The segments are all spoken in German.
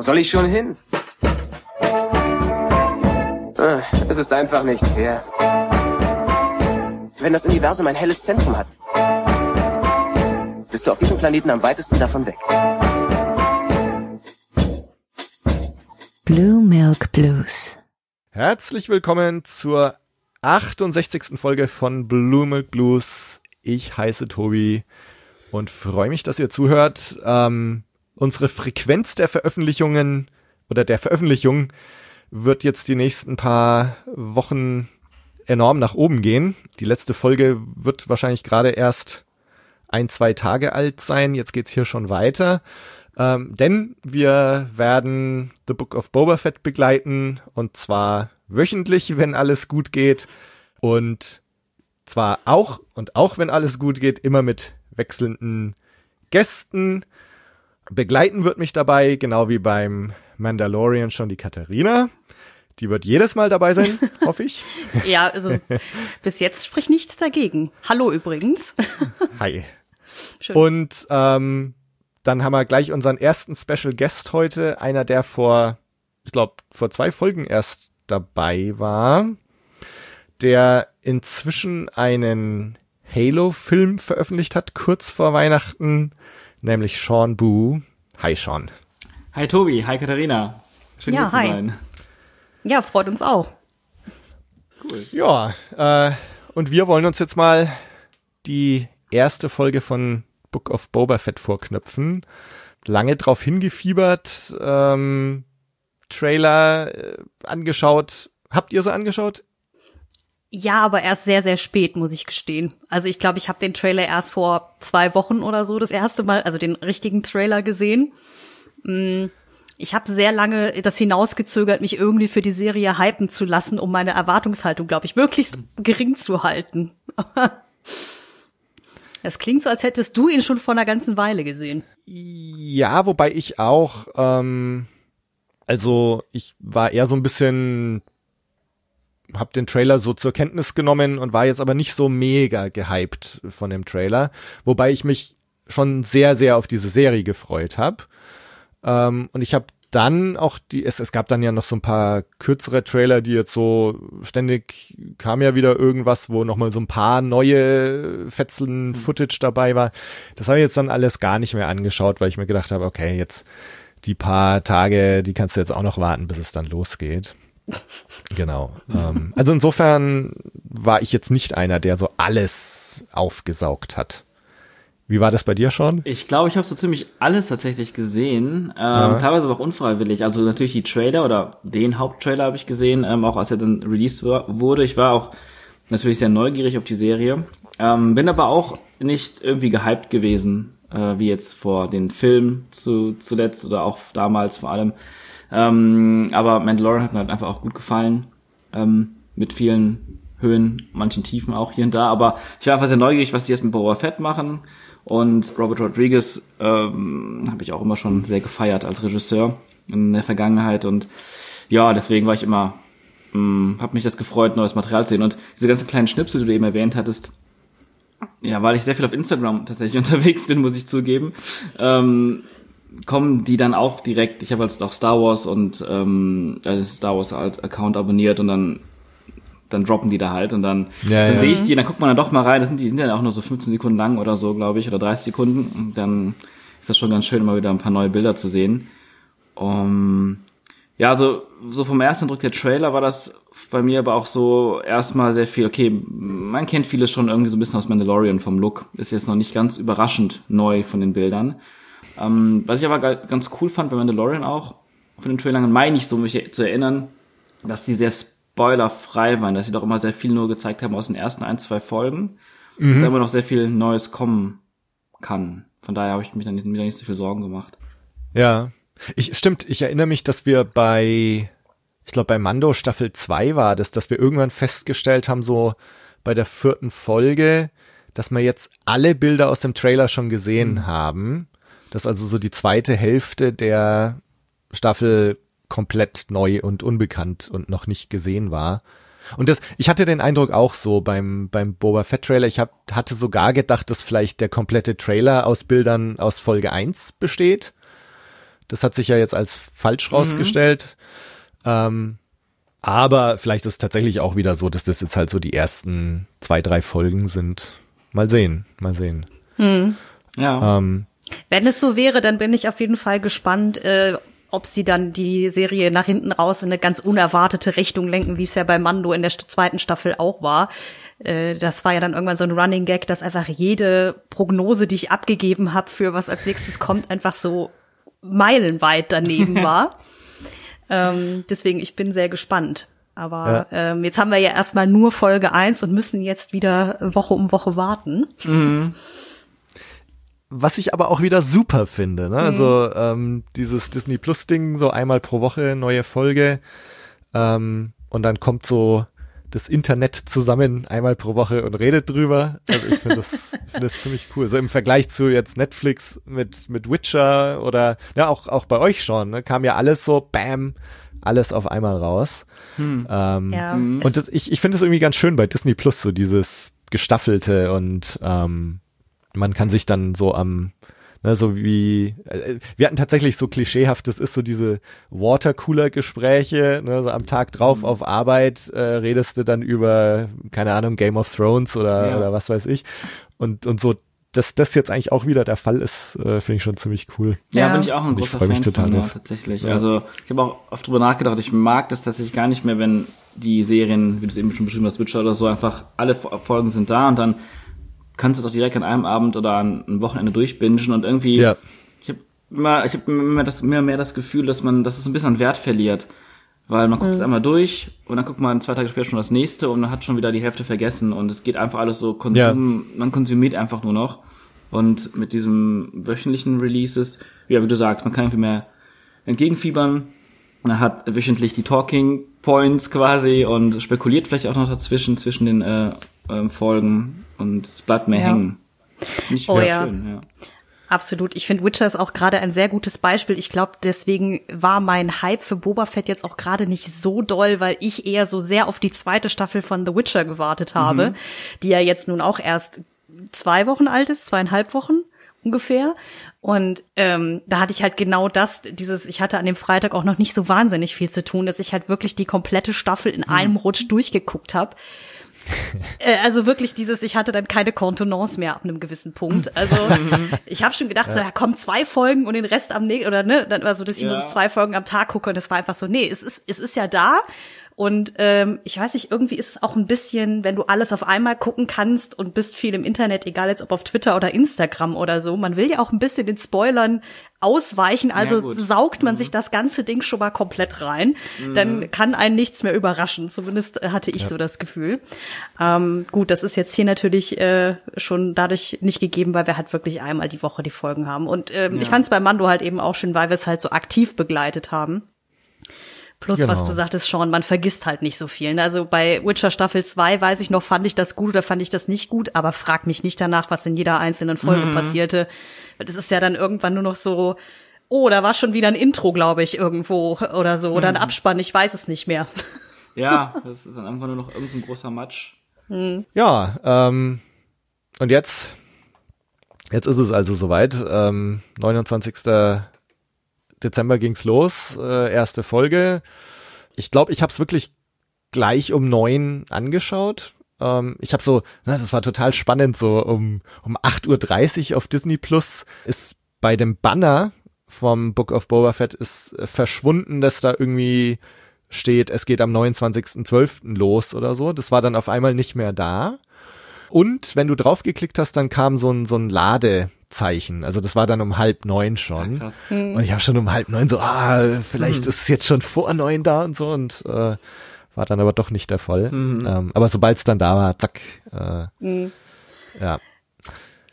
Wo soll ich schon hin? Ah, Es ist einfach nicht fair. Wenn das Universum ein helles Zentrum hat, bist du auf diesem Planeten am weitesten davon weg. Blue Milk Blues. Herzlich willkommen zur 68. Folge von Blue Milk Blues. Ich heiße Tobi und freue mich, dass ihr zuhört. Ähm, unsere Frequenz der Veröffentlichungen oder der Veröffentlichung wird jetzt die nächsten paar Wochen enorm nach oben gehen. Die letzte Folge wird wahrscheinlich gerade erst ein, zwei Tage alt sein. Jetzt geht's hier schon weiter. Ähm, denn wir werden The Book of Boba Fett begleiten und zwar wöchentlich, wenn alles gut geht. Und zwar auch und auch wenn alles gut geht, immer mit wechselnden Gästen. Begleiten wird mich dabei, genau wie beim Mandalorian schon die Katharina. Die wird jedes Mal dabei sein, hoffe ich. Ja, also bis jetzt spricht nichts dagegen. Hallo übrigens. Hi. Schön. Und ähm, dann haben wir gleich unseren ersten Special Guest heute, einer, der vor, ich glaube, vor zwei Folgen erst dabei war, der inzwischen einen Halo-Film veröffentlicht hat, kurz vor Weihnachten, nämlich Sean Boo. Hi Sean. Hi Tobi, hi Katharina. Schön Ja, hier hi. zu sein. Ja, freut uns auch. Cool. Ja, äh, und wir wollen uns jetzt mal die erste Folge von Book of Boba Fett vorknöpfen. Lange drauf hingefiebert, ähm, Trailer äh, angeschaut. Habt ihr sie angeschaut? Ja, aber erst sehr, sehr spät, muss ich gestehen. Also ich glaube, ich habe den Trailer erst vor zwei Wochen oder so das erste Mal, also den richtigen Trailer gesehen. Mm, Ich habe sehr lange das hinausgezögert, mich irgendwie für die Serie hypen zu lassen, um meine Erwartungshaltung, glaube ich, möglichst gering zu halten. Es klingt so, als hättest du ihn schon vor einer ganzen Weile gesehen. Ja, wobei ich auch, ähm, also ich war eher so ein bisschen, hab den Trailer so zur Kenntnis genommen und war jetzt aber nicht so mega gehypt von dem Trailer, wobei ich mich schon sehr, sehr auf diese Serie gefreut habe. Ähm, und ich habe dann auch die, es, es gab dann ja noch so ein paar kürzere Trailer, die jetzt so ständig kam ja wieder irgendwas, wo nochmal so ein paar neue Fetzeln Footage dabei war. Das habe ich jetzt dann alles gar nicht mehr angeschaut, weil ich mir gedacht habe, okay, jetzt die paar Tage, die kannst du jetzt auch noch warten, bis es dann losgeht. Genau. ähm, also insofern war ich jetzt nicht einer, der so alles aufgesaugt hat. Wie war das bei dir schon? Ich glaube, ich habe so ziemlich alles tatsächlich gesehen, ähm, teilweise aber auch unfreiwillig. Also natürlich die Trailer oder den Haupttrailer habe ich gesehen, ähm, auch als er dann released wurde. Ich war auch natürlich sehr neugierig auf die Serie, ähm, bin aber auch nicht irgendwie gehypt gewesen, äh, wie jetzt vor den Film zu, zuletzt oder auch damals vor allem. Ähm, aber Mandalorian hat mir halt einfach auch gut gefallen, ähm, mit vielen Höhen, manchen Tiefen auch hier und da. Aber ich war einfach sehr neugierig, was die jetzt mit Boba Fett machen. Und Robert Rodriguez ähm, habe ich auch immer schon sehr gefeiert als Regisseur in der Vergangenheit. Und ja, deswegen war ich immer, ähm, habe mich das gefreut, neues Material zu sehen. Und diese ganzen kleinen Schnipsel, die du eben erwähnt hattest, ja, weil ich sehr viel auf Instagram tatsächlich unterwegs bin, muss ich zugeben, ähm, kommen die dann auch direkt. Ich habe jetzt auch Star Wars und ähm, äh, Star Wars Account abonniert und dann dann droppen die da halt und dann, Ja, dann ja. sehe ich die, dann guckt man da doch mal rein. Das sind die sind ja auch nur so 15 Sekunden lang oder so, glaube ich, oder 30 Sekunden. Und dann ist das schon ganz schön, mal wieder ein paar neue Bilder zu sehen. Um, ja, also so vom ersten Eindruck der Trailer war das bei mir aber auch so erstmal sehr viel, okay, man kennt vieles schon irgendwie so ein bisschen aus Mandalorian vom Look. Ist jetzt noch nicht ganz überraschend neu von den Bildern. Ähm, was ich aber ga- ganz cool fand bei Mandalorian auch, von den Trailern, meine ich so, mich zu erinnern, dass die sehr spoilerfrei waren, dass sie doch immer sehr viel nur gezeigt haben aus den ersten ein, zwei Folgen. Da immer noch sehr viel Neues kommen kann. Von daher habe ich mich dann nicht, wieder nicht so viel Sorgen gemacht. Ja. Ich, stimmt, ich erinnere mich, dass wir bei, ich glaube bei Mando Staffel 2 war das, dass wir irgendwann festgestellt haben, so bei der vierten Folge, dass wir jetzt alle Bilder aus dem Trailer schon gesehen haben. Dass also so die zweite Hälfte der Staffel komplett neu und unbekannt und noch nicht gesehen war. Und das, ich hatte den Eindruck auch so beim, beim Boba Fett Trailer, ich hab, hatte sogar gedacht, dass vielleicht der komplette Trailer aus Bildern aus Folge 1 besteht. Das hat sich ja jetzt als falsch rausgestellt. Ähm, aber vielleicht ist es tatsächlich auch wieder so, dass das jetzt halt so die ersten zwei, drei Folgen sind. Mal sehen, mal sehen. Ja. Ähm, Wenn es so wäre, dann bin ich auf jeden Fall gespannt, äh, ob sie dann die Serie nach hinten raus in eine ganz unerwartete Richtung lenken, wie es ja bei Mando in der zweiten Staffel auch war. Äh, Das war ja dann irgendwann so ein Running Gag, dass einfach jede Prognose, die ich abgegeben habe für was als nächstes kommt, einfach so meilenweit daneben war. ähm, deswegen, ich bin sehr gespannt. Aber ähm, jetzt haben wir ja erstmal nur Folge eins und müssen jetzt wieder Woche um Woche warten. Was ich aber auch wieder super finde, ne? Also ähm, dieses Disney Plus Ding, so einmal pro Woche neue Folge ähm, und dann kommt so das Internet zusammen einmal pro Woche und redet drüber. Also ich finde das, ich finde das ziemlich cool. So im Vergleich zu jetzt Netflix mit mit Witcher oder ja auch auch bei euch schon, ne? kam ja alles so Bam, alles auf einmal raus. Ähm, Ja. und das, ich, ich finde es irgendwie ganz schön bei Disney Plus, so dieses gestaffelte und ähm, man kann sich dann so am, ne, so wie, äh, wir hatten tatsächlich so klischeehaft, das ist so diese Watercooler-Gespräche, ne, so am Tag drauf auf Arbeit äh, redest du dann über, keine Ahnung, Game of Thrones oder, Ja. oder was weiß ich. Und, und so, dass das jetzt eigentlich auch wieder der Fall ist, äh, finde ich schon ziemlich cool. Ja, Ja. bin ich auch ein Und ich großer mich Fan total von, ja, tatsächlich. Ja. Also ich habe auch oft drüber nachgedacht, ich mag das tatsächlich gar nicht mehr, wenn die Serien, wie du es eben schon beschrieben hast, Witcher oder so, einfach alle Fo- Folgen sind da und dann kannst du es auch direkt an einem Abend oder an einem Wochenende durchbingen und irgendwie, Ja. ich habe immer, ich habe immer das, immer mehr das Gefühl, dass man, dass es ein bisschen an Wert verliert. Weil man guckt es einmal durch und dann guckt man zwei Tage später schon das nächste und man hat schon wieder die Hälfte vergessen und es geht einfach alles so Konsum, man konsumiert einfach nur noch. Und mit diesem wöchentlichen Releases, ja, wie du sagst, man kann irgendwie mehr entgegenfiebern. Man hat wöchentlich die Talking Points quasi und spekuliert vielleicht auch noch dazwischen, zwischen den äh, ähm, Folgen und es bleibt mehr Ja. hängen. Nicht Oh ja. schön, ja. Absolut. Ich finde Witcher ist auch gerade ein sehr gutes Beispiel. Ich glaube, deswegen war mein Hype für Boba Fett jetzt auch gerade nicht so doll, weil ich eher so sehr auf die zweite Staffel von The Witcher gewartet habe, die ja jetzt nun auch erst zwei Wochen alt ist, zweieinhalb Wochen ungefähr. Und ähm, da hatte ich halt genau das, dieses, ich hatte an dem Freitag auch noch nicht so wahnsinnig viel zu tun, dass ich halt wirklich die komplette Staffel in einem Rutsch durchgeguckt habe. Äh, also wirklich dieses, ich hatte dann keine Kontenance mehr ab einem gewissen Punkt. Also ich habe schon gedacht, so, ja, kommen zwei Folgen und den Rest am nächsten, oder ne, dann war so, dass ich Ja. nur so zwei Folgen am Tag gucke und das war einfach so, nee, es ist, es ist ja da. Und ähm, ich weiß nicht, irgendwie ist es auch ein bisschen, wenn du alles auf einmal gucken kannst und bist viel im Internet, egal jetzt ob auf Twitter oder Instagram oder so, man will ja auch ein bisschen den Spoilern ausweichen, also gut. saugt man sich das ganze Ding schon mal komplett rein, dann kann einen nichts mehr überraschen. Zumindest äh, hatte ich so das Gefühl. Ähm, gut, das ist jetzt hier natürlich äh, schon dadurch nicht gegeben, weil wir halt wirklich einmal die Woche die Folgen haben. Und ähm, ich fand es bei Mando halt eben auch schön, weil wir es halt so aktiv begleitet haben. Plus, was Genau. du sagtest, Sean, man vergisst halt nicht so viel. ne? Also bei Witcher Staffel 2 weiß ich noch, fand ich das gut oder fand ich das nicht gut, aber frag mich nicht danach, was in jeder einzelnen Folge passierte. Weil Das ist ja dann irgendwann nur noch so, oh, da war schon wieder ein Intro, glaube ich, irgendwo oder so. Oder ein Abspann, ich weiß es nicht mehr. Ja, das ist dann einfach nur noch irgendein so ein großer Matsch. Ja, ähm, und jetzt, jetzt ist es also soweit. Ähm, 29. Dezember ging's los, äh, erste Folge. Ich glaube, ich habe es wirklich gleich um neun angeschaut. Ähm, ich habe so, na, das war total spannend, so um, um 8.30 Uhr auf Disney Plus ist bei dem Banner vom Book of Boba Fett ist verschwunden, dass da irgendwie steht, es geht am 29.12. los oder so. Das war dann auf einmal nicht mehr da. Und wenn du draufgeklickt hast, dann kam so ein, so ein Ladezeichen. Also das war dann um halb neun schon. Krass. Und ich habe schon um halb neun so, ah, vielleicht ist es jetzt schon vor neun da und so und äh, war dann aber doch nicht der Fall. Ähm, aber sobald es dann da war, zack. Äh, Ja.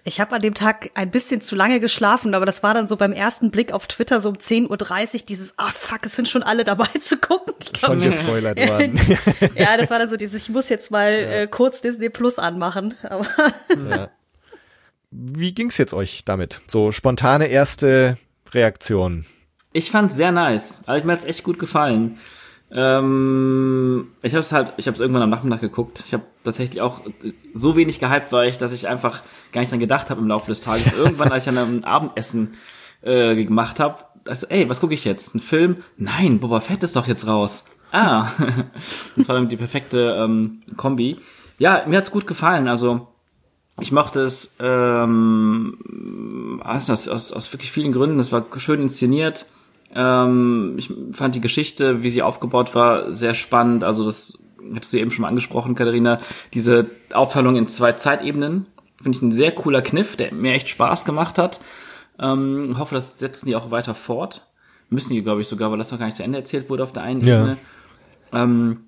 Ich habe an dem Tag ein bisschen zu lange geschlafen, aber das war dann so beim ersten Blick auf Twitter so um 10.30 Uhr dieses, ah fuck, es sind schon alle dabei zu gucken. Ich glaub, Schon gespoilert worden. ja, das war dann so dieses, ich muss jetzt mal äh, kurz Disney Plus anmachen. Aber ja. Wie ging's jetzt euch damit? So spontane erste Reaktion. Ich fand's sehr nice. Also mir hat's echt gut gefallen. Ähm, ich habe es halt, ich habe es irgendwann am Nachmittag geguckt. Ich habe tatsächlich auch so wenig gehypt war ich, dass ich einfach gar nicht dran gedacht habe im Laufe des Tages. Irgendwann, als ich dann ein Abendessen äh, gemacht habe, also, ey, was gucke ich jetzt? Ein Film? Nein, Boba Fett ist doch jetzt raus. Ah, das war dann die perfekte ähm, Kombi. Ja, mir hat's gut gefallen. Also ich mochte es ähm, aus, aus, aus wirklich vielen Gründen. Es war schön inszeniert. Ähm, ich fand die Geschichte, wie sie aufgebaut war, sehr spannend. Also das hattest du eben schon mal angesprochen, Katharina. Diese Aufteilung in zwei Zeitebenen finde ich ein sehr cooler Kniff, der mir echt Spaß gemacht hat. Ähm, hoffe, das setzen die auch weiter fort. Müssen die, glaube ich, sogar, weil das noch gar nicht zu Ende erzählt wurde auf der einen Ja. Ebene. Ähm,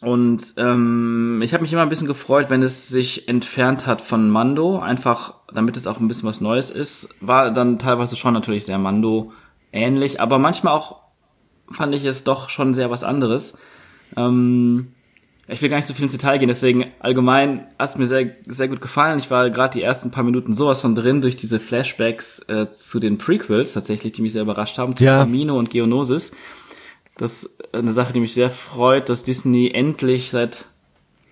und ähm, ich habe mich immer ein bisschen gefreut, wenn es sich entfernt hat von Mando, einfach damit es auch ein bisschen was Neues ist. War dann teilweise schon natürlich sehr Mando ähnlich, aber manchmal auch fand ich es doch schon sehr was anderes. Ähm, ich will gar nicht so viel ins Detail gehen, deswegen allgemein hat es mir sehr, sehr gut gefallen. Ich war gerade die ersten paar Minuten sowas von drin durch diese Flashbacks äh, zu den Prequels tatsächlich, die mich sehr überrascht haben, zu Ja. Kamino und Geonosis. Das ist eine Sache, die mich sehr freut, dass Disney endlich seit,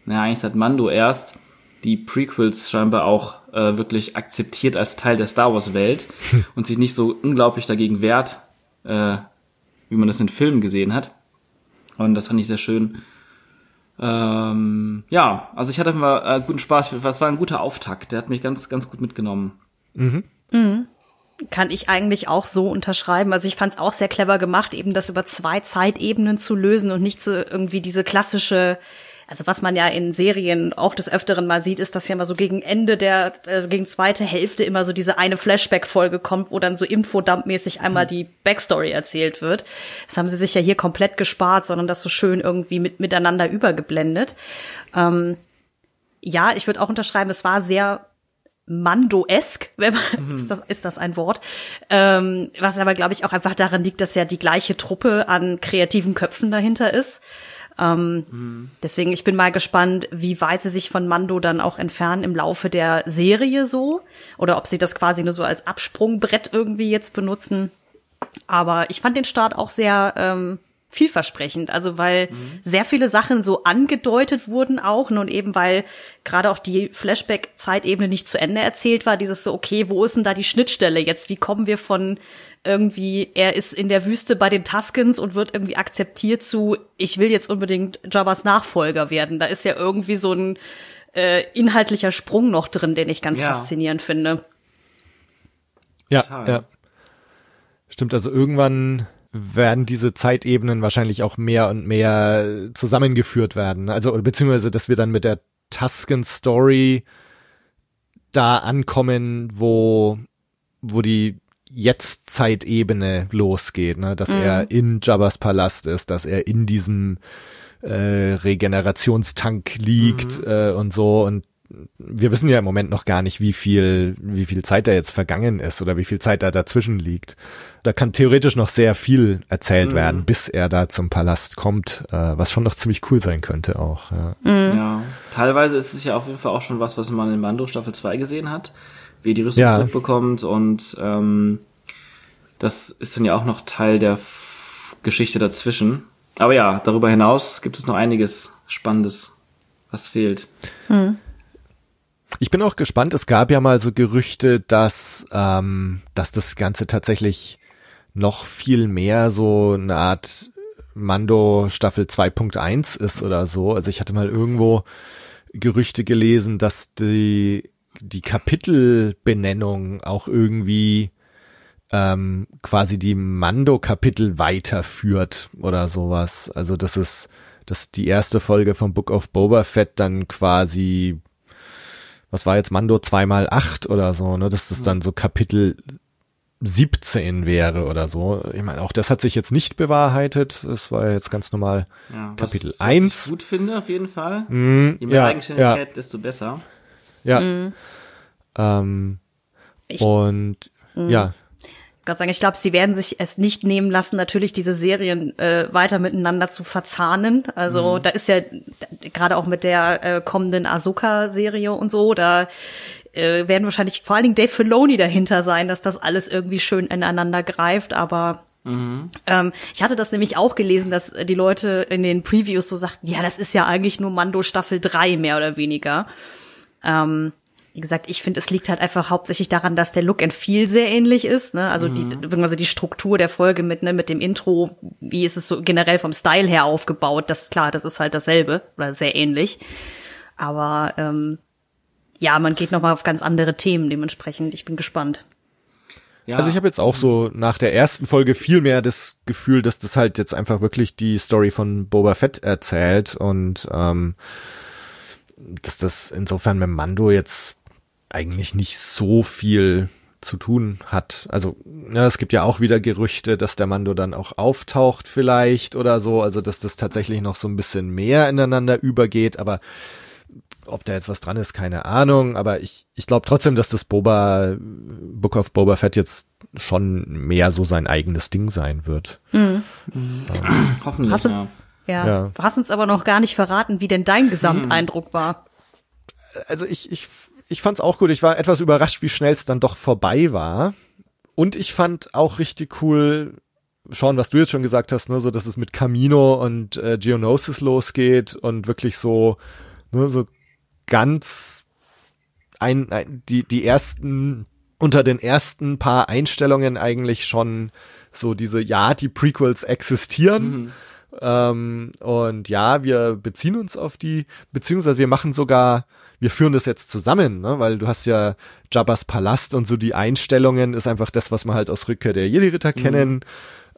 naja, eigentlich seit Mando erst, die Prequels scheinbar auch äh, wirklich akzeptiert als Teil der Star Wars Welt und sich nicht so unglaublich dagegen wehrt, äh, wie man das in Filmen gesehen hat. Und das fand ich sehr schön. Ähm, ja, also ich hatte einfach äh, guten Spaß. Es war ein guter Auftakt. Der hat mich ganz, ganz gut mitgenommen. Kann ich eigentlich auch so unterschreiben. Also ich fand es auch sehr clever gemacht, eben das über zwei Zeitebenen zu lösen und nicht so irgendwie diese klassische, also was man ja in Serien auch des Öfteren mal sieht, ist, dass ja immer so gegen Ende der, äh, gegen zweite Hälfte immer so diese eine Flashback-Folge kommt, wo dann so Infodump-mäßig einmal die Backstory erzählt wird. Das haben sie sich ja hier komplett gespart, sondern das so schön irgendwie mit, miteinander übergeblendet. Ähm, ja, ich würde auch unterschreiben, es war sehr Mando-esk, wenn man, ist das, ist das ein Wort? Ähm, was aber, glaube ich, auch einfach daran liegt, dass ja die gleiche Truppe an kreativen Köpfen dahinter ist. Ähm, Deswegen, ich bin mal gespannt, wie weit sie sich von Mando dann auch entfernen im Laufe der Serie so. Oder ob sie das quasi nur so als Absprungbrett irgendwie jetzt benutzen. Aber ich fand den Start auch sehr ähm, vielversprechend, also weil sehr viele Sachen so angedeutet wurden auch und eben weil gerade auch die Flashback-Zeitebene nicht zu Ende erzählt war, dieses so, okay, wo ist denn da die Schnittstelle jetzt? Wie kommen wir von irgendwie, er ist in der Wüste bei den Tuskens und wird irgendwie akzeptiert zu, ich will jetzt unbedingt Jabba's Nachfolger werden. Da ist ja irgendwie so ein äh, inhaltlicher Sprung noch drin, den ich ganz Ja. faszinierend finde. Ja, Total. ja. Stimmt, also irgendwann werden diese Zeitebenen wahrscheinlich auch mehr und mehr zusammengeführt werden. Also, beziehungsweise, dass wir dann mit der Tusken Story da ankommen, wo, wo die Jetzt-Zeitebene losgeht, ne? dass er in Jabba's Palast ist, dass er in diesem äh, Regenerationstank liegt äh, und so und wir wissen ja im Moment noch gar nicht, wie viel, wie viel Zeit da jetzt vergangen ist oder wie viel Zeit da dazwischen liegt. Da kann theoretisch noch sehr viel erzählt werden, bis er da zum Palast kommt, äh, was schon noch ziemlich cool sein könnte auch. Ja. Ja. Teilweise ist es ja auf jeden Fall auch schon was, was man in Mando Staffel 2 gesehen hat, wie er die Rüstung Ja. zurückbekommt und ähm, das ist dann ja auch noch Teil der F Geschichte dazwischen. Aber ja, darüber hinaus gibt es noch einiges Spannendes, was fehlt. Ich bin auch gespannt. Es gab ja mal so Gerüchte, dass, ähm, dass das Ganze tatsächlich noch viel mehr so eine Art Mando Staffel 2.1 ist oder so. Also ich hatte mal irgendwo Gerüchte gelesen, dass die, die Kapitelbenennung auch irgendwie ähm, quasi die Mando-Kapitel weiterführt oder sowas. Also das ist, dass die erste Folge vom Book of Boba Fett dann quasi was war jetzt Mando zweimal acht oder so, ne, dass das dann so Kapitel 17 wäre oder so. Ich meine, auch das hat sich jetzt nicht bewahrheitet. Es war ja jetzt ganz normal Ja, Kapitel was, 1. Was ich gut finde, auf jeden Fall. Mm, Je mehr ja, Eigenständigkeit, desto besser. ja. Ähm, Ich- und ja, Gott sagen, ich glaube, sie werden sich es nicht nehmen lassen, natürlich diese Serien äh, weiter miteinander zu verzahnen. Also da ist ja gerade auch mit der äh, kommenden Ahsoka-Serie und so, da äh, werden wahrscheinlich vor allen Dingen Dave Filoni dahinter sein, dass das alles irgendwie schön ineinander greift. Aber ähm, ich hatte das nämlich auch gelesen, dass die Leute in den Previews so sagten, ja, das ist ja eigentlich nur Mando Staffel 3 mehr oder weniger. Ähm, wie gesagt, ich finde, es liegt halt einfach hauptsächlich daran, dass der Look and Feel sehr ähnlich ist. Ne? Also die, also die Struktur der Folge mit, ne, mit dem Intro, wie ist es so generell vom Style her aufgebaut, das klar, das ist halt dasselbe oder sehr ähnlich. Aber ähm, ja, man geht nochmal auf ganz andere Themen dementsprechend. Ich bin gespannt. Ja. Also ich habe jetzt auch so nach der ersten Folge viel mehr das Gefühl, dass das halt jetzt einfach wirklich die Story von Boba Fett erzählt und ähm, dass das insofern mit Mando jetzt eigentlich nicht so viel zu tun hat. Also ja, es gibt ja auch wieder Gerüchte, dass der Mando dann auch auftaucht vielleicht oder so, also dass das tatsächlich noch so ein bisschen mehr ineinander übergeht, aber ob da jetzt was dran ist, keine Ahnung, aber ich, ich glaube trotzdem, dass das Boba, Book of Boba Fett jetzt schon mehr so sein eigenes Ding sein wird. Hoffentlich, Hast du- ja. Ja. Ja. Du hast uns aber noch gar nicht verraten, wie denn dein Gesamteindruck war. Also ich, ich, ich fand's auch gut. Ich war etwas überrascht, wie schnell es dann doch vorbei war. Und ich fand auch richtig cool, Sean, was du jetzt schon gesagt hast, ne, so dass es mit Camino und äh, Geonosis losgeht und wirklich so, ne, so ganz ein, ein die die ersten unter den ersten paar Einstellungen eigentlich schon so diese ja die Prequels existieren ähm, und ja wir beziehen uns auf die beziehungsweise wir machen sogar wir führen das jetzt zusammen, ne? weil du hast ja Jabba's Palast und so die Einstellungen ist einfach das, was wir halt aus Rückkehr der Jedi-Ritter kennen.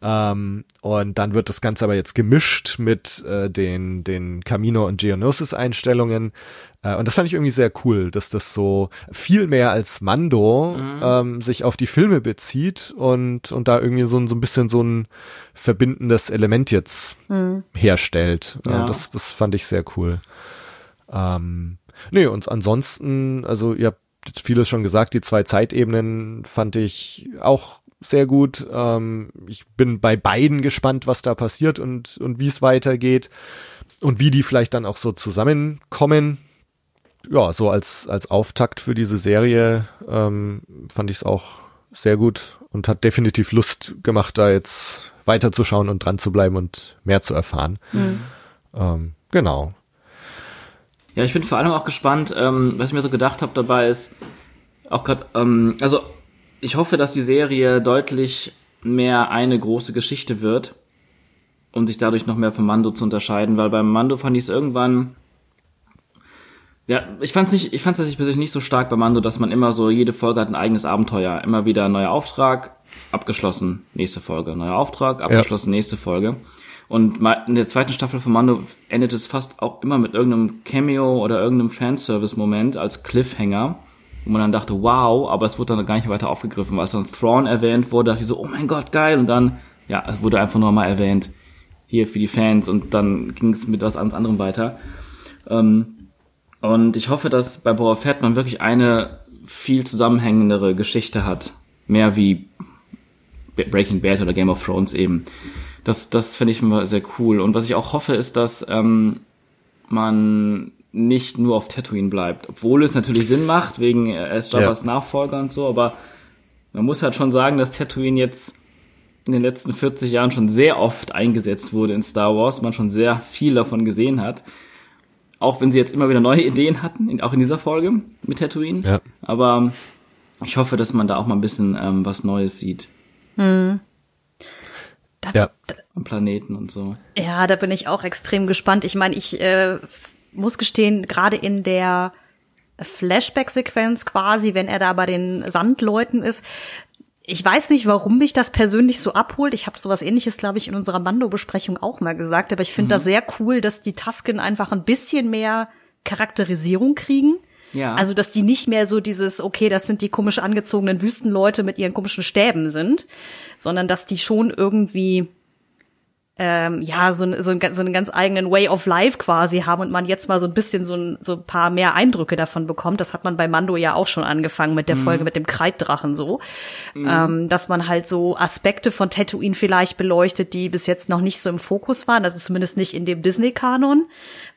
Ähm, und dann wird das Ganze aber jetzt gemischt mit äh, den, den Camino und Geonosis Einstellungen. Äh, und das fand ich irgendwie sehr cool, dass das so viel mehr als Mando ähm, sich auf die Filme bezieht und, und da irgendwie so ein, so ein bisschen so ein verbindendes Element jetzt herstellt. Ja. Äh, das, das fand ich sehr cool. Ähm, nee, und ansonsten, also ihr habt jetzt vieles schon gesagt, die zwei Zeitebenen fand ich auch sehr gut. Ähm, ich bin bei beiden gespannt, was da passiert und, und wie es weitergeht und wie die vielleicht dann auch so zusammenkommen. Ja, so als, als Auftakt für diese Serie ähm, fand ich es auch sehr gut und hat definitiv Lust gemacht, da jetzt weiterzuschauen und dran zu bleiben und mehr zu erfahren. Ähm, genau. Ja, ich bin vor allem auch gespannt, ähm, was ich mir so gedacht habe dabei ist, auch gerade, ähm, also ich hoffe, dass die Serie deutlich mehr eine große Geschichte wird, um sich dadurch noch mehr vom Mando zu unterscheiden, weil beim Mando fand ich es irgendwann, ja, ich fand's nicht, ich fand's tatsächlich persönlich nicht so stark bei Mando, dass man immer so, jede Folge hat ein eigenes Abenteuer, immer wieder ein neuer Auftrag, abgeschlossen, nächste Folge, neuer Auftrag, abgeschlossen, nächste Folge. Und in der zweiten Staffel von Mando endet es fast auch immer mit irgendeinem Cameo oder irgendeinem Fanservice-Moment als Cliffhanger, wo man dann dachte, wow, aber es wurde dann gar nicht weiter aufgegriffen, weil es dann Thrawn erwähnt wurde, dachte ich so, oh mein Gott, geil, und dann, ja, es wurde einfach nur mal erwähnt, hier für die Fans, und dann ging es mit was anderem weiter. Ähm, und ich hoffe, dass bei Boba Fett man wirklich eine viel zusammenhängendere Geschichte hat. Mehr wie Breaking Bad oder Game of Thrones eben. Das, das finde ich immer sehr cool. Und was ich auch hoffe, ist, dass ähm, man nicht nur auf Tatooine bleibt. Obwohl es natürlich Sinn macht, wegen äh, er ist Jabba's Nachfolger und so, aber man muss halt schon sagen, dass Tatooine jetzt in den letzten 40 Jahren schon sehr oft eingesetzt wurde in Star Wars, man schon sehr viel davon gesehen hat. Auch wenn sie jetzt immer wieder neue Ideen hatten, auch in dieser Folge mit Tatooine. Ja. Aber ich hoffe, dass man da auch mal ein bisschen ähm, was Neues sieht Ja. am Planeten und so. Ja, da bin ich auch extrem gespannt. Ich meine, ich äh, muss gestehen, gerade in der Flashback-Sequenz quasi, wenn er da bei den Sandleuten ist, ich weiß nicht, warum mich das persönlich so abholt. Ich habe sowas ähnliches, glaube ich, in unserer Mando-Besprechung auch mal gesagt, aber ich finde das sehr cool, dass die Tasken einfach ein bisschen mehr Charakterisierung kriegen. Ja. Also, dass die nicht mehr so dieses, okay, das sind die komisch angezogenen Wüstenleute mit ihren komischen Stäben sind, sondern dass die schon irgendwie ähm, ja, so, so, ein, so einen ganz eigenen Way of Life quasi haben und man jetzt mal so ein bisschen so ein, so ein paar mehr Eindrücke davon bekommt. Das hat man bei Mando ja auch schon angefangen mit der Folge mit dem Kreiddrachen so. Ähm, dass man halt so Aspekte von Tatooine vielleicht beleuchtet, die bis jetzt noch nicht so im Fokus waren. Das ist zumindest nicht in dem Disney-Kanon.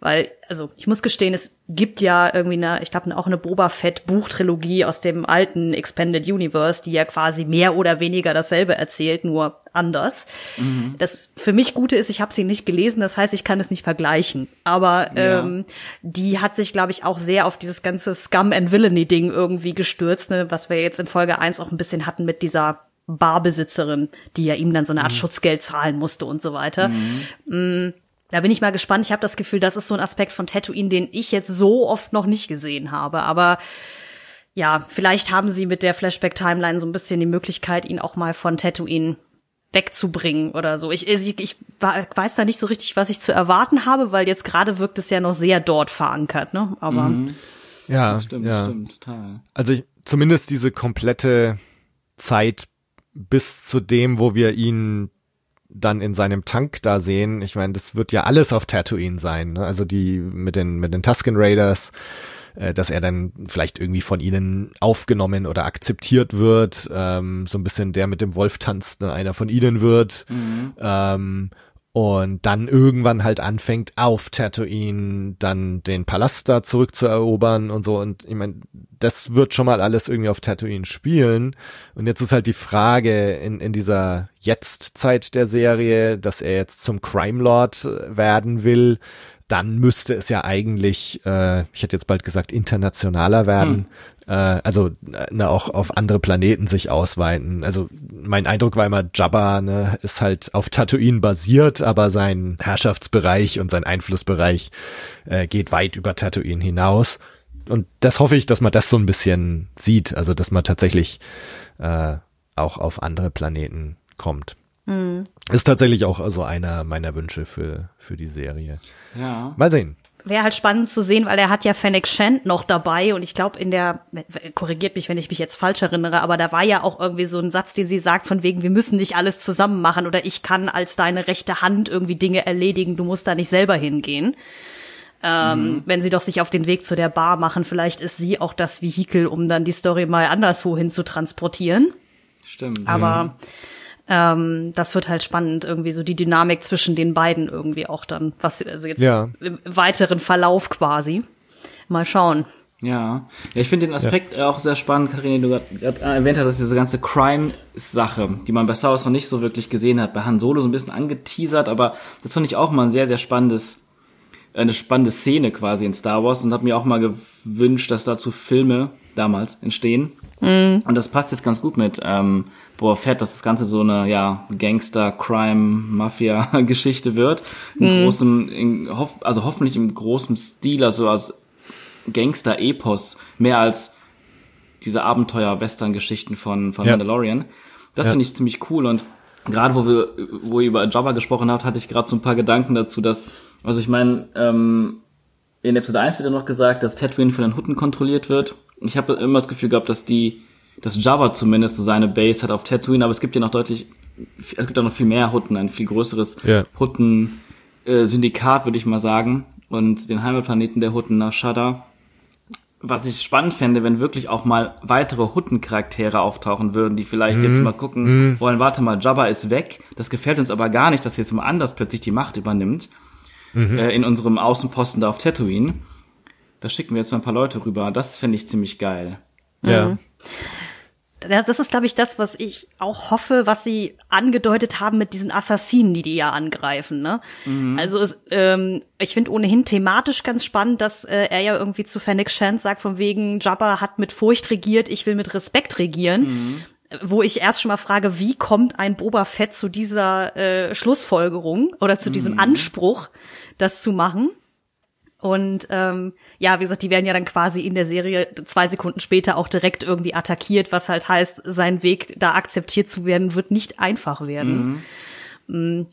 Weil, also ich muss gestehen, es gibt ja irgendwie eine, ich glaube auch eine Boba Fett Buchtrilogie aus dem alten Expanded Universe, die ja quasi mehr oder weniger dasselbe erzählt, nur anders. Mhm. Das für mich Gute ist, ich habe sie nicht gelesen, das heißt, ich kann es nicht vergleichen. Aber ja. ähm, die hat sich, glaube ich, auch sehr auf dieses ganze Scum and Villainy Ding irgendwie gestürzt, ne, was wir jetzt in Folge 1 auch ein bisschen hatten mit dieser Barbesitzerin, die ja ihm dann so eine Art mhm. Schutzgeld zahlen musste und so weiter. Mhm. Da bin ich mal gespannt. Ich habe das Gefühl, das ist so ein Aspekt von Tatooine, den ich jetzt so oft noch nicht gesehen habe. Aber ja, vielleicht haben sie mit der Flashback-Timeline so ein bisschen die Möglichkeit, ihn auch mal von Tatooine wegzubringen oder so. Ich, ich, ich weiß da nicht so richtig, was ich zu erwarten habe, weil jetzt gerade wirkt es ja noch sehr dort verankert, ne? Aber mhm. ja, das stimmt, ja. stimmt, total. Also ich, zumindest diese komplette Zeit bis zu dem, wo wir ihn dann in seinem Tank da sehen. Ich meine, das wird ja alles auf Tatooine sein. Ne? Also die mit den mit den Tusken Raiders, äh, dass er dann vielleicht irgendwie von ihnen aufgenommen oder akzeptiert wird. Ähm, so ein bisschen der mit dem Wolf tanzt, ne? einer von ihnen wird. Mhm. Ähm, und dann irgendwann halt anfängt auf Tatooine dann den Palast da zurückzuerobern und so. Und ich meine, das wird schon mal alles irgendwie auf Tatooine spielen. Und jetzt ist halt die Frage in, in dieser Jetztzeit der Serie, dass er jetzt zum Crime Lord werden will, dann müsste es ja eigentlich, äh, ich hätte jetzt bald gesagt, internationaler werden. Hm. Äh, also ne, auch auf andere Planeten sich ausweiten. Also mein Eindruck war immer, Jabba ne, ist halt auf Tatooine basiert, aber sein Herrschaftsbereich und sein Einflussbereich äh, geht weit über Tatooine hinaus. Und das hoffe ich, dass man das so ein bisschen sieht, also dass man tatsächlich äh, auch auf andere Planeten kommt. Mhm. Ist tatsächlich auch also einer meiner Wünsche für, für die Serie. Ja. Mal sehen. Wäre halt spannend zu sehen, weil er hat ja Fennec Shand noch dabei und ich glaube in der, korrigiert mich, wenn ich mich jetzt falsch erinnere, aber da war ja auch irgendwie so ein Satz, den sie sagt von wegen, wir müssen nicht alles zusammen machen oder ich kann als deine rechte Hand irgendwie Dinge erledigen, du musst da nicht selber hingehen. Ähm, mhm. Wenn sie doch sich auf den Weg zu der Bar machen, vielleicht ist sie auch das Vehikel, um dann die Story mal anderswohin zu transportieren. Stimmt. Aber mhm ähm, das wird halt spannend, irgendwie so die Dynamik zwischen den beiden irgendwie auch dann, was also jetzt ja. im weiteren Verlauf quasi. Mal schauen. Ja, ja ich finde den Aspekt ja. auch sehr spannend, Katharina, du gerade erwähnt hast, dass diese ganze Crime-Sache, die man bei Star Wars noch nicht so wirklich gesehen hat, bei Han Solo so ein bisschen angeteasert, aber das fand ich auch mal ein sehr, sehr spannendes, eine spannende Szene quasi in Star Wars und habe mir auch mal gewünscht, dass dazu Filme damals entstehen. Mhm. Und das passt jetzt ganz gut mit ähm, Boah Fett, dass das Ganze so eine ja Gangster, Crime, Mafia Geschichte wird. In mhm. großem, in, hoff, also hoffentlich im großen Stil, also als Gangster-Epos, mehr als diese Abenteuer-Western-Geschichten von, von ja. Mandalorian. Das ja. finde ich ziemlich cool und gerade wo wir, wo ihr über Jabba gesprochen habt, hatte ich gerade so ein paar Gedanken dazu, dass, also ich meine, ähm, in Episode 1 wird ja noch gesagt, dass Tatooine von den Hutten kontrolliert wird. Ich habe immer das Gefühl gehabt, dass die dass Jabba zumindest so seine Base hat auf Tatooine, aber es gibt ja noch deutlich, es gibt ja noch viel mehr Hutten, ein viel größeres yeah. Hutten-Syndikat, äh, würde ich mal sagen, und den Heimatplaneten der Hutten nach Shada. Was ich spannend fände, wenn wirklich auch mal weitere Hutten-Charaktere auftauchen würden, die vielleicht mm. jetzt mhm. mal gucken mm. wollen, warte mal, Jabba ist weg, das gefällt uns aber gar nicht, dass jetzt mal anders plötzlich die Macht übernimmt, mhm. äh, in unserem Außenposten da auf Tatooine. Da schicken wir jetzt mal ein paar Leute rüber. Das fände ich ziemlich geil. Ja. Mhm das ist, glaube ich, das, was ich auch hoffe, was sie angedeutet haben mit diesen Assassinen, die die ja angreifen. Ne? Mhm. Also es, ähm, ich finde ohnehin thematisch ganz spannend, dass äh, er ja irgendwie zu Fennec Shand sagt, von wegen Jabba hat mit Furcht regiert, ich will mit Respekt regieren. Mhm. Wo ich erst schon mal frage, wie kommt ein Boba Fett zu dieser äh, Schlussfolgerung oder zu diesem mhm. Anspruch, das zu machen? Und ähm, ja, wie gesagt, die werden ja dann quasi in der Serie zwei Sekunden später auch direkt irgendwie attackiert, was halt heißt, sein Weg da akzeptiert zu werden, wird nicht einfach werden. Mhm. Mm.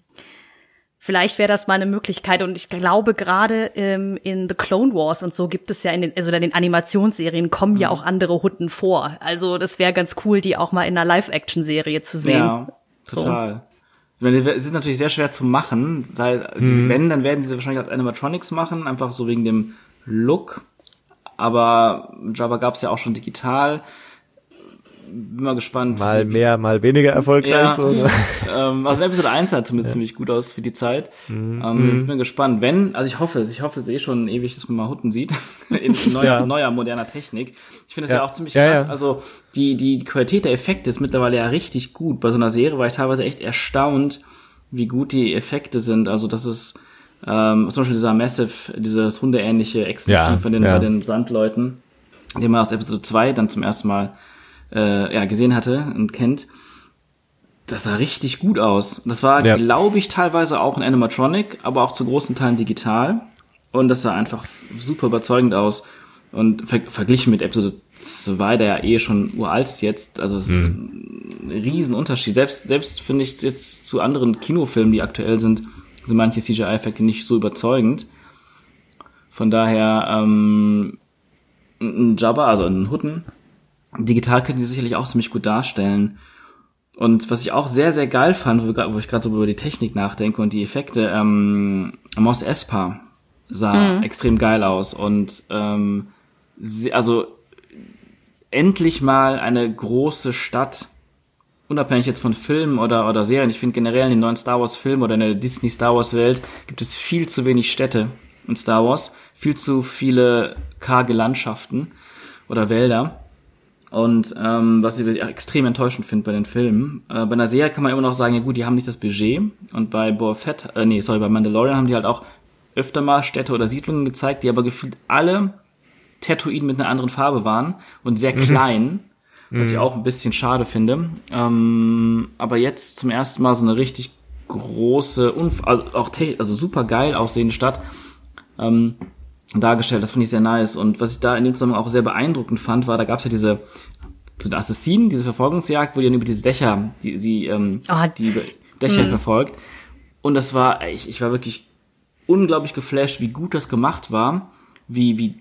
Vielleicht wäre das mal eine Möglichkeit und ich glaube gerade ähm, in The Clone Wars und so gibt es ja in den also in den Animationsserien kommen mhm. ja auch andere Hutten vor. Also das wäre ganz cool, die auch mal in einer Live-Action-Serie zu sehen. Ja, total. So. Ich meine, es ist natürlich sehr schwer zu machen. Sei, mhm. Wenn, dann werden sie wahrscheinlich als Animatronics machen, einfach so wegen dem Look. Aber Java gab es ja auch schon digital. Bin mal gespannt. Mal mehr, mal weniger erfolgreich. Ja. Ähm, also Episode 1 sah zumindest ziemlich gut aus für die Zeit. Mhm. Ähm, ich bin gespannt. Wenn, also ich hoffe es, ich hoffe es eh schon ewig, dass man mal Hutten sieht. in neuer, Ja. neuer, moderner Technik. Ich finde es ja. Ja. auch ziemlich Ja, krass. ja. Also die, die Qualität der Effekte ist mittlerweile ja richtig gut. Bei so einer Serie war ich teilweise echt erstaunt, wie gut die Effekte sind. Also das ist ähm, zum Beispiel dieser Massive, dieses hundeähnliche Action Ja, von den, ja. bei den Sandleuten, den man aus Episode 2 dann zum ersten Mal äh, ja, gesehen hatte und kennt. Das sah richtig gut aus. Das war, Ja. glaube ich, teilweise auch ein Animatronic, aber auch zu großen Teilen digital. Und das sah einfach super überzeugend aus. Und ver verglichen mit Episode 2, der ja eh schon uralt ist jetzt, also es ist ein Riesenunterschied. Selbst, selbst finde ich jetzt zu anderen Kinofilmen, die aktuell sind, sind manche CGI-Effekte nicht so überzeugend. Von daher, ähm, ein Jabba, also ein Hutten, digital können sie sicherlich auch ziemlich gut darstellen. Und was ich auch sehr, sehr geil fand, wo ich gerade so über die Technik nachdenke und die Effekte, ähm, Mos Espa sah extrem geil aus. Und ähm, sie, also endlich mal eine große Stadt, unabhängig jetzt von Filmen oder, oder Serien. Ich finde generell in den neuen Star Wars Filmen oder in der Disney Star Wars Welt gibt es viel zu wenig Städte in Star Wars, viel zu viele karge Landschaften oder Wälder. Und ähm, was ich extrem enttäuschend finde bei den Filmen. Äh, bei einer Serie kann man immer noch sagen, ja gut, die haben nicht das Budget. Und bei Boba Fett, äh, nee, sorry, bei Mandalorian haben die halt auch öfter mal Städte oder Siedlungen gezeigt, die aber gefühlt alle Tatooine mit einer anderen Farbe waren und sehr klein, was ich auch ein bisschen schade finde. Ähm, aber jetzt zum ersten Mal so eine richtig große, also auch also super geil aussehende Stadt ähm, dargestellt. Das finde ich sehr nice. Und was ich da in dem Zusammenhang auch sehr beeindruckend fand, war, da gab es ja diese so eine Assassinen, diese Verfolgungsjagd, wo die dann über diese Dächer, die sie ähm, Ah, die Dächer verfolgt. Und das war, ich, ich war wirklich unglaublich geflasht, wie gut das gemacht war, wie, wie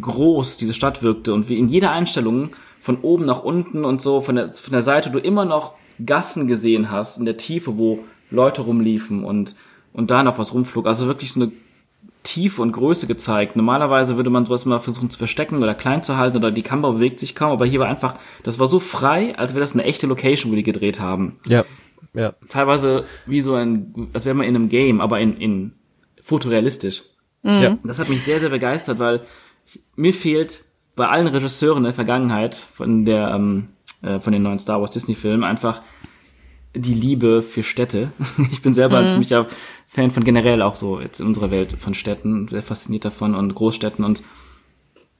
groß diese Stadt wirkte und wie in jeder Einstellung von oben nach unten und so von der, von der Seite du immer noch Gassen gesehen hast in der Tiefe, wo Leute rumliefen und, und da noch was rumflog. Also wirklich so eine Tiefe und Größe gezeigt. Normalerweise würde man sowas immer versuchen zu verstecken oder klein zu halten oder die Kamera bewegt sich kaum, aber hier war einfach, das war so frei, als wäre das eine echte Location, wo die gedreht haben Ja, ja. teilweise wie so ein, als wäre man in einem Game, aber in, in fotorealistisch. ja. Das hat mich sehr, sehr begeistert, weil ich, mir fehlt bei allen Regisseuren in der Vergangenheit von der, ähm, äh, von den neuen Star Wars Disney Filmen einfach die Liebe für Städte. Ich bin selber ein ziemlicher Fan von generell auch so jetzt in unserer Welt von Städten, sehr fasziniert davon und Großstädten und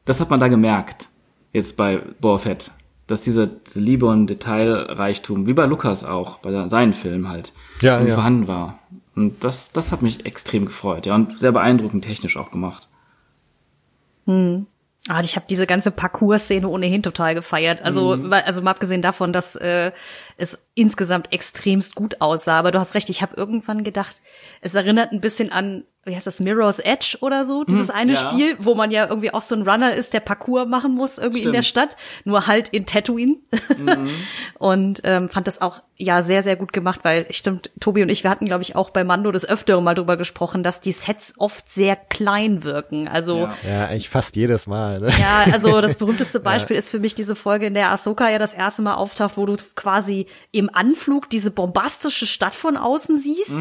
das hat man da gemerkt, jetzt bei Boba Fett, dass diese, diese Liebe und Detailreichtum, wie bei Lukas auch, bei der- seinen Filmen halt, Ja, ja. vorhanden war. Und das, das hat mich extrem gefreut, ja, und sehr beeindruckend technisch auch gemacht. Ah, ich habe diese ganze Parcours-Szene ohnehin total gefeiert. Also, weil- also mal abgesehen davon, dass äh, es insgesamt extremst gut aussah. Aber du hast recht, ich habe irgendwann gedacht, es erinnert ein bisschen an, wie heißt das, Mirror's Edge oder so, dieses eine ja. Spiel, wo man ja irgendwie auch so ein Runner ist, der Parcours machen muss irgendwie in der Stadt, nur halt in Tatooine. und ähm, fand das auch ja sehr, sehr gut gemacht, weil stimmt, Tobi und ich, wir hatten, glaube ich, auch bei Mando des Öfteren mal drüber gesprochen, dass die Sets oft sehr klein wirken. Also Ja. Ja, eigentlich fast jedes Mal. Ne? ja, also das berühmteste Beispiel ist für mich diese Folge, in der Ahsoka ja das erste Mal auftaucht, wo du quasi im Anflug diese bombastische Stadt von außen siehst.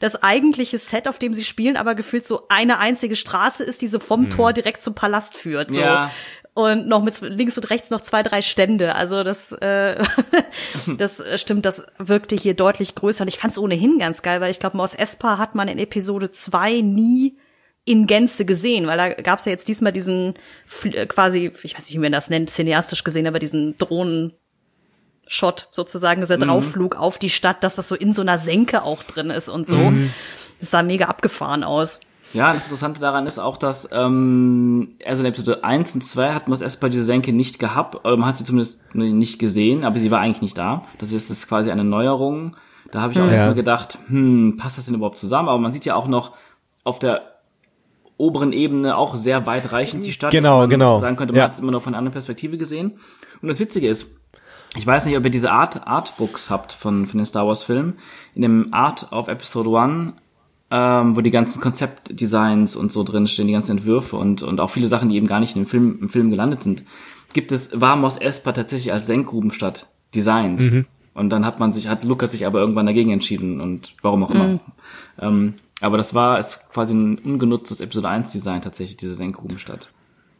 Das eigentliche Set, auf dem sie spielen, aber gefühlt so eine einzige Straße ist, die so vom Tor direkt zum Palast führt. So. Ja. Und noch mit links und rechts noch zwei, drei Stände. Also das, äh, das äh, stimmt, das wirkte hier deutlich größer. Und ich fand es ohnehin ganz geil, weil ich glaube, Mos Espa hat man in Episode zwei nie in Gänze gesehen, weil da gab es ja jetzt diesmal diesen äh, quasi, ich weiß nicht, wie man das nennt, cineastisch gesehen, aber diesen Drohnen-Shot sozusagen, dieser Draufflug auf die Stadt, dass das so in so einer Senke auch drin ist und so. Das sah mega abgefahren aus. Ja, das Interessante daran ist auch, dass ähm, also in Episode 1 und 2 hat man es erst bei dieser Senke nicht gehabt, oder man hat sie zumindest nicht gesehen, aber sie war eigentlich nicht da. Das ist, das quasi eine Neuerung. Da habe ich auch Ja. erstmal gedacht, hm, passt das denn überhaupt zusammen? Aber man sieht ja auch noch auf der oberen Ebene auch sehr weitreichend die Stadt. Genau, genau. Sagen könnte, man Ja. hat es immer nur von einer anderen Perspektive gesehen. Und das Witzige ist, ich weiß nicht, ob ihr diese Art Artbooks habt von, von den Star Wars Filmen. In dem Art of Episode 1 ähm, wo die ganzen Konzeptdesigns und so drin stehen, die ganzen Entwürfe und, und auch viele Sachen, die eben gar nicht in dem Film, im Film gelandet sind, gibt es, war Mos Espa tatsächlich als Senkgrubenstadt designt. Mhm. Und dann hat man sich, hat Lukas sich aber irgendwann dagegen entschieden und warum auch immer. Ähm, aber das war ist quasi ein ungenutztes Episode 1 Design tatsächlich, diese Senkgrubenstadt.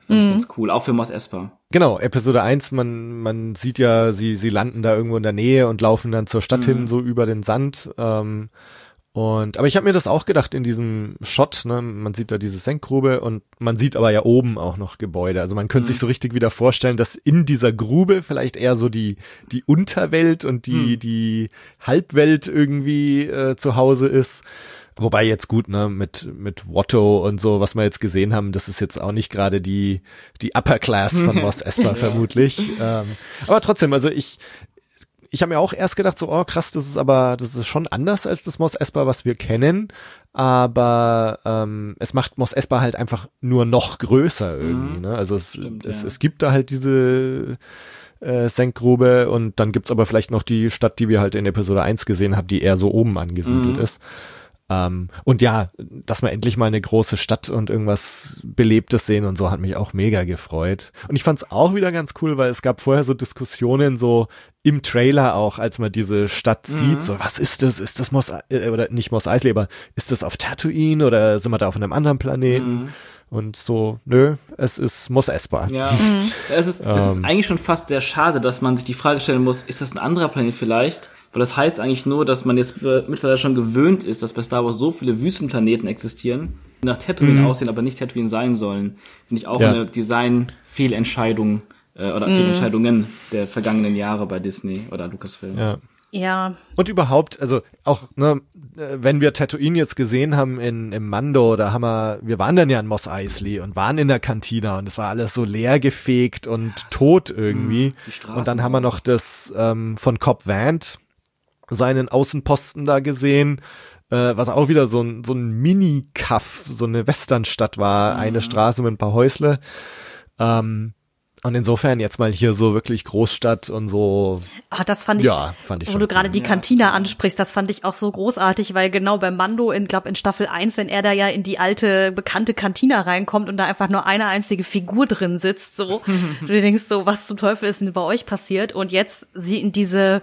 Fand ich ganz cool. Auch für Mos Espa. Genau, Episode 1, man, man sieht ja, sie, sie landen da irgendwo in der Nähe und laufen dann zur Stadt hin, so über den Sand. Ähm, und aber ich habe mir das auch gedacht in diesem Shot, ne, man sieht da diese Senkgrube und man sieht aber ja oben auch noch Gebäude. Also man könnte sich so richtig wieder vorstellen, dass in dieser Grube vielleicht eher so die die Unterwelt und die die Halbwelt irgendwie äh, zu Hause ist. Wobei jetzt gut, ne, mit, mit Watto und so, was wir jetzt gesehen haben, das ist jetzt auch nicht gerade die, die Upper Class von Moss Esper vermutlich. Ähm, aber trotzdem, also ich, ich habe mir auch erst gedacht, so, oh krass, das ist aber, das ist schon anders als das Moss Esper, was wir kennen. Aber ähm, es macht Moss Esper halt einfach nur noch größer irgendwie. Ne? Also es, Stimmt, es, ja. es gibt da halt diese äh, Senkgrube und dann gibt's aber vielleicht noch die Stadt, die wir halt in Episode 1 gesehen haben, die eher so oben angesiedelt ist. Ähm, und ja, dass wir endlich mal eine große Stadt und irgendwas Belebtes sehen und so hat mich auch mega gefreut. Und ich fand's auch wieder ganz cool, weil es gab vorher so Diskussionen so im Trailer auch, als man diese Stadt sieht, so was ist das? Ist das Mos äh, oder nicht Mos Eisley, aber ist das auf Tatooine oder sind wir da auf einem anderen Planeten? Und so, nö, es ist Mos Espa. Ja, es, ist, es ist eigentlich schon fast sehr schade, dass man sich die Frage stellen muss, ist das ein anderer Planet vielleicht? Weil das heißt eigentlich nur, dass man jetzt äh, mittlerweile schon gewöhnt ist, dass bei Star Wars so viele Wüstenplaneten existieren, die nach Tatooine aussehen, aber nicht Tatooine sein sollen. Finde ich auch Ja. eine Design-Fehlentscheidung äh, oder Fehlentscheidungen der vergangenen Jahre bei Disney oder Lucasfilm. Ja. Ja, Und überhaupt, also auch, ne, äh, wenn wir Tatooine jetzt gesehen haben in, im Mando, da haben wir, wir waren dann ja in Mos Eisley und waren in der Kantina und es war alles so leer gefegt und tot irgendwie. die Straßen Und dann haben wir noch das ähm, von Cobb Vant, seinen Außenposten da gesehen, äh, was auch wieder so ein, so ein Mini-Kaff, so eine Westernstadt war, eine Straße mit ein paar Häusle. Ähm, und insofern jetzt mal hier so wirklich Großstadt und so, ah, das fand ich, ja, fand ich wo du gerade die Kantina ansprichst, das fand ich auch so großartig, weil genau beim Mando in, glaub, in Staffel 1, wenn er da ja in die alte, bekannte Kantina reinkommt und da einfach nur eine einzige Figur drin sitzt, so, du denkst so, was zum Teufel ist denn bei euch passiert? Und jetzt sie in diese,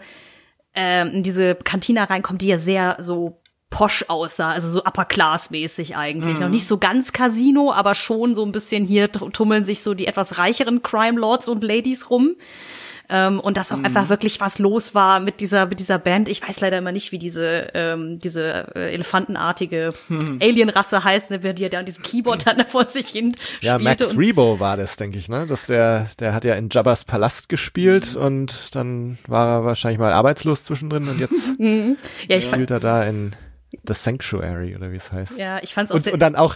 ähm, in diese Kantina reinkommt, die ja sehr so posch aussah, also so upper class mäßig eigentlich. Noch nicht so ganz Casino, aber schon so ein bisschen hier tummeln sich so die etwas reicheren Crime Lords und Ladies rum. Ähm, und dass auch einfach wirklich was los war mit dieser mit dieser Band. Ich weiß leider immer nicht, wie diese ähm, diese äh, elefantenartige Alienrasse heißt, ne, die ja da an diesem Keyboard dann vor sich hin Ja, spielte. Max und Rebo war das, denke ich, ne? Dass der, der hat ja in Jabba's Palast gespielt und dann war er wahrscheinlich mal arbeitslos zwischendrin und jetzt ja, ich fand, spielt er da in The Sanctuary oder wie es heißt. ja, ich fand's auch Und, und dann auch,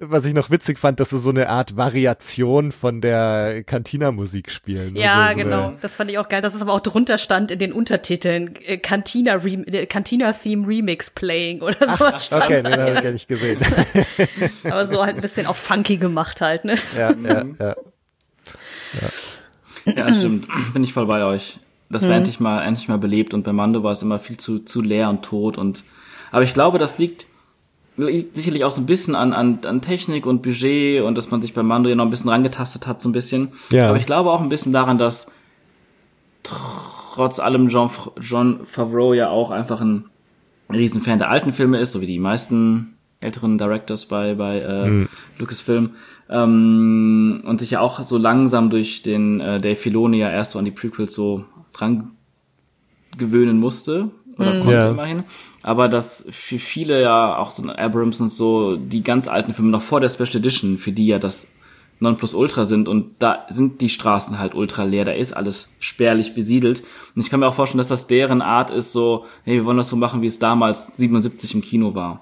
was ich noch witzig fand, dass sie so eine Art Variation von der Cantina-Musik spielen. Ja, so, so genau. Eine, Das fand ich auch geil, dass es aber auch drunter stand in den Untertiteln äh, Cantina Rem äh, Cantina Theme Remix Playing oder sowas stand okay, da. nee, das habe ich gar nicht gesehen. Aber so halt ein bisschen auch funky gemacht halt, ne? ja, ja, ja. Ja, stimmt. Bin ich voll bei euch. Das war endlich mal, endlich mal belebt und bei Mando war es immer viel zu, zu leer und tot und, aber ich glaube, das liegt, liegt sicherlich auch so ein bisschen an, an, an Technik und Budget und dass man sich bei Mando ja noch ein bisschen rangetastet hat, so ein bisschen. Ja. Aber ich glaube auch ein bisschen daran, dass trotz allem John, John Favreau ja auch einfach ein Riesenfan der alten Filme ist, so wie die meisten älteren Directors bei, bei äh, Lucasfilm. Ähm, und sich ja auch so langsam durch den äh, Dave Filoni ja erst so an die Prequels so dran gewöhnen musste. Oder konnte Ja. immerhin. Aber dass für viele ja auch so Abrams und so die ganz alten Filme noch vor der Special Edition, für die ja das Nonplusultra sind und da sind die Straßen halt ultra leer, da ist alles spärlich besiedelt. Und ich kann mir auch vorstellen, dass das deren Art ist, so, hey, wir wollen das so machen, wie es damals 77 im Kino war.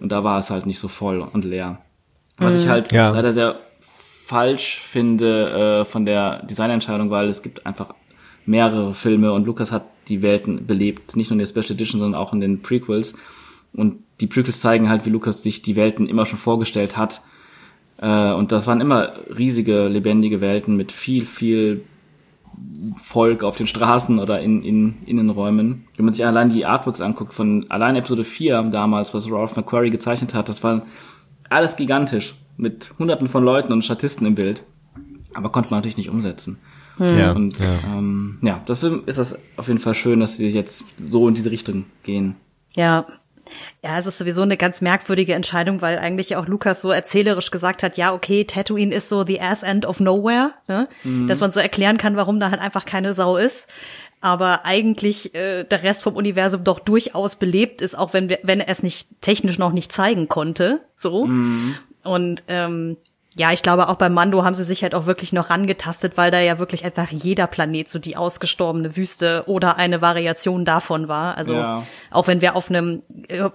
Und da war es halt nicht so voll und leer. Was ich halt Ja. leider sehr falsch finde äh, von der Designentscheidung, weil es gibt einfach mehrere Filme und Lucas hat die Welten belebt, nicht nur in der Special Edition, sondern auch in den Prequels. Und die Prequels zeigen halt, wie Lucas sich die Welten immer schon vorgestellt hat. Äh, und das waren immer riesige, lebendige Welten mit viel, viel Volk auf den Straßen oder in, in Innenräumen. Wenn man sich allein die Artbooks anguckt, von allein Episode 4 damals, was Ralph McQuarrie gezeichnet hat, das war alles gigantisch, mit hunderten von Leuten und Statisten im Bild. Aber konnte man natürlich nicht umsetzen. Ja, Und ja. Ähm, ja, das ist das auf jeden Fall schön, dass sie jetzt so in diese Richtung gehen. Ja. Ja, es ist sowieso eine ganz merkwürdige Entscheidung, weil eigentlich auch Lukas so erzählerisch gesagt hat, ja, okay, Tatooine ist so the ass end of nowhere, ne? Dass man so erklären kann, warum da halt einfach keine Sau ist. Aber eigentlich äh, der Rest vom Universum doch durchaus belebt ist, auch wenn wir, wenn er es nicht technisch noch nicht zeigen konnte. So. Und ähm, ja, ich glaube, auch bei Mando haben sie sich halt auch wirklich noch rangetastet, weil da ja wirklich einfach jeder Planet so die ausgestorbene Wüste oder eine Variation davon war. Also Ja. auch wenn wir auf einem äh,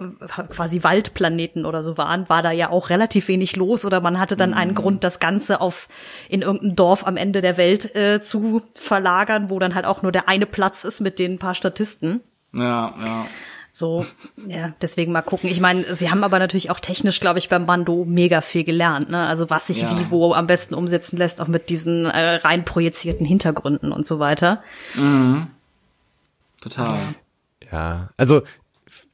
quasi Waldplaneten oder so waren, war da ja auch relativ wenig los oder man hatte dann einen Grund, das Ganze auf in irgendein Dorf am Ende der Welt äh, zu verlagern, wo dann halt auch nur der eine Platz ist mit den paar Statisten. Ja, ja. So, ja, deswegen mal gucken. Ich meine, sie haben aber natürlich auch technisch, glaube ich, beim Bando mega viel gelernt, ne? Also was sich Ja. wie wo am besten umsetzen lässt, auch mit diesen äh, rein projizierten Hintergründen und so weiter. Total. Ja, also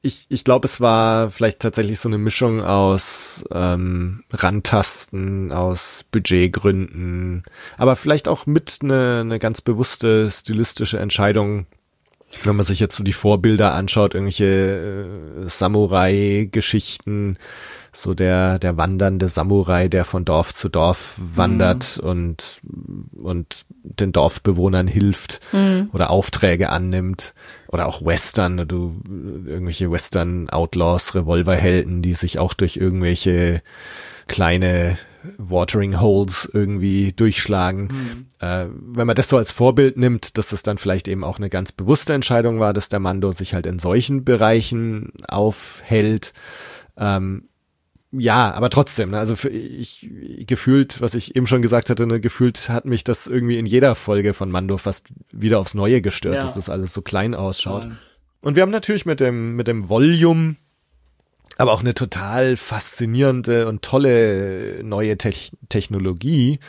ich, ich glaube, es war vielleicht tatsächlich so eine Mischung aus ähm, Rantasten, aus Budgetgründen, aber vielleicht auch mit eine, eine ganz bewusste stilistische Entscheidung, wenn man sich jetzt so die Vorbilder anschaut, irgendwelche äh, Samurai-Geschichten, so der, der wandernde Samurai, der von Dorf zu Dorf wandert und, und den Dorfbewohnern hilft oder Aufträge annimmt. Oder auch Western, du, irgendwelche Western-Outlaws, Revolverhelden, die sich auch durch irgendwelche kleine Watering Holes irgendwie durchschlagen. Äh, wenn man das so als Vorbild nimmt, dass es dann vielleicht eben auch eine ganz bewusste Entscheidung war, dass der Mando sich halt in solchen Bereichen aufhält. Ähm, ja, aber trotzdem, ne, also für ich gefühlt, was ich eben schon gesagt hatte, ne, gefühlt hat mich das irgendwie in jeder Folge von Mando fast wieder aufs Neue gestört, Ja. dass das alles so klein ausschaut. Voll. Und wir haben natürlich mit dem mit dem Volume aber auch eine total faszinierende und tolle neue Tech Technologie,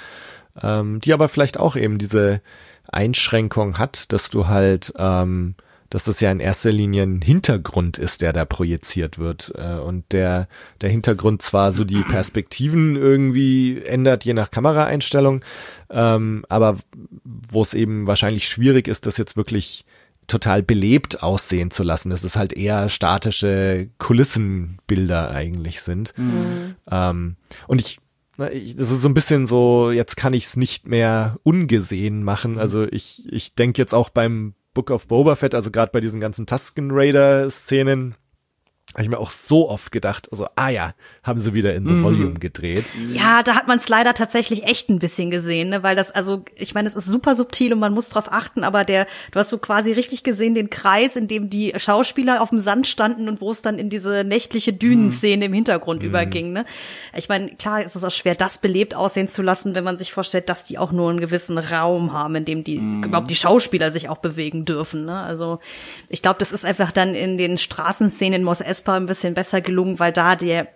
ähm, die aber vielleicht auch eben diese Einschränkung hat, dass du halt, ähm, dass das ja in erster Linie ein Hintergrund ist, der da projiziert wird äh, und der der Hintergrund zwar so die Perspektiven irgendwie ändert, je nach Kameraeinstellung, ähm, aber wo es eben wahrscheinlich schwierig ist, das jetzt wirklich total belebt aussehen zu lassen, dass es halt eher statische Kulissenbilder eigentlich sind. Ähm, und ich, ich, das ist so ein bisschen so, jetzt kann ich es nicht mehr ungesehen machen. Also ich, ich denke jetzt auch beim Book of Boba Fett, also gerade bei diesen ganzen Tusken Raider Szenen, habe ich mir auch so oft gedacht, also, ah ja, haben sie wieder in The Volume gedreht. Ja, da hat man es leider tatsächlich echt ein bisschen gesehen, ne? weil das, also, ich meine, es ist super subtil und man muss drauf achten, aber der, du hast so quasi richtig gesehen den Kreis, in dem die Schauspieler auf dem Sand standen und wo es dann in diese nächtliche Dünenszene im Hintergrund überging, ne? Ich meine, klar ist es auch schwer, das belebt aussehen zu lassen, wenn man sich vorstellt, dass die auch nur einen gewissen Raum haben, in dem die, überhaupt die Schauspieler sich auch bewegen dürfen, ne? Also, ich glaube, das ist einfach dann in den Straßenszenen in Mos Espa ein bisschen besser gelungen, weil da der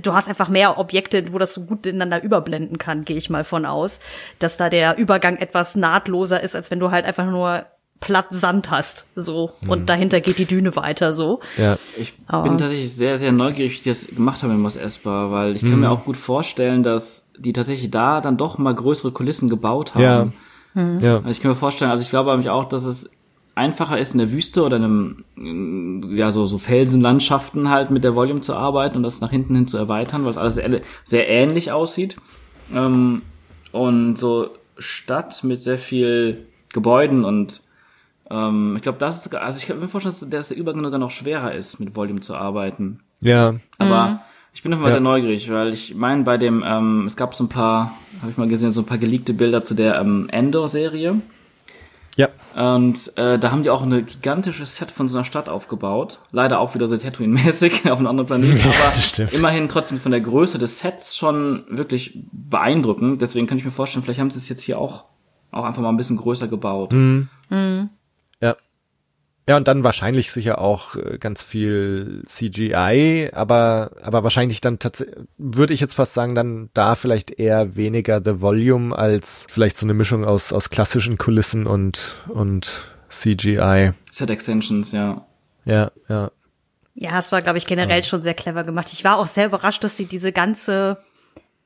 du hast einfach mehr Objekte, wo das so gut ineinander überblenden kann, gehe ich mal von aus, dass da der Übergang etwas nahtloser ist, als wenn du halt einfach nur platt Sand hast, so und dahinter geht die Düne weiter, so. Ja. Ich Aber- bin tatsächlich sehr, sehr neugierig, wie die das gemacht haben in Mos Espa, weil ich kann mir auch gut vorstellen, dass die tatsächlich da dann doch mal größere Kulissen gebaut haben. Ja. Ja. Also ich kann mir vorstellen, also ich glaube nämlich auch, dass es einfacher ist, in der Wüste oder in einem, ja, so, so Felsenlandschaften halt mit der Volume zu arbeiten und das nach hinten hin zu erweitern, weil es alles sehr, sehr ähnlich aussieht. Ähm, und so Stadt mit sehr viel Gebäuden und ähm, ich glaube, das ist also ich kann mir vorstellen, dass dass der Übergang sogar noch schwerer ist, mit Volume zu arbeiten. Ja. Aber ich bin auf mal Ja. sehr neugierig, weil ich meine, bei dem, ähm, es gab so ein paar, habe ich mal gesehen, so ein paar geleakte Bilder zu der ähm, Endor-Serie. Ja. Und äh, da haben die auch eine gigantische Set von so einer Stadt aufgebaut. Leider auch wieder so Tatooine-mäßig auf einem anderen Planeten. Aber das stimmt. immerhin trotzdem von der Größe des Sets schon wirklich beeindruckend. Deswegen kann ich mir vorstellen, vielleicht haben sie es jetzt hier auch, auch einfach mal ein bisschen größer gebaut. Mhm. Ja. Ja, und dann wahrscheinlich sicher auch äh, ganz viel CGI, aber, aber wahrscheinlich dann tatsächlich, würde ich jetzt fast sagen, dann da vielleicht eher weniger The Volume als vielleicht so eine Mischung aus, aus klassischen Kulissen und, und CGI. Set Extensions, ja. Ja, ja. Ja, es war, glaube ich, generell schon sehr clever gemacht. Ich war auch sehr überrascht, dass sie diese ganze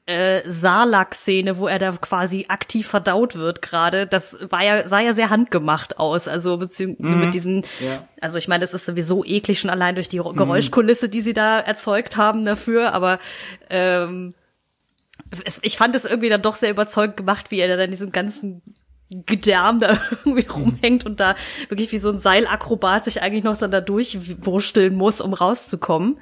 äh, Salak-Szene, wo er da quasi aktiv verdaut wird gerade, das war ja, sah ja sehr handgemacht aus. Also beziehungsweise mhm. mit diesen, ja. also ich meine, das ist sowieso eklig schon allein durch die mhm. Geräuschkulisse, die sie da erzeugt haben dafür, aber ähm, es, ich fand es irgendwie dann doch sehr überzeugend gemacht, wie er da dann diesen ganzen Gedärm da irgendwie mhm. rumhängt und da wirklich wie so ein Seilakrobat sich eigentlich noch dann da durchwursteln muss, um rauszukommen.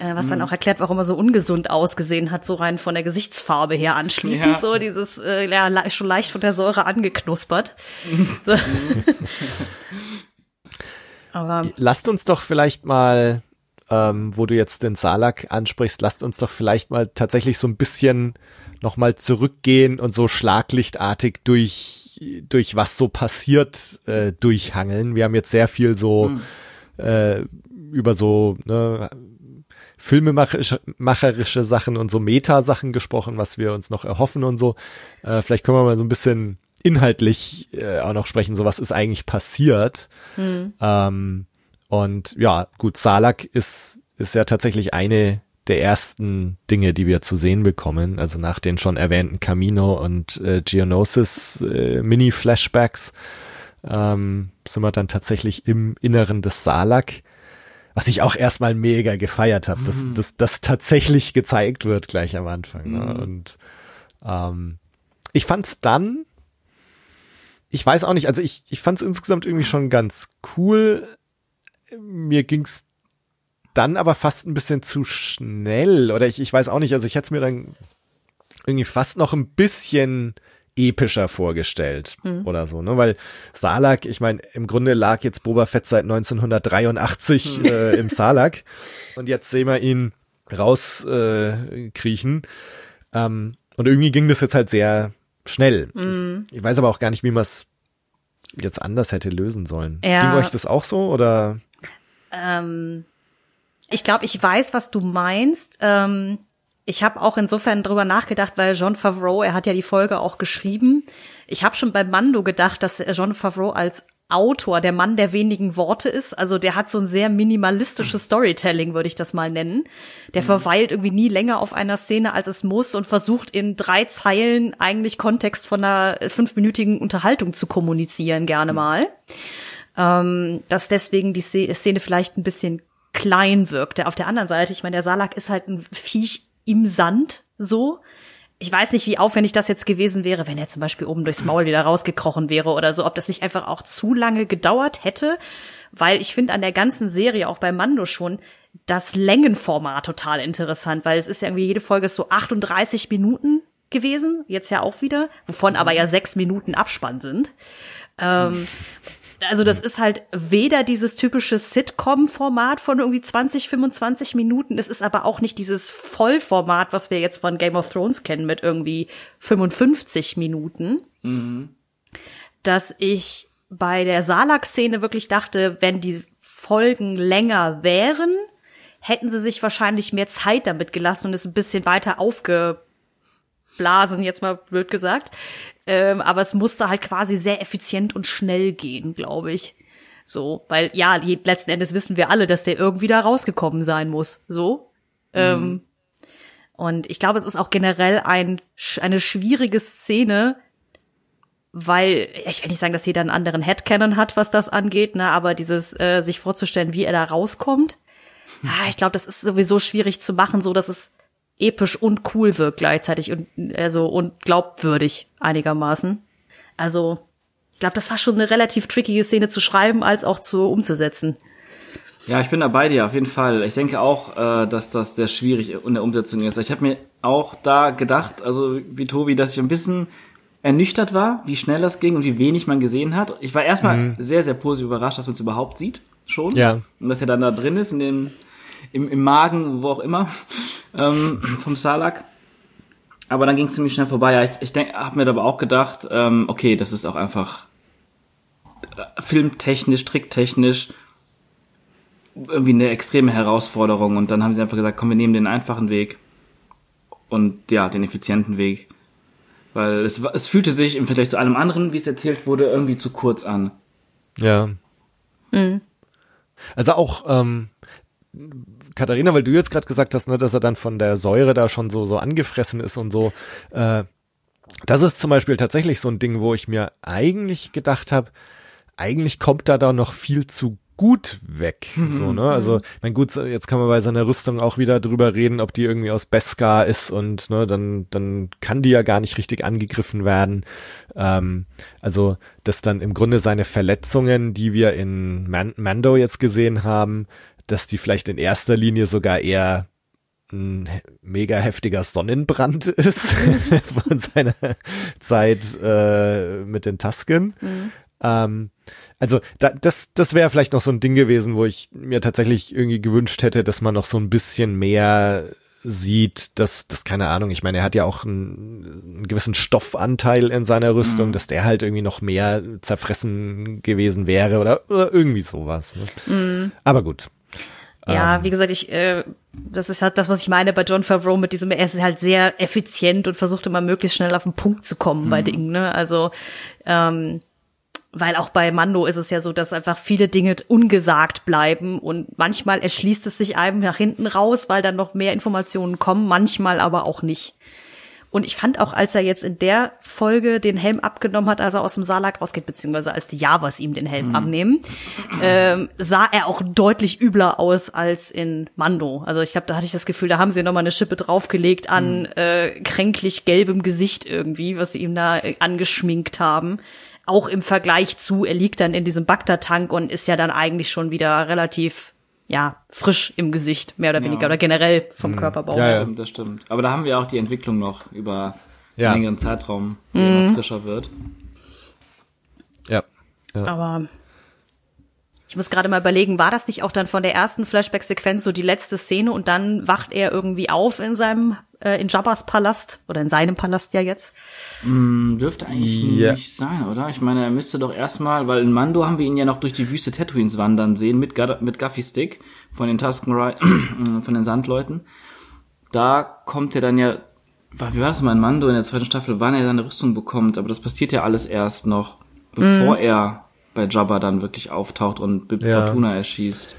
Äh, was mhm. dann auch erklärt, warum er so ungesund ausgesehen hat, so rein von der Gesichtsfarbe her anschließend. Ja. So dieses, äh, ja, schon leicht von der Säure angeknuspert. so. Aber lasst uns doch vielleicht mal, ähm, wo du jetzt den Salak ansprichst, lasst uns doch vielleicht mal tatsächlich so ein bisschen nochmal zurückgehen und so schlaglichtartig durch, durch was so passiert, äh, durchhangeln. Wir haben jetzt sehr viel so mhm. äh, über so ne, filmemacherische Sachen und so Meta-Sachen gesprochen, was wir uns noch erhoffen und so. Äh, vielleicht können wir mal so ein bisschen inhaltlich äh, auch noch sprechen, so was ist eigentlich passiert. Mhm. Ähm, und ja, gut, Salak ist, ist ja tatsächlich eine der ersten Dinge, die wir zu sehen bekommen. Also nach den schon erwähnten Camino und äh, Geonosis äh, Mini-Flashbacks ähm, sind wir dann tatsächlich im Inneren des Salak was ich auch erstmal mega gefeiert habe, dass mhm. das dass tatsächlich gezeigt wird gleich am Anfang. Ne? Mhm. Und ähm, ich fand's dann, ich weiß auch nicht, also ich, ich fand's insgesamt irgendwie schon ganz cool. Mir ging's dann aber fast ein bisschen zu schnell. Oder ich, ich weiß auch nicht, also ich hätte es mir dann irgendwie fast noch ein bisschen epischer vorgestellt mhm. oder so, ne? Weil Salak, ich meine, im Grunde lag jetzt Boba Fett seit 1983 mhm. äh, im Salak und jetzt sehen wir ihn rauskriechen. Äh, ähm, und irgendwie ging das jetzt halt sehr schnell. Mhm. Ich, ich, weiß aber auch gar nicht, wie man es jetzt anders hätte lösen sollen. Ja. Ging euch das auch so oder? Ähm, ich glaube, ich weiß, was du meinst. Ähm ich habe auch insofern drüber nachgedacht, weil John Favreau, er hat ja die Folge auch geschrieben. Ich habe schon bei Mando gedacht, dass John Favreau als Autor der Mann der wenigen Worte ist. Also der hat so ein sehr minimalistisches Storytelling, würde ich das mal nennen. Der mhm. verweilt irgendwie nie länger auf einer Szene, als es muss und versucht in drei Zeilen eigentlich Kontext von einer fünfminütigen Unterhaltung zu kommunizieren, gerne mhm. mal. Ähm, dass deswegen die Szene vielleicht ein bisschen klein wirkt. Auf der anderen Seite, ich meine, der Salak ist halt ein Viech im Sand so. Ich weiß nicht, wie aufwendig das jetzt gewesen wäre, wenn er zum Beispiel oben durchs Maul wieder rausgekrochen wäre oder so, ob das nicht einfach auch zu lange gedauert hätte, weil ich finde an der ganzen Serie, auch bei Mando schon, das Längenformat total interessant, weil es ist ja irgendwie jede Folge so 38 Minuten gewesen, jetzt ja auch wieder, wovon aber ja sechs Minuten Abspann sind. Ähm, also das ist halt weder dieses typische Sitcom-Format von irgendwie 20, 25 Minuten, es ist aber auch nicht dieses Vollformat, was wir jetzt von Game of Thrones kennen mit irgendwie 55 Minuten. Mhm. Dass ich bei der Salak-Szene wirklich dachte, wenn die Folgen länger wären, hätten sie sich wahrscheinlich mehr Zeit damit gelassen und es ein bisschen weiter aufgeblasen, jetzt mal blöd gesagt. Ähm, aber es musste halt quasi sehr effizient und schnell gehen, glaube ich. So, weil ja, letzten Endes wissen wir alle, dass der irgendwie da rausgekommen sein muss. So. Mhm. Ähm, und ich glaube, es ist auch generell ein, eine schwierige Szene, weil, ich will nicht sagen, dass jeder einen anderen Headcanon hat, was das angeht, ne, aber dieses, äh, sich vorzustellen, wie er da rauskommt, ah, ich glaube, das ist sowieso schwierig zu machen, so dass es episch und cool wirkt gleichzeitig und also und glaubwürdig einigermaßen. Also ich glaube, das war schon eine relativ trickige Szene zu schreiben als auch zu umzusetzen. Ja, ich bin da bei dir auf jeden Fall. Ich denke auch, äh, dass das sehr schwierig in der Umsetzung ist. Ich habe mir auch da gedacht, also wie Tobi, dass ich ein bisschen ernüchtert war, wie schnell das ging und wie wenig man gesehen hat. Ich war erstmal mhm. sehr, sehr positiv überrascht, dass man es überhaupt sieht, schon. Ja. Und dass er dann da drin ist, in dem, im, im Magen, wo auch immer ähm, vom Salak. Aber dann ging es ziemlich schnell vorbei. Ja, ich, ich habe mir aber auch gedacht, ähm, okay, das ist auch einfach äh, filmtechnisch, tricktechnisch irgendwie eine extreme Herausforderung. Und dann haben sie einfach gesagt, komm, wir nehmen den einfachen Weg und ja, den effizienten Weg. Weil es, es fühlte sich im Vergleich zu allem anderen, wie es erzählt wurde, irgendwie zu kurz an. Ja. Mhm. Also auch ähm, Katharina, weil du jetzt gerade gesagt hast, ne, dass er dann von der Säure da schon so so angefressen ist und so. Äh, das ist zum Beispiel tatsächlich so ein Ding, wo ich mir eigentlich gedacht habe, eigentlich kommt da da noch viel zu gut weg. Mhm. So, ne? Also, mein gut, jetzt kann man bei seiner Rüstung auch wieder drüber reden, ob die irgendwie aus Beskar ist und ne, dann, dann kann die ja gar nicht richtig angegriffen werden. Ähm, also, dass dann im Grunde seine Verletzungen, die wir in Man Mando jetzt gesehen haben, dass die vielleicht in erster Linie sogar eher ein mega heftiger Sonnenbrand ist von seiner Zeit äh, mit den Tasken. Mhm. Ähm, also da, das, das wäre vielleicht noch so ein Ding gewesen, wo ich mir tatsächlich irgendwie gewünscht hätte, dass man noch so ein bisschen mehr sieht, dass, das keine Ahnung, ich meine, er hat ja auch einen, einen gewissen Stoffanteil in seiner Rüstung, mhm. dass der halt irgendwie noch mehr zerfressen gewesen wäre oder, oder irgendwie sowas. Ne? Mhm. Aber gut. Ja, ähm. wie gesagt, ich, äh, das ist halt das, was ich meine bei John Favreau mit diesem, er ist halt sehr effizient und versucht immer möglichst schnell auf den Punkt zu kommen mhm. bei Dingen, ne? Also, ähm, weil auch bei Mando ist es ja so, dass einfach viele Dinge ungesagt bleiben und manchmal erschließt es sich einem nach hinten raus, weil dann noch mehr Informationen kommen, manchmal aber auch nicht. Und ich fand auch, als er jetzt in der Folge den Helm abgenommen hat, als er aus dem Salak rausgeht, beziehungsweise als die Javas ihm den Helm mhm. abnehmen, ähm, sah er auch deutlich übler aus als in Mando. Also ich glaube, da hatte ich das Gefühl, da haben sie nochmal eine Schippe draufgelegt an mhm. äh, kränklich gelbem Gesicht irgendwie, was sie ihm da äh, angeschminkt haben auch im Vergleich zu, er liegt dann in diesem Bagdad-Tank und ist ja dann eigentlich schon wieder relativ ja, frisch im Gesicht, mehr oder weniger, ja. oder generell vom mhm. Körperbau. Ja, ja, das stimmt. Aber da haben wir auch die Entwicklung noch über ja. einen längeren Zeitraum, die mhm. immer frischer wird. Ja. ja. Aber ich muss gerade mal überlegen, war das nicht auch dann von der ersten Flashback-Sequenz so die letzte Szene und dann wacht er irgendwie auf in seinem, äh, in Jabba's Palast oder in seinem Palast ja jetzt? Mm, dürfte eigentlich ja. nicht sein, oder? Ich meine, er müsste doch erstmal, weil in Mando haben wir ihn ja noch durch die Wüste Tatooines wandern sehen mit, mit Guffy Stick von den Tusken von den Sandleuten. Da kommt er dann ja, wie war das mal in Mando in der zweiten Staffel, wann er seine Rüstung bekommt, aber das passiert ja alles erst noch, bevor mm. er bei Jabba dann wirklich auftaucht und Bib ja. Fortuna erschießt.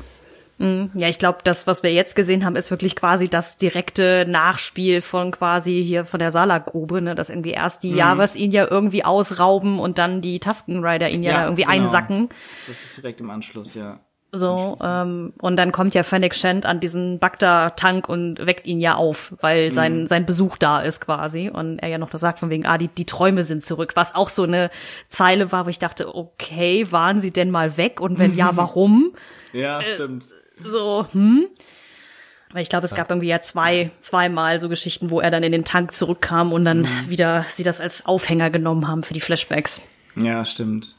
Mhm. Ja, ich glaube, das, was wir jetzt gesehen haben, ist wirklich quasi das direkte Nachspiel von quasi hier von der Salak-Grube, ne, dass irgendwie erst die mhm. Javas ihn ja irgendwie ausrauben und dann die Tusken Rider ihn ja, ja irgendwie genau. einsacken. Das ist direkt im Anschluss, ja. So, ähm, und dann kommt ja Fennec Shand an diesen Bagda-Tank und weckt ihn ja auf, weil mhm. sein, sein Besuch da ist quasi. Und er ja noch das sagt von wegen, ah, die, die Träume sind zurück. Was auch so eine Zeile war, wo ich dachte, okay, waren sie denn mal weg? Und wenn ja, warum? ja, äh, stimmt. So, hm? Weil ich glaube, es gab irgendwie ja zwei, zweimal so Geschichten, wo er dann in den Tank zurückkam und dann mhm. wieder sie das als Aufhänger genommen haben für die Flashbacks. Ja, stimmt.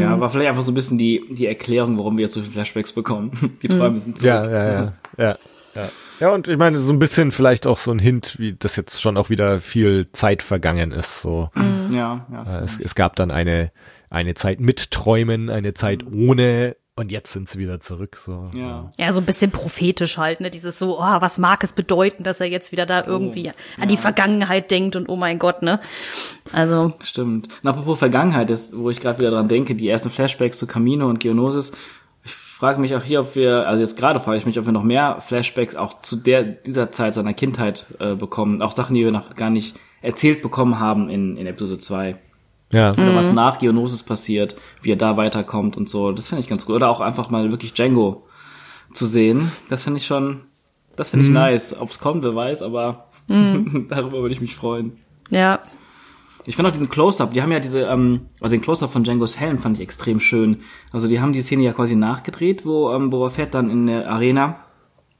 Ja, mhm. war vielleicht einfach so ein bisschen die, die Erklärung, warum wir jetzt so viele Flashbacks bekommen. Die Träume mhm. sind zurück. Ja, ja, ja, ja, ja. Ja, und ich meine, so ein bisschen vielleicht auch so ein Hint, wie das jetzt schon auch wieder viel Zeit vergangen ist. So. Mhm. Ja, ja. Es, es gab dann eine, eine Zeit mit Träumen, eine Zeit ohne und jetzt sind sie wieder zurück, so. Ja. Ja, so ein bisschen prophetisch halt, ne? Dieses so, oh, was mag es bedeuten, dass er jetzt wieder da oh, irgendwie oh, an die Vergangenheit denkt und oh mein Gott, ne? Also. Stimmt. Und apropos Vergangenheit ist, wo ich gerade wieder dran denke, die ersten Flashbacks zu Camino und Geonosis. Ich frage mich auch hier, ob wir, also jetzt gerade frage ich mich, ob wir noch mehr Flashbacks auch zu der, dieser Zeit seiner Kindheit äh, bekommen. Auch Sachen, die wir noch gar nicht erzählt bekommen haben in, in Episode 2. Ja. Oder mhm. was nach Geonosis passiert, wie er da weiterkommt und so. Das finde ich ganz gut. Oder auch einfach mal wirklich Django zu sehen. Das finde ich schon, das finde ich mhm. nice. Ob es kommt, wer weiß, aber mhm. darüber würde ich mich freuen. Ja. Ich finde auch diesen Close-Up, die haben ja diese, ähm, also den Close-Up von Django's Helm fand ich extrem schön. Also die haben die Szene ja quasi nachgedreht, wo ähm, Boba Fett dann in der Arena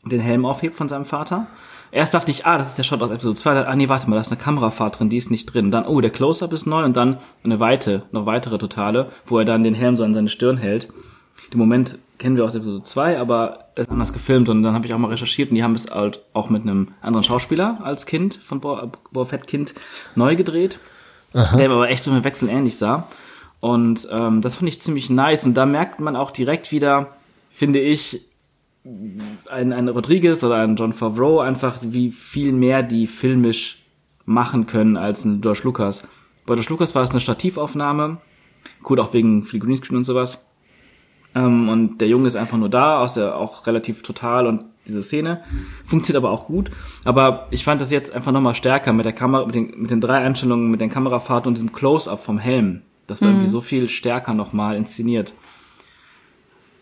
den Helm aufhebt von seinem Vater. Erst dachte ich, ah, das ist der Shot aus Episode 2. Dann, ah, nee, warte mal, da ist eine Kamerafahrt drin, die ist nicht drin. Dann, oh, der Close-Up ist neu und dann eine weite, noch weitere totale, wo er dann den Helm so an seine Stirn hält. Den Moment kennen wir aus Episode 2, aber es ist anders gefilmt und dann habe ich auch mal recherchiert und die haben es halt auch mit einem anderen Schauspieler als Kind von Boa, Boa Fett Kind neu gedreht, Aha. der aber echt so mit Wechsel ähnlich sah. Und ähm, das fand ich ziemlich nice und da merkt man auch direkt wieder, finde ich, ein, ein Rodriguez oder ein John Favreau einfach, wie viel mehr die filmisch machen können als ein George Lucas. Bei George Lucas war es eine Stativaufnahme, gut auch wegen viel Greenscreen und sowas. Ähm, und der Junge ist einfach nur da, aus der auch relativ total und diese Szene funktioniert aber auch gut. Aber ich fand das jetzt einfach nochmal stärker mit der Kamera, mit den, mit den drei Einstellungen, mit den Kamerafahrten und diesem Close-up vom Helm. Das war irgendwie so viel stärker nochmal inszeniert.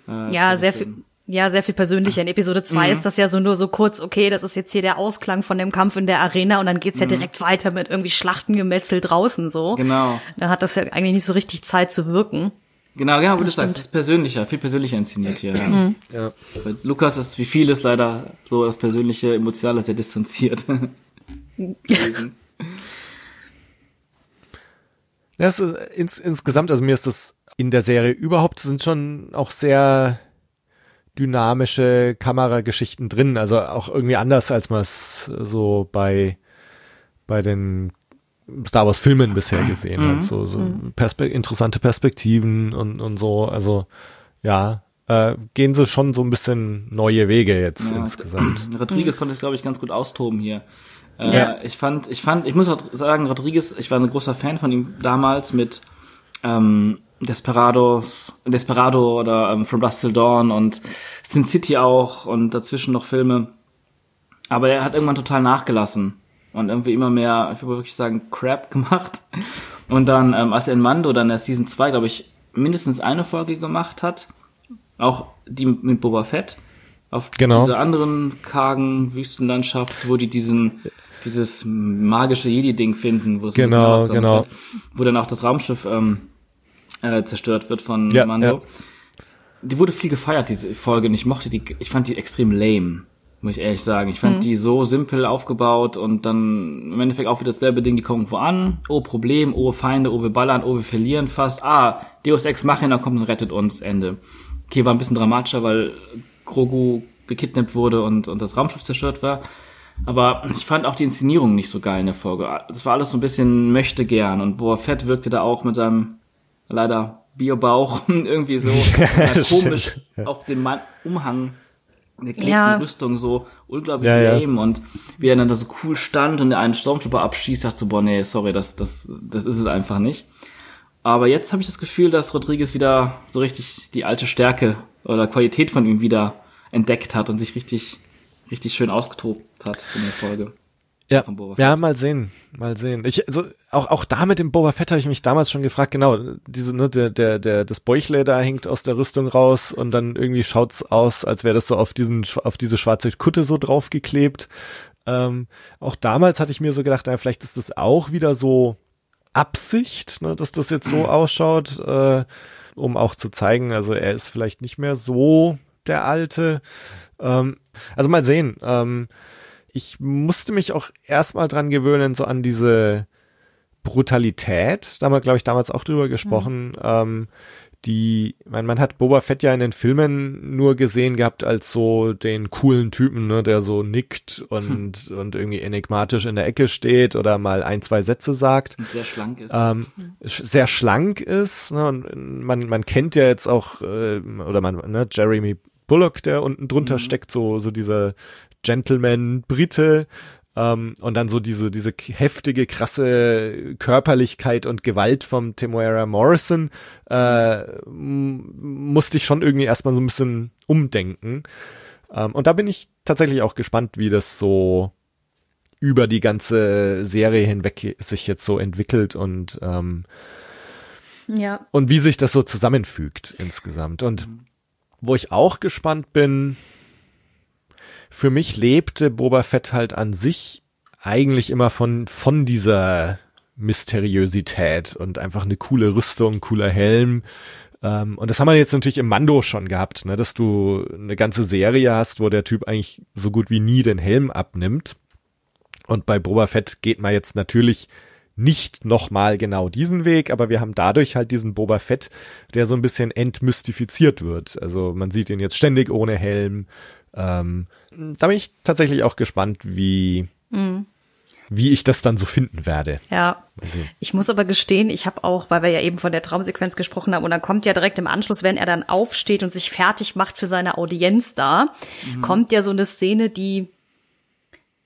Äh, Ja, sehr viel. Ja, sehr viel persönlicher. In Episode 2 ist das ja so nur so kurz, okay, das ist jetzt hier der Ausklang von dem Kampf in der Arena und dann geht's ja direkt weiter mit irgendwie Schlachtengemetzel draußen so. Genau. Da hat das ja eigentlich nicht so richtig Zeit zu wirken. Genau, genau, wie du sagst, das ist persönlicher, viel persönlicher inszeniert hier. Ja. Ja. Bei Lukas ist wie vieles leider so das persönliche, emotionale sehr distanziert. gewesen. Ja, ist, ins, insgesamt, also mir ist das in der Serie überhaupt sind schon auch sehr dynamische Kamerageschichten drin, also auch irgendwie anders, als man es so bei bei den Star Wars Filmen bisher gesehen hat, so, so Perspe interessante Perspektiven und und so, also ja, äh, gehen sie schon so ein bisschen neue Wege jetzt Ja, insgesamt. Rodriguez konnte es, glaube ich, ganz gut austoben hier. Äh, Ja. Ich fand, ich fand, ich muss auch sagen, Rodriguez, ich war ein großer Fan von ihm damals mit ähm, Desperados, Desperado oder ähm, From Dusk Till Dawn und Sin City auch und dazwischen noch Filme. Aber er hat irgendwann total nachgelassen und irgendwie immer mehr, ich würde wirklich sagen, Crap gemacht. Und dann, ähm, als er in Mando dann in der Season 2, glaube ich, mindestens eine Folge gemacht hat, auch die mit Boba Fett, auf Genau. dieser anderen kargen Wüstenlandschaft, wo die diesen dieses magische Jedi-Ding finden, wo sie Genau, genau. Fett- wo dann auch das Raumschiff ähm, äh, zerstört wird von Ja, Mando. ja. Die wurde viel gefeiert, diese Folge, und ich mochte die, ich fand die extrem lame, muss ich ehrlich sagen. Ich fand die so simpel aufgebaut und dann im Endeffekt auch wieder dasselbe Ding, die kommen wo an, oh Problem, oh Feinde, oh wir ballern, oh wir verlieren fast, ah, Deus Ex Machina kommt und rettet uns, Ende. Okay, war ein bisschen dramatischer, weil Grogu gekidnappt wurde und, und das Raumschiff zerstört war. Aber ich fand auch die Inszenierung nicht so geil in der Folge. Das war alles so ein bisschen möchte gern und Boa Fett wirkte da auch mit seinem leider Biobauch irgendwie so ja, komisch stimmt, ja. auf dem Mann Umhang der geklebten Ja. Rüstung so unglaublich Ja, ja. lame und wie er dann da so cool stand und der einen Stormtrooper abschießt, dachte so, boah, nee, sorry, das, das, das ist es einfach nicht. Aber jetzt habe ich das Gefühl, dass Rodriguez wieder so richtig die alte Stärke oder Qualität von ihm wieder entdeckt hat und sich richtig, richtig schön ausgetobt hat in der Folge. Ja, ja, mal sehen, mal sehen. Ich, also, auch, auch da mit dem Boba Fett habe ich mich damals schon gefragt, genau, diese, ne, der, der, der, das Bäuchle da hängt aus der Rüstung raus und dann irgendwie schaut's aus, als wäre das so auf diesen, auf diese schwarze Kutte so draufgeklebt. Ähm, auch damals hatte ich mir so gedacht, na, vielleicht ist das auch wieder so Absicht, ne, dass das jetzt so ausschaut, äh, um auch zu zeigen, also er ist vielleicht nicht mehr so der Alte. Ähm, also mal sehen. Ähm, ich musste mich auch erstmal dran gewöhnen, so an diese Brutalität. Da haben wir, glaube ich, damals auch drüber gesprochen. Ähm, die, man, man hat Boba Fett ja in den Filmen nur gesehen gehabt als so den coolen Typen, ne, der so nickt und, und irgendwie enigmatisch in der Ecke steht oder mal ein, zwei Sätze sagt Und sehr schlank ist. ähm, sch- sehr schlank ist. Ne, und man, man kennt ja jetzt auch, äh, oder man, ne, Jeremy Bullock, der unten drunter steckt, so, so dieser Gentleman-Brite. Ähm, und dann so diese, diese heftige, krasse Körperlichkeit und Gewalt vom Temuera Morrison, äh, musste ich schon irgendwie erstmal so ein bisschen umdenken. Ähm, und da bin ich tatsächlich auch gespannt, wie das so über die ganze Serie hinweg sich jetzt so entwickelt und ähm, Ja. und wie sich das so zusammenfügt insgesamt. Und wo ich auch gespannt bin, für mich lebte Boba Fett halt an sich eigentlich immer von, von dieser Mysteriosität und einfach eine coole Rüstung, cooler Helm. Ähm, und das haben wir jetzt natürlich im Mando schon gehabt, ne, dass du eine ganze Serie hast, wo der Typ eigentlich so gut wie nie den Helm abnimmt. Und bei Boba Fett geht man jetzt natürlich nicht nochmal genau diesen Weg, aber wir haben dadurch halt diesen Boba Fett, der so ein bisschen entmystifiziert wird. Also man sieht ihn jetzt ständig ohne Helm. Ähm, da bin ich tatsächlich auch gespannt, wie, wie ich das dann so finden werde. Ja. Also, Ich muss aber gestehen, ich habe auch, weil wir ja eben von der Traumsequenz gesprochen haben, und dann kommt ja direkt im Anschluss, wenn er dann aufsteht und sich fertig macht für seine Audienz da, kommt ja so eine Szene, die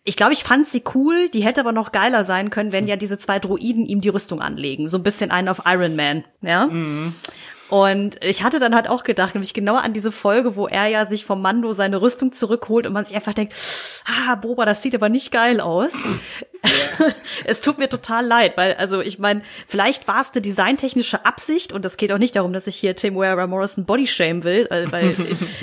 ich glaube, ich fand sie cool, die hätte aber noch geiler sein können, wenn ja diese zwei Droiden ihm die Rüstung anlegen. So ein bisschen einen auf Iron Man, ja. Und ich hatte dann halt auch gedacht, nämlich genau an diese Folge, wo er ja sich vom Mando seine Rüstung zurückholt und man sich einfach denkt, ah, Boba, das sieht aber nicht geil aus. Ja. es tut mir total leid, weil, also ich meine, vielleicht war es eine designtechnische Absicht und es geht auch nicht darum, dass ich hier Tim Ware Morrison Body Shame will, äh, weil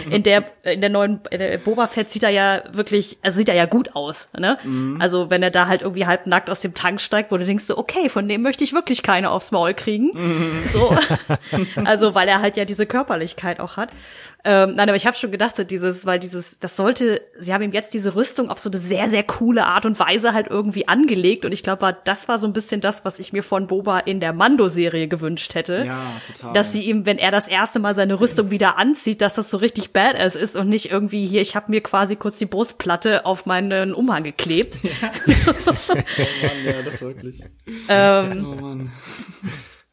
in der in der neuen in der Boba Fett sieht er ja wirklich, also sieht er ja gut aus, ne? Mhm. Also wenn er da halt irgendwie halb nackt aus dem Tank steigt, wo du denkst so, okay, von dem möchte ich wirklich keine aufs Maul kriegen. Mhm. So, also weil er halt ja diese Körperlichkeit auch hat. Ähm, nein, aber ich habe schon gedacht, so dieses, weil dieses, das sollte, sie haben ihm jetzt diese Rüstung auf so eine sehr, sehr coole Art und Weise halt irgendwie angelegt. Und ich glaube, das war so ein bisschen das, was ich mir von Boba in der Mando-Serie gewünscht hätte. Ja, total. Dass sie ihm, wenn er das erste Mal seine Rüstung wieder anzieht, dass das so richtig badass ist und nicht irgendwie hier, ich habe mir quasi kurz die Brustplatte auf meinen Umhang geklebt. Ja. oh Mann, ja, das wirklich. Ähm, oh Mann.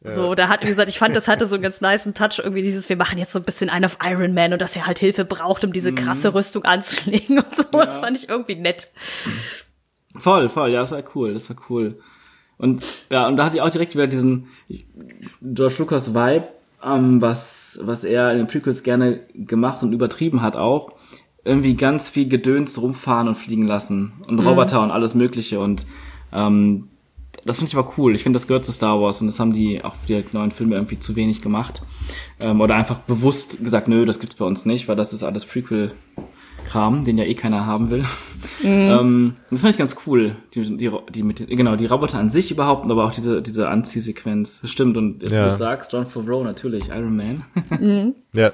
So, da hat, wie gesagt, ich fand, das hatte so einen ganz niceen Touch, irgendwie dieses, wir machen jetzt so ein bisschen ein auf Iron Man und dass er halt Hilfe braucht, um diese mhm. krasse Rüstung anzulegen und so. Ja. Das fand ich irgendwie nett. Voll, voll, ja, das war cool, das war cool. Und ja, und da hatte ich auch direkt wieder diesen George Lucas Vibe, ähm, was, was er in den Prequels gerne gemacht und übertrieben hat auch. Irgendwie ganz viel Gedöns rumfahren und fliegen lassen und mhm. Roboter mhm. und alles Mögliche und ähm, das finde ich aber cool. Ich finde, das gehört zu Star Wars und das haben die auch für die neuen Filme irgendwie zu wenig gemacht. Ähm, oder einfach bewusst gesagt, nö, das gibt's bei uns nicht, weil das ist alles Prequel-Kram, den ja eh keiner haben will. Mhm. Ähm, das fand ich ganz cool. Die, die, die mit, genau, die Roboter an sich überhaupt, aber auch diese, diese Anziehsequenz. Das stimmt. Und jetzt, ja. wo du sagst, John Favreau natürlich, Iron Man. Mhm. Ja.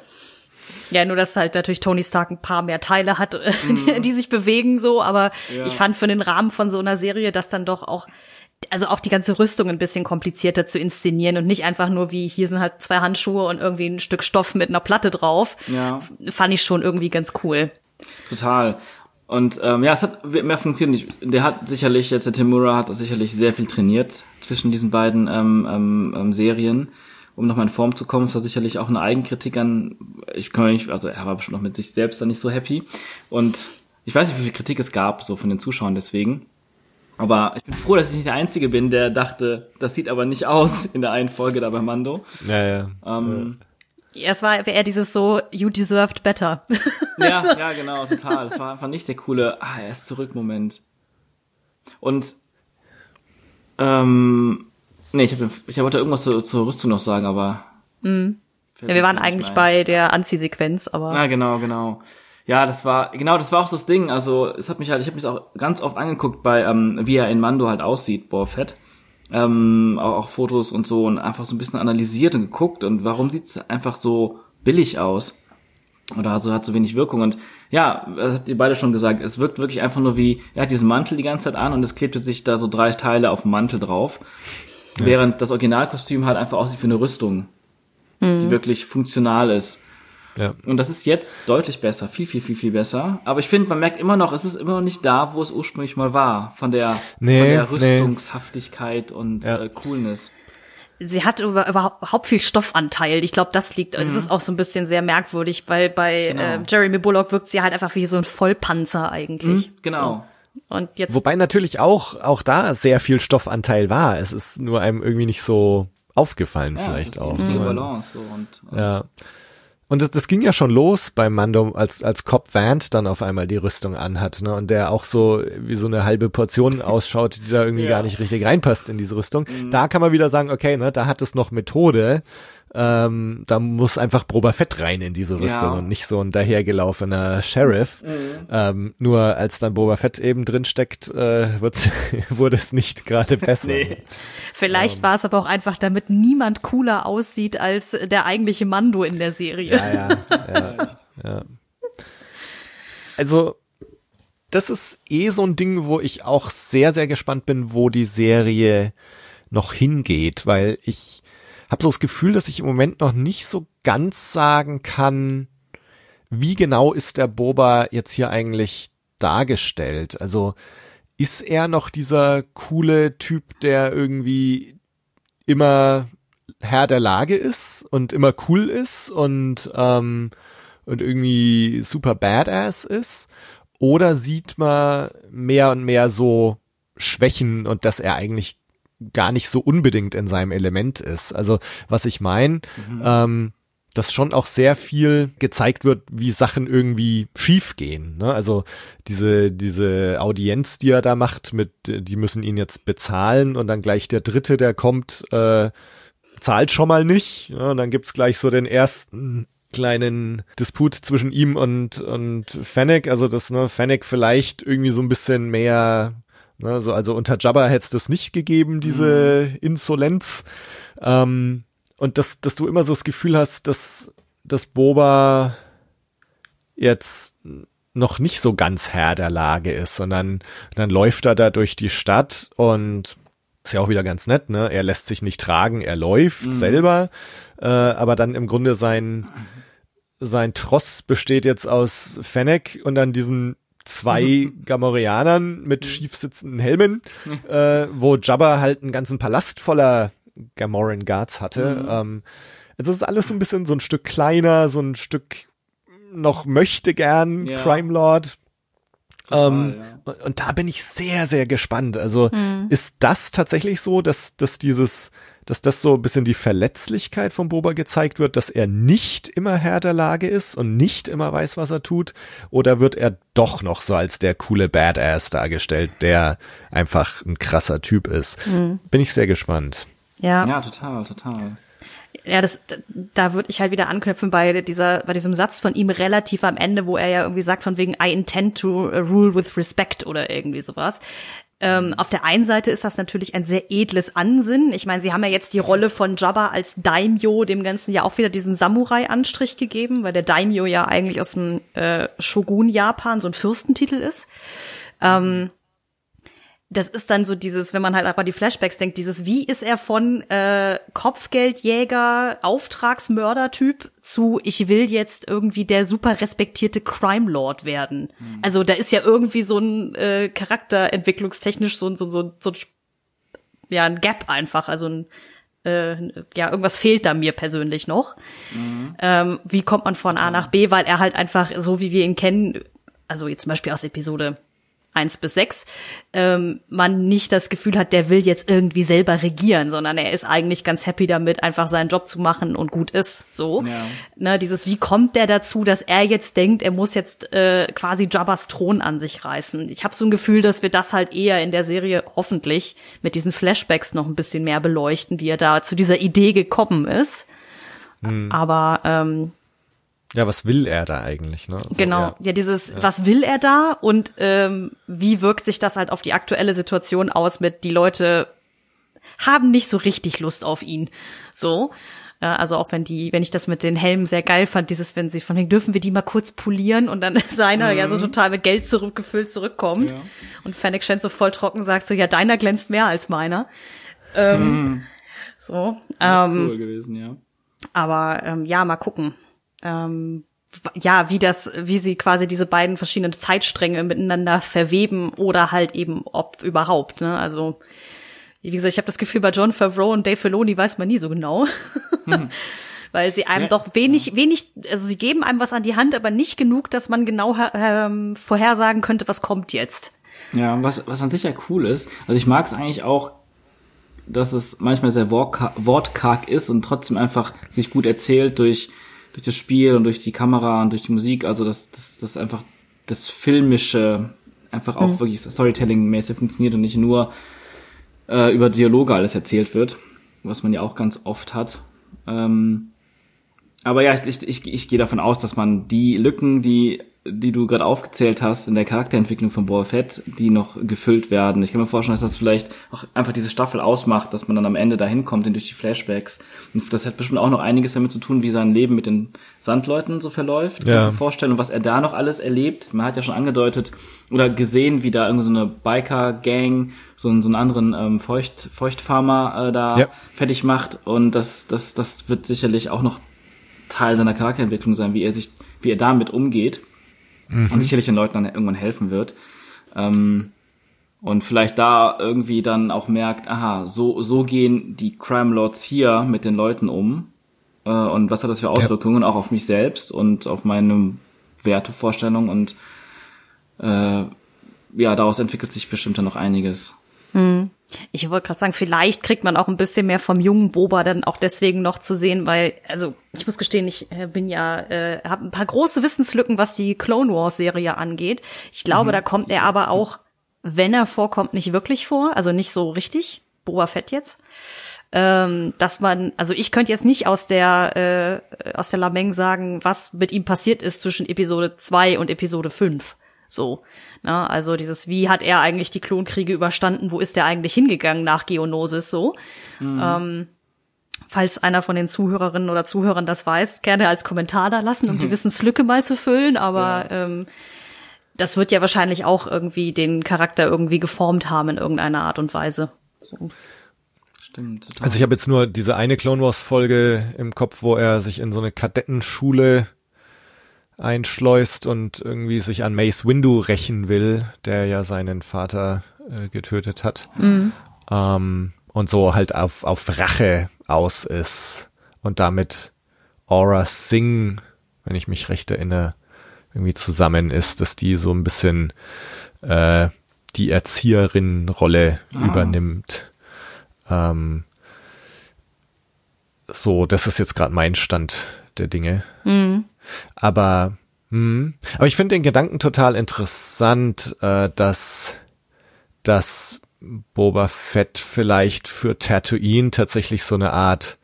Ja, nur dass halt natürlich Tony Stark ein paar mehr Teile hat, mhm. die sich bewegen so, aber ja. ich fand für den Rahmen von so einer Serie, dass dann doch auch also auch die ganze Rüstung ein bisschen komplizierter zu inszenieren und nicht einfach nur wie hier sind halt zwei Handschuhe und irgendwie ein Stück Stoff mit einer Platte drauf. Ja. Fand ich schon irgendwie ganz cool. Total. Und ähm, ja, es hat mehr funktioniert. Der hat sicherlich, jetzt der Timura hat sicherlich sehr viel trainiert zwischen diesen beiden ähm, ähm, ähm Serien, um nochmal in Form zu kommen. Es war sicherlich auch eine Eigenkritik an, ich kann nicht, also er war bestimmt noch mit sich selbst dann nicht so happy. Und ich weiß nicht, wie viel Kritik es gab, so von den Zuschauern deswegen. Aber ich bin froh, dass ich nicht der Einzige bin, der dachte, das sieht aber nicht aus in der einen Folge da bei Mando. Ja, ja. Ähm, ja. Es war eher dieses so, you deserved better. ja, ja, genau, total. Es war einfach nicht der coole, ah, er ist zurück Moment. Und, ähm, nee, ich, hab, ich wollte irgendwas zur, zur Rüstung noch sagen, aber. Mhm. Ja, wir waren eigentlich bei der Anziehsequenz, aber. Ja, genau, genau ja, das war, genau, das war auch so das Ding. Also, es hat mich halt, ich habe mich auch ganz oft angeguckt bei, ähm, wie er in Mando halt aussieht, Boa Fett. Ähm, auch, auch Fotos und so und einfach so ein bisschen analysiert und geguckt und warum sieht's einfach so billig aus? Oder also hat so wenig Wirkung und ja, das habt ihr beide schon gesagt, es wirkt wirklich einfach nur wie, er hat diesen Mantel die ganze Zeit an und es klebte sich da so drei Teile auf dem Mantel drauf. Ja. Während das Originalkostüm halt einfach aussieht wie eine Rüstung, mhm. die wirklich funktional ist. Ja. Und das ist jetzt deutlich besser, viel, viel, viel, viel besser. Aber ich finde, man merkt immer noch, es ist immer noch nicht da, wo es ursprünglich mal war, von der, nee, von der Rüstungshaftigkeit nee. und ja. äh, Coolness. Sie hat über, überhaupt viel Stoffanteil. Ich glaube, das liegt, mhm. das ist auch so ein bisschen sehr merkwürdig, weil bei genau. äh, Jeremy Bullock wirkt sie halt einfach wie so ein Vollpanzer eigentlich. Mhm, genau. So. Und jetzt Wobei natürlich auch, auch da sehr viel Stoffanteil war. Es ist nur einem irgendwie nicht so aufgefallen, ja, vielleicht auch. Die Balance so und, und ja. Und das, das ging ja schon los beim Mando, als, als Cop Vant dann auf einmal die Rüstung anhat, ne? Und der auch so wie so eine halbe Portion ausschaut, die da irgendwie ja. gar nicht richtig reinpasst in diese Rüstung. Mhm. Da kann man wieder sagen, okay, ne, da hat es noch Methode ähm, da muss einfach Boba Fett rein in diese Rüstung ja. und nicht so ein dahergelaufener Sheriff. Mhm. Ähm, nur als dann Boba Fett eben drin steckt, äh, wurde es nicht gerade besser. nee. Vielleicht ähm. war es aber auch einfach, damit niemand cooler aussieht als der eigentliche Mando in der Serie. Ja, ja, ja, ja. Also das ist eh so ein Ding, wo ich auch sehr, sehr gespannt bin, wo die Serie noch hingeht, weil ich habe so das Gefühl, dass ich im Moment noch nicht so ganz sagen kann, wie genau ist der Boba jetzt hier eigentlich dargestellt? Also ist er noch dieser coole Typ, der irgendwie immer Herr der Lage ist und immer cool ist und, ähm, und irgendwie super badass ist? Oder sieht man mehr und mehr so Schwächen und dass er eigentlich gar nicht so unbedingt in seinem Element ist. Also was ich meine, mhm. ähm, dass schon auch sehr viel gezeigt wird, wie Sachen irgendwie schief gehen. Ne? Also diese, diese Audienz, die er da macht, mit, die müssen ihn jetzt bezahlen und dann gleich der Dritte, der kommt, äh, zahlt schon mal nicht. Ja, und dann gibt's gleich so den ersten kleinen Disput zwischen ihm und, und Fennec. Also, dass ne, Fennec vielleicht irgendwie so ein bisschen mehr, ne, so, also unter Jabba hätte es das nicht gegeben, diese mhm. Insolenz. Ähm, und dass, dass du immer so das Gefühl hast, dass, dass Boba jetzt noch nicht so ganz Herr der Lage ist, sondern dann läuft er da durch die Stadt und ist ja auch wieder ganz nett, ne? Er lässt sich nicht tragen, er läuft mhm. selber, äh, aber dann im Grunde sein sein Tross besteht jetzt aus Fennec und dann diesen zwei Gamorianern mit mhm. schief sitzenden Helmen, äh, wo Jabba halt einen ganzen Palast voller Gamoran Guards hatte. Mhm. Ähm, also es ist alles so ein bisschen so ein Stück kleiner, so ein Stück noch möchte gern ja. Crime Lord. Total, ähm, ja. Und da bin ich sehr, sehr gespannt. Also mhm. ist das tatsächlich so, dass, dass dieses, dass das so ein bisschen die Verletzlichkeit von Boba gezeigt wird, dass er nicht immer Herr der Lage ist und nicht immer weiß, was er tut? Oder wird er doch noch so als der coole Badass dargestellt, der einfach ein krasser Typ ist? Mhm. Bin ich sehr gespannt. Ja. Ja, total, total. Ja, das, da würde ich halt wieder anknüpfen bei dieser, bei diesem Satz von ihm relativ am Ende, wo er ja irgendwie sagt von wegen I intend to rule with respect oder irgendwie sowas. Ähm, auf der einen Seite ist das natürlich ein sehr edles Ansinnen. Ich meine, sie haben ja jetzt die Rolle von Jabba als Daimyo dem Ganzen ja auch wieder diesen Samurai-Anstrich gegeben, weil der Daimyo ja eigentlich aus dem äh, Shogun Japan so ein Fürstentitel ist. Ähm, das ist dann so dieses, wenn man halt einfach die Flashbacks denkt, dieses, wie ist er von äh, Kopfgeldjäger, Auftragsmörder-Typ zu, ich will jetzt irgendwie der super respektierte Crime Lord werden. Mhm. Also da ist ja irgendwie so ein äh, charakterentwicklungstechnisch so, so, so, so ja, ein Gap einfach, also ein äh, ja, irgendwas fehlt da mir persönlich noch. Mhm. Ähm, wie kommt man von A nach B, weil er halt einfach, so wie wir ihn kennen, also jetzt zum Beispiel aus Episode eins bis sechs ähm, man nicht das Gefühl hat, der will jetzt irgendwie selber regieren, sondern er ist eigentlich ganz happy damit, einfach seinen Job zu machen und gut ist. So, ja. ne, dieses wie kommt der dazu, dass er jetzt denkt, er muss jetzt äh, quasi Jabbas Thron an sich reißen. Ich habe so ein Gefühl, dass wir das halt eher in der Serie hoffentlich mit diesen Flashbacks noch ein bisschen mehr beleuchten, wie er da zu dieser Idee gekommen ist. Mhm. Aber ähm, ja, was will er da eigentlich, ne? genau, ja, ja dieses, ja. was will er da und ähm, wie wirkt sich das halt auf die aktuelle Situation aus mit, die Leute haben nicht so richtig Lust auf ihn. So. Ja, also auch wenn die, wenn ich das mit den Helmen sehr geil fand, dieses, wenn sie von wegen, dürfen wir die mal kurz polieren und dann seiner mhm. ja so mhm. total mit Geld zurückgefüllt zurückkommt. Ja. Und Fennec Shen so voll trocken sagt so, ja, deiner glänzt mehr als meiner. Ähm, mhm. So. Das ist ähm, cool gewesen, ja. Aber ähm, ja, mal gucken ähm, ja, wie das, wie sie quasi diese beiden verschiedenen Zeitstränge miteinander verweben oder halt eben ob überhaupt. Ne? Also wie gesagt, ich habe das Gefühl, bei John Favreau und Dave Filoni weiß man nie so genau. Hm. Weil sie einem ja. doch wenig, wenig, also sie geben einem was an die Hand, aber nicht genug, dass man genau ähm, vorhersagen könnte, was kommt jetzt. Ja, was, was an sich ja cool ist. Also ich mag es eigentlich auch, dass es manchmal sehr wortkarg ist und trotzdem einfach sich gut erzählt durch durch das Spiel und durch die Kamera und durch die Musik, also das, das, das einfach das Filmische einfach auch mhm. wirklich Storytelling-mäßig funktioniert und nicht nur äh, über Dialoge alles erzählt wird, was man ja auch ganz oft hat. Ähm, aber ja, ich, ich, ich gehe davon aus, dass man die Lücken, die die du gerade aufgezählt hast in der Charakterentwicklung von Boba Fett, die noch gefüllt werden. Ich kann mir vorstellen, dass das vielleicht auch einfach diese Staffel ausmacht, dass man dann am Ende dahin kommt durch die Flashbacks. Und das hat bestimmt auch noch einiges damit zu tun, wie sein Leben mit den Sandleuten so verläuft. Ja. Kann ich mir vorstellen, und was er da noch alles erlebt. Man hat ja schon angedeutet oder gesehen, wie da irgendeine so Biker-Gang so, einen, so einen anderen ähm, Feucht, Feuchtfarmer äh, da ja. fertig macht. Und das, das, das wird sicherlich auch noch Teil seiner Charakterentwicklung sein, wie er sich, wie er damit umgeht mhm. und sicherlich den Leuten dann irgendwann helfen wird. Ähm, und vielleicht da irgendwie dann auch merkt, aha, so, so gehen die Crime Lords hier mit den Leuten um. Äh, und was hat das für Auswirkungen ja. auch auf mich selbst und auf meine Wertevorstellung und äh, ja, daraus entwickelt sich bestimmt dann noch einiges. Mhm. Ich wollte gerade sagen, vielleicht kriegt man auch ein bisschen mehr vom jungen Boba dann auch deswegen noch zu sehen, weil, also ich muss gestehen, ich äh, bin ja, äh, habe ein paar große Wissenslücken, was die Clone Wars Serie angeht. Ich glaube, mhm. da kommt er aber auch, wenn er vorkommt, nicht wirklich vor, also nicht so richtig. Boba Fett jetzt. Ähm, dass man, also ich könnte jetzt nicht aus der äh, aus der Lameng sagen, was mit ihm passiert ist zwischen Episode 2 und Episode 5. So. Na, ne? also dieses, wie hat er eigentlich die Klonkriege überstanden, wo ist er eigentlich hingegangen nach Geonosis so. Mhm. Ähm, falls einer von den Zuhörerinnen oder Zuhörern das weiß, gerne als Kommentar da lassen, um mhm. die Wissenslücke mal zu füllen, aber ja. ähm, das wird ja wahrscheinlich auch irgendwie den Charakter irgendwie geformt haben in irgendeiner Art und Weise. So. Stimmt. Total. Also ich habe jetzt nur diese eine Clone Wars Folge im Kopf, wo er sich in so eine Kadettenschule einschleust und irgendwie sich an Mace Windu rächen will, der ja seinen Vater äh, getötet hat. Mhm. Ähm, und so halt auf, auf Rache aus ist und damit Aura Singh, wenn ich mich recht erinnere, irgendwie zusammen ist, dass die so ein bisschen äh, die Erzieherin-Rolle ah. übernimmt. Ähm, so, das ist jetzt gerade mein Stand der Dinge. Mhm. Aber, hm, aber ich finde den Gedanken total interessant, äh, dass, dass Boba Fett vielleicht für Tatooine tatsächlich so eine Art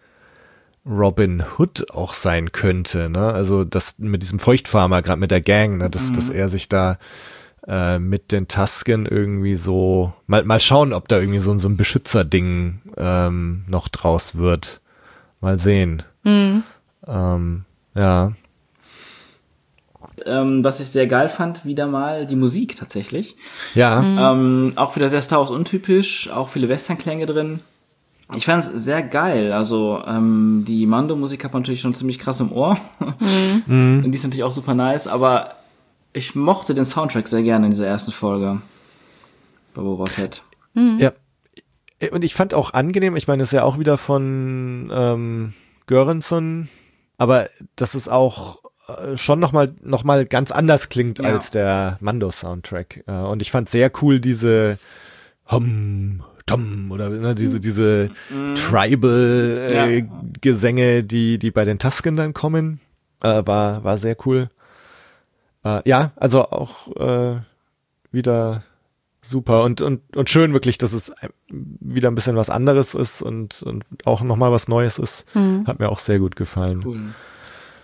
Robin Hood auch sein könnte, ne? Also das mit diesem Feuchtfarmer, gerade mit der Gang, ne? dass, mhm. dass er sich da äh, mit den Tasken irgendwie so mal mal schauen, ob da irgendwie so, so ein Beschützerding ähm, noch draus wird. Mal sehen. Mhm. Ähm, ja ähm, was ich sehr geil fand, wieder mal die Musik tatsächlich. Ja. Mhm. Ähm, auch wieder sehr Star Wars untypisch, auch viele Western-Klänge drin. Ich fand es sehr geil. Also ähm, die Mando-Musik hat man natürlich schon ziemlich krass im Ohr. Mhm. die ist natürlich auch super nice, aber ich mochte den Soundtrack sehr gerne in dieser ersten Folge bei Boba Fett. Mhm. Ja. Und ich fand auch angenehm, ich meine, das ist ja auch wieder von ähm, Göransson, aber das ist auch schon nochmal noch mal ganz anders klingt ja. als der Mando-Soundtrack. Äh, und ich fand sehr cool diese Hum, Tom oder ne, diese diese mhm. Tribal-Gesänge, äh, ja. die die bei den Tusken dann kommen, äh, war war sehr cool. Äh, ja, also auch äh, wieder super und und und schön wirklich, dass es wieder ein bisschen was anderes ist und und auch nochmal was Neues ist. Mhm. Hat mir auch sehr gut gefallen. Cool.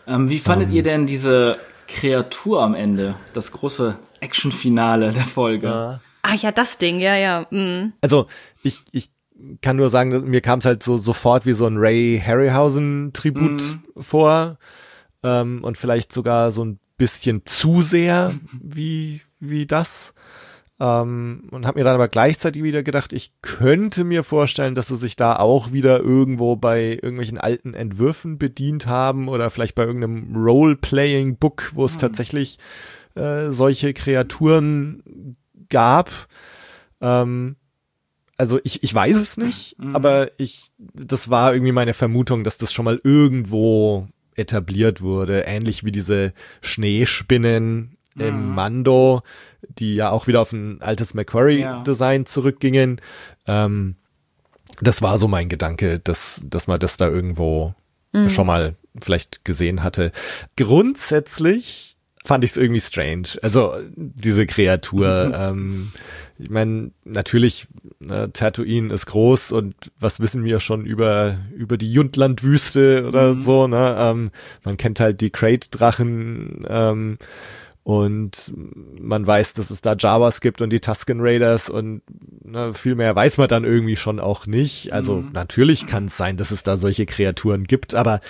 Ähm, wie fandet um, ihr denn diese Kreatur am Ende? Das große Actionfinale der Folge? Ja. Ah ja, das Ding, ja, ja. Mhm. Also ich, ich kann nur sagen, mir kam es halt so sofort wie so ein Ray Harryhausen-Tribut mhm. vor. Ähm, und vielleicht sogar so ein bisschen zu sehr wie, wie das. Ähm, und habe mir dann aber gleichzeitig wieder gedacht, ich könnte mir vorstellen, dass sie sich da auch wieder irgendwo bei irgendwelchen alten Entwürfen bedient haben oder vielleicht bei irgendeinem Role-Playing-Book, wo es mhm. tatsächlich äh, solche Kreaturen gab. Ähm, also ich, ich weiß es nicht, mhm. aber ich, das war irgendwie meine Vermutung, dass das schon mal irgendwo etabliert wurde, ähnlich wie diese Schneespinnen mhm. Mando, die ja auch wieder auf ein altes Macquarie-Design ja. zurückgingen. Ähm, das war so mein Gedanke, dass, dass man das da irgendwo mhm. schon mal vielleicht gesehen hatte. Grundsätzlich fand ich es irgendwie strange. Also diese Kreatur. Ähm, ich meine, natürlich, ne, Tatooine ist groß und was wissen wir schon über über die Juntland-Wüste oder mhm. so. Ne? Ähm, man kennt halt die Crate-Drachen. Ähm, und man weiß, dass es da Jawas gibt und die Tusken Raiders und na, viel mehr weiß man dann irgendwie schon auch nicht. Also mhm. natürlich kann es sein, dass es da solche Kreaturen gibt, aber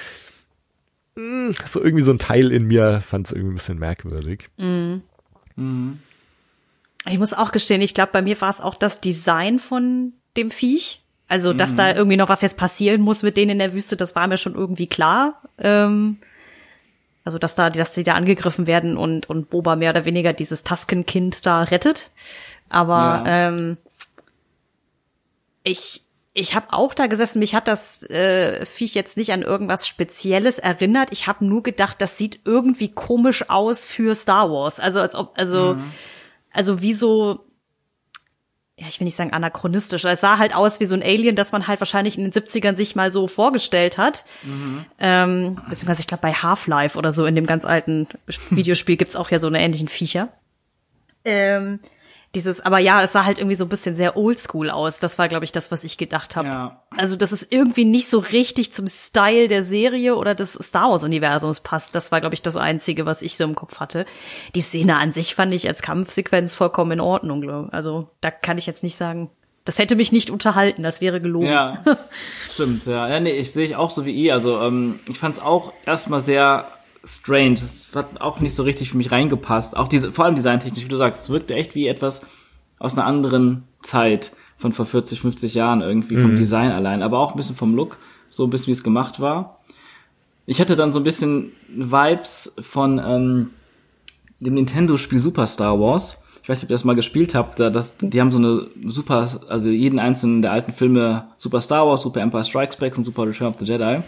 mh, hm, so irgendwie so ein Teil in mir fand es irgendwie ein bisschen merkwürdig. Mhm. Mhm. Ich muss auch gestehen, ich glaube, bei mir war es auch das Design von dem Viech. Also, dass da mhm. irgendwie noch was jetzt passieren muss mit denen in der Wüste, das war mir schon irgendwie klar. Ähm, also dass da, dass sie da angegriffen werden und und Boba mehr oder weniger dieses Tusken-Kind da rettet. Aber ja. ähm, ich ich habe auch da gesessen, mich hat das äh, Viech jetzt nicht an irgendwas Spezielles erinnert. Ich habe nur gedacht, das sieht irgendwie komisch aus für Star Wars. Also als ob, also, mhm. also wie so, ja, ich will nicht sagen anachronistisch. Es sah halt aus wie so ein Alien, das man halt wahrscheinlich in den 70ern sich mal so vorgestellt hat. Mhm. Ähm, beziehungsweise ich glaube bei Half-Life oder so in dem ganz alten Videospiel gibt's auch ja so eine ähnlichen Viecher. Ähm, dieses, aber ja, es sah halt irgendwie so ein bisschen sehr oldschool aus. Das war, glaube ich, das, was ich gedacht habe. Ja. Also, dass es irgendwie nicht so richtig zum Style der Serie oder des Star Wars-Universums passt. Das war, glaube ich, das Einzige, was ich so im Kopf hatte. Die Szene an sich fand ich als Kampfsequenz vollkommen in Ordnung. Glaub. Also, da kann ich jetzt nicht sagen, das hätte mich nicht unterhalten, das wäre gelogen. Ja, stimmt, ja. Ja, nee, ich sehe ich auch so wie ihr. Also, ähm, ich fand es auch erstmal sehr strange. Es hat auch nicht so richtig für mich reingepasst. Auch diese, vor allem designtechnisch, wie du sagst, es wirkte echt wie etwas aus einer anderen Zeit von vor 40, 50 Jahren irgendwie vom mhm. Design allein, aber auch ein bisschen vom Look, so ein bisschen wie es gemacht war. Ich hatte dann so ein bisschen Vibes von ähm, dem Nintendo-Spiel Super Star Wars. Ich weiß nicht, ob ihr das mal gespielt habt. Da, das, die haben so eine super, also jeden einzelnen der alten Filme Super Star Wars, Super Empire Strikes Back und Super Return of the Jedi.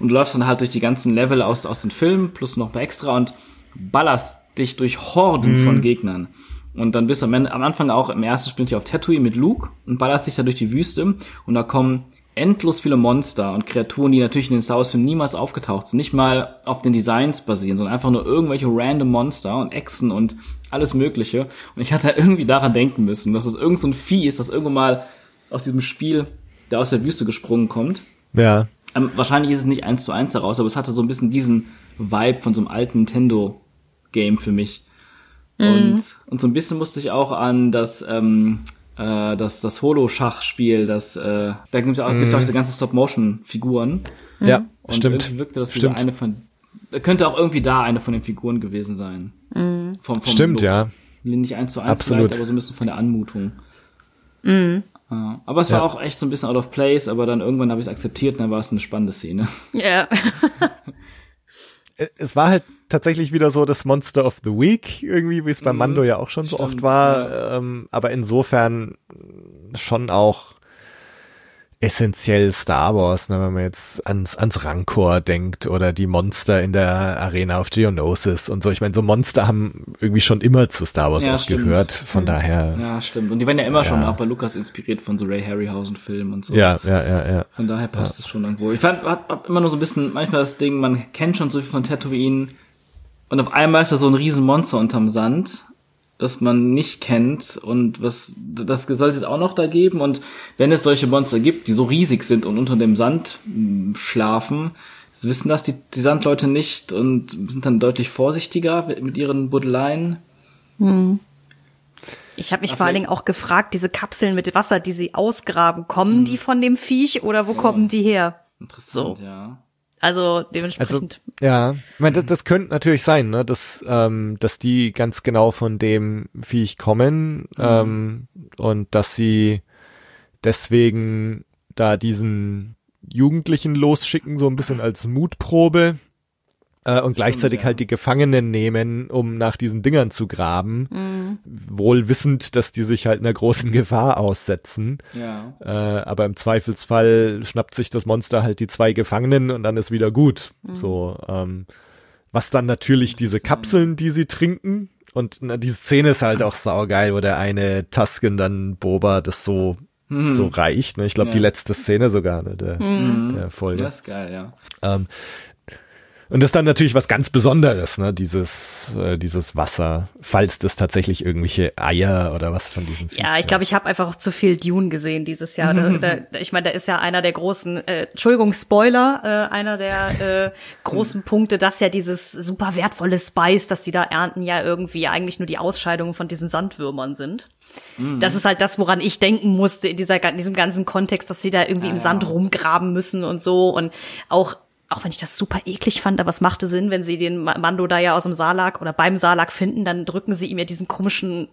Und du läufst dann halt durch die ganzen Level aus, aus den Filmen, plus noch bei extra und ballerst dich durch Horden mhm. von Gegnern. Und dann bist du am, Ende, am Anfang auch im ersten Sprint hier auf Tatooine mit Luke und ballerst dich da durch die Wüste und da kommen endlos viele Monster und Kreaturen, die natürlich in den Star Wars niemals aufgetaucht sind, nicht mal auf den Designs basieren, sondern einfach nur irgendwelche random Monster und Echsen und alles mögliche. Und ich hatte irgendwie daran denken müssen, dass es irgend so ein Vieh ist, das irgendwann mal aus diesem Spiel, der aus der Wüste gesprungen kommt. Ja. Ähm, wahrscheinlich ist es nicht eins zu eins daraus, aber es hatte so ein bisschen diesen Vibe von so einem alten Nintendo-Game für mich. Mhm. Und, und so ein bisschen musste ich auch an das, ähm, äh, das, das Holo-Schachspiel, das, äh, da gibt es auch, mhm. gibt's auch diese ganzen Stop-Motion-Figuren. Mhm. Ja, und stimmt. Wirkte das stimmt. eine von, könnte auch irgendwie da eine von den Figuren gewesen sein. Mhm. Vom, vom stimmt, Look. ja. Nicht eins zu eins Absolut. aber so ein bisschen von der Anmutung. Mhm. Aber es war ja. auch echt so ein bisschen out of place, aber dann irgendwann habe ich es akzeptiert und dann war es eine spannende Szene. Ja. es war halt tatsächlich wieder so das Monster of the Week, irgendwie, wie es bei mhm. Mando ja auch schon so oft war. Ja. Ähm, aber insofern schon auch essentiell Star Wars, ne, wenn man jetzt ans, ans Rancor denkt oder die Monster in der Arena of Geonosis und so. Ich meine, so Monster haben irgendwie schon immer zu Star Wars ja, auch stimmt. gehört, von mhm. daher. Ja, stimmt. Und die werden ja immer ja. schon auch bei Lukas inspiriert von so Ray Harryhausen Filmen und so. Ja, ja, ja, ja. Von daher passt es schon irgendwo. Ich fand, hab, hab immer nur so ein bisschen, manchmal das Ding, man kennt schon so viel von Tatooine und auf einmal ist da so ein riesen Monster unterm Sand das man nicht kennt und was das sollte es auch noch da geben und wenn es solche Monster gibt, die so riesig sind und unter dem Sand hm, schlafen, wissen das die, die Sandleute nicht und sind dann deutlich vorsichtiger mit ihren Buddeleien. Hm. Ich habe mich Ach, vor allen Dingen auch gefragt, diese Kapseln mit Wasser, die sie ausgraben, kommen hm. die von dem Viech oder wo oh. kommen die her? Interessant, so. ja. Also dementsprechend. Also, ja, ich meine, das, das könnte natürlich sein, ne, dass, ähm, dass die ganz genau von dem Viech kommen mhm. ähm, und dass sie deswegen da diesen Jugendlichen losschicken, so ein bisschen als Mutprobe, äh, und gleichzeitig ja. halt die Gefangenen nehmen, um nach diesen Dingern zu graben, mhm. wohl wissend, dass die sich halt einer großen Gefahr aussetzen. Ja. Äh, aber im Zweifelsfall schnappt sich das Monster halt die zwei Gefangenen und dann ist wieder gut. Mhm. So, ähm, was dann natürlich diese Kapseln, die sie trinken, und na, die Szene ist halt auch saugeil, wo der eine Tusken dann Boba das so mhm. so reicht. Ne? Ich glaube, ja. die letzte Szene sogar, ne, der, mhm. der Folge. Das ist geil, ja. Ähm, und das ist dann natürlich was ganz Besonderes, ne, dieses, äh, dieses Wasser, falls das tatsächlich irgendwelche Eier oder was von diesen Viech Ja, ich glaube, ich habe einfach auch zu viel Dune gesehen dieses Jahr. da, da, ich meine, da ist ja einer der großen, äh, Entschuldigung, Spoiler, äh, einer der äh, großen Punkte, dass ja dieses super wertvolle Spice, dass die da ernten, ja irgendwie eigentlich nur die Ausscheidungen von diesen Sandwürmern sind. Mhm. Das ist halt das, woran ich denken musste in, dieser, in diesem ganzen Kontext, dass sie da irgendwie ah, im Sand rumgraben müssen und so und auch auch wenn ich das super eklig fand, aber es machte Sinn, wenn sie den Mando da ja aus dem Salak oder beim Salak finden, dann drücken sie ihm ja diesen komischen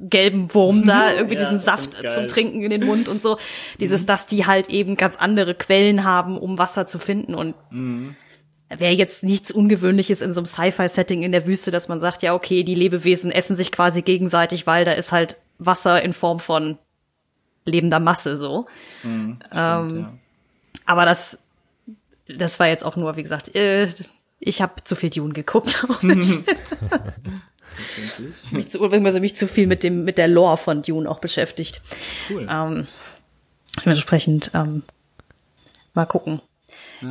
gelben Wurm da, irgendwie ja, diesen Saft zum Trinken in den Mund und so. Dieses, mhm. dass die halt eben ganz andere Quellen haben, um Wasser zu finden und mhm. wäre jetzt nichts Ungewöhnliches in so einem Sci-Fi-Setting in der Wüste, dass man sagt, ja, okay, die Lebewesen essen sich quasi gegenseitig, weil da ist halt Wasser in Form von lebender Masse so. Mhm, stimmt, ähm, ja. Aber das das war jetzt auch nur, wie gesagt, äh, ich habe zu viel Dune geguckt. mich zu, also mich zu viel mit dem, mit der Lore von Dune auch beschäftigt. Cool. Ähm, dementsprechend, ähm, mal gucken.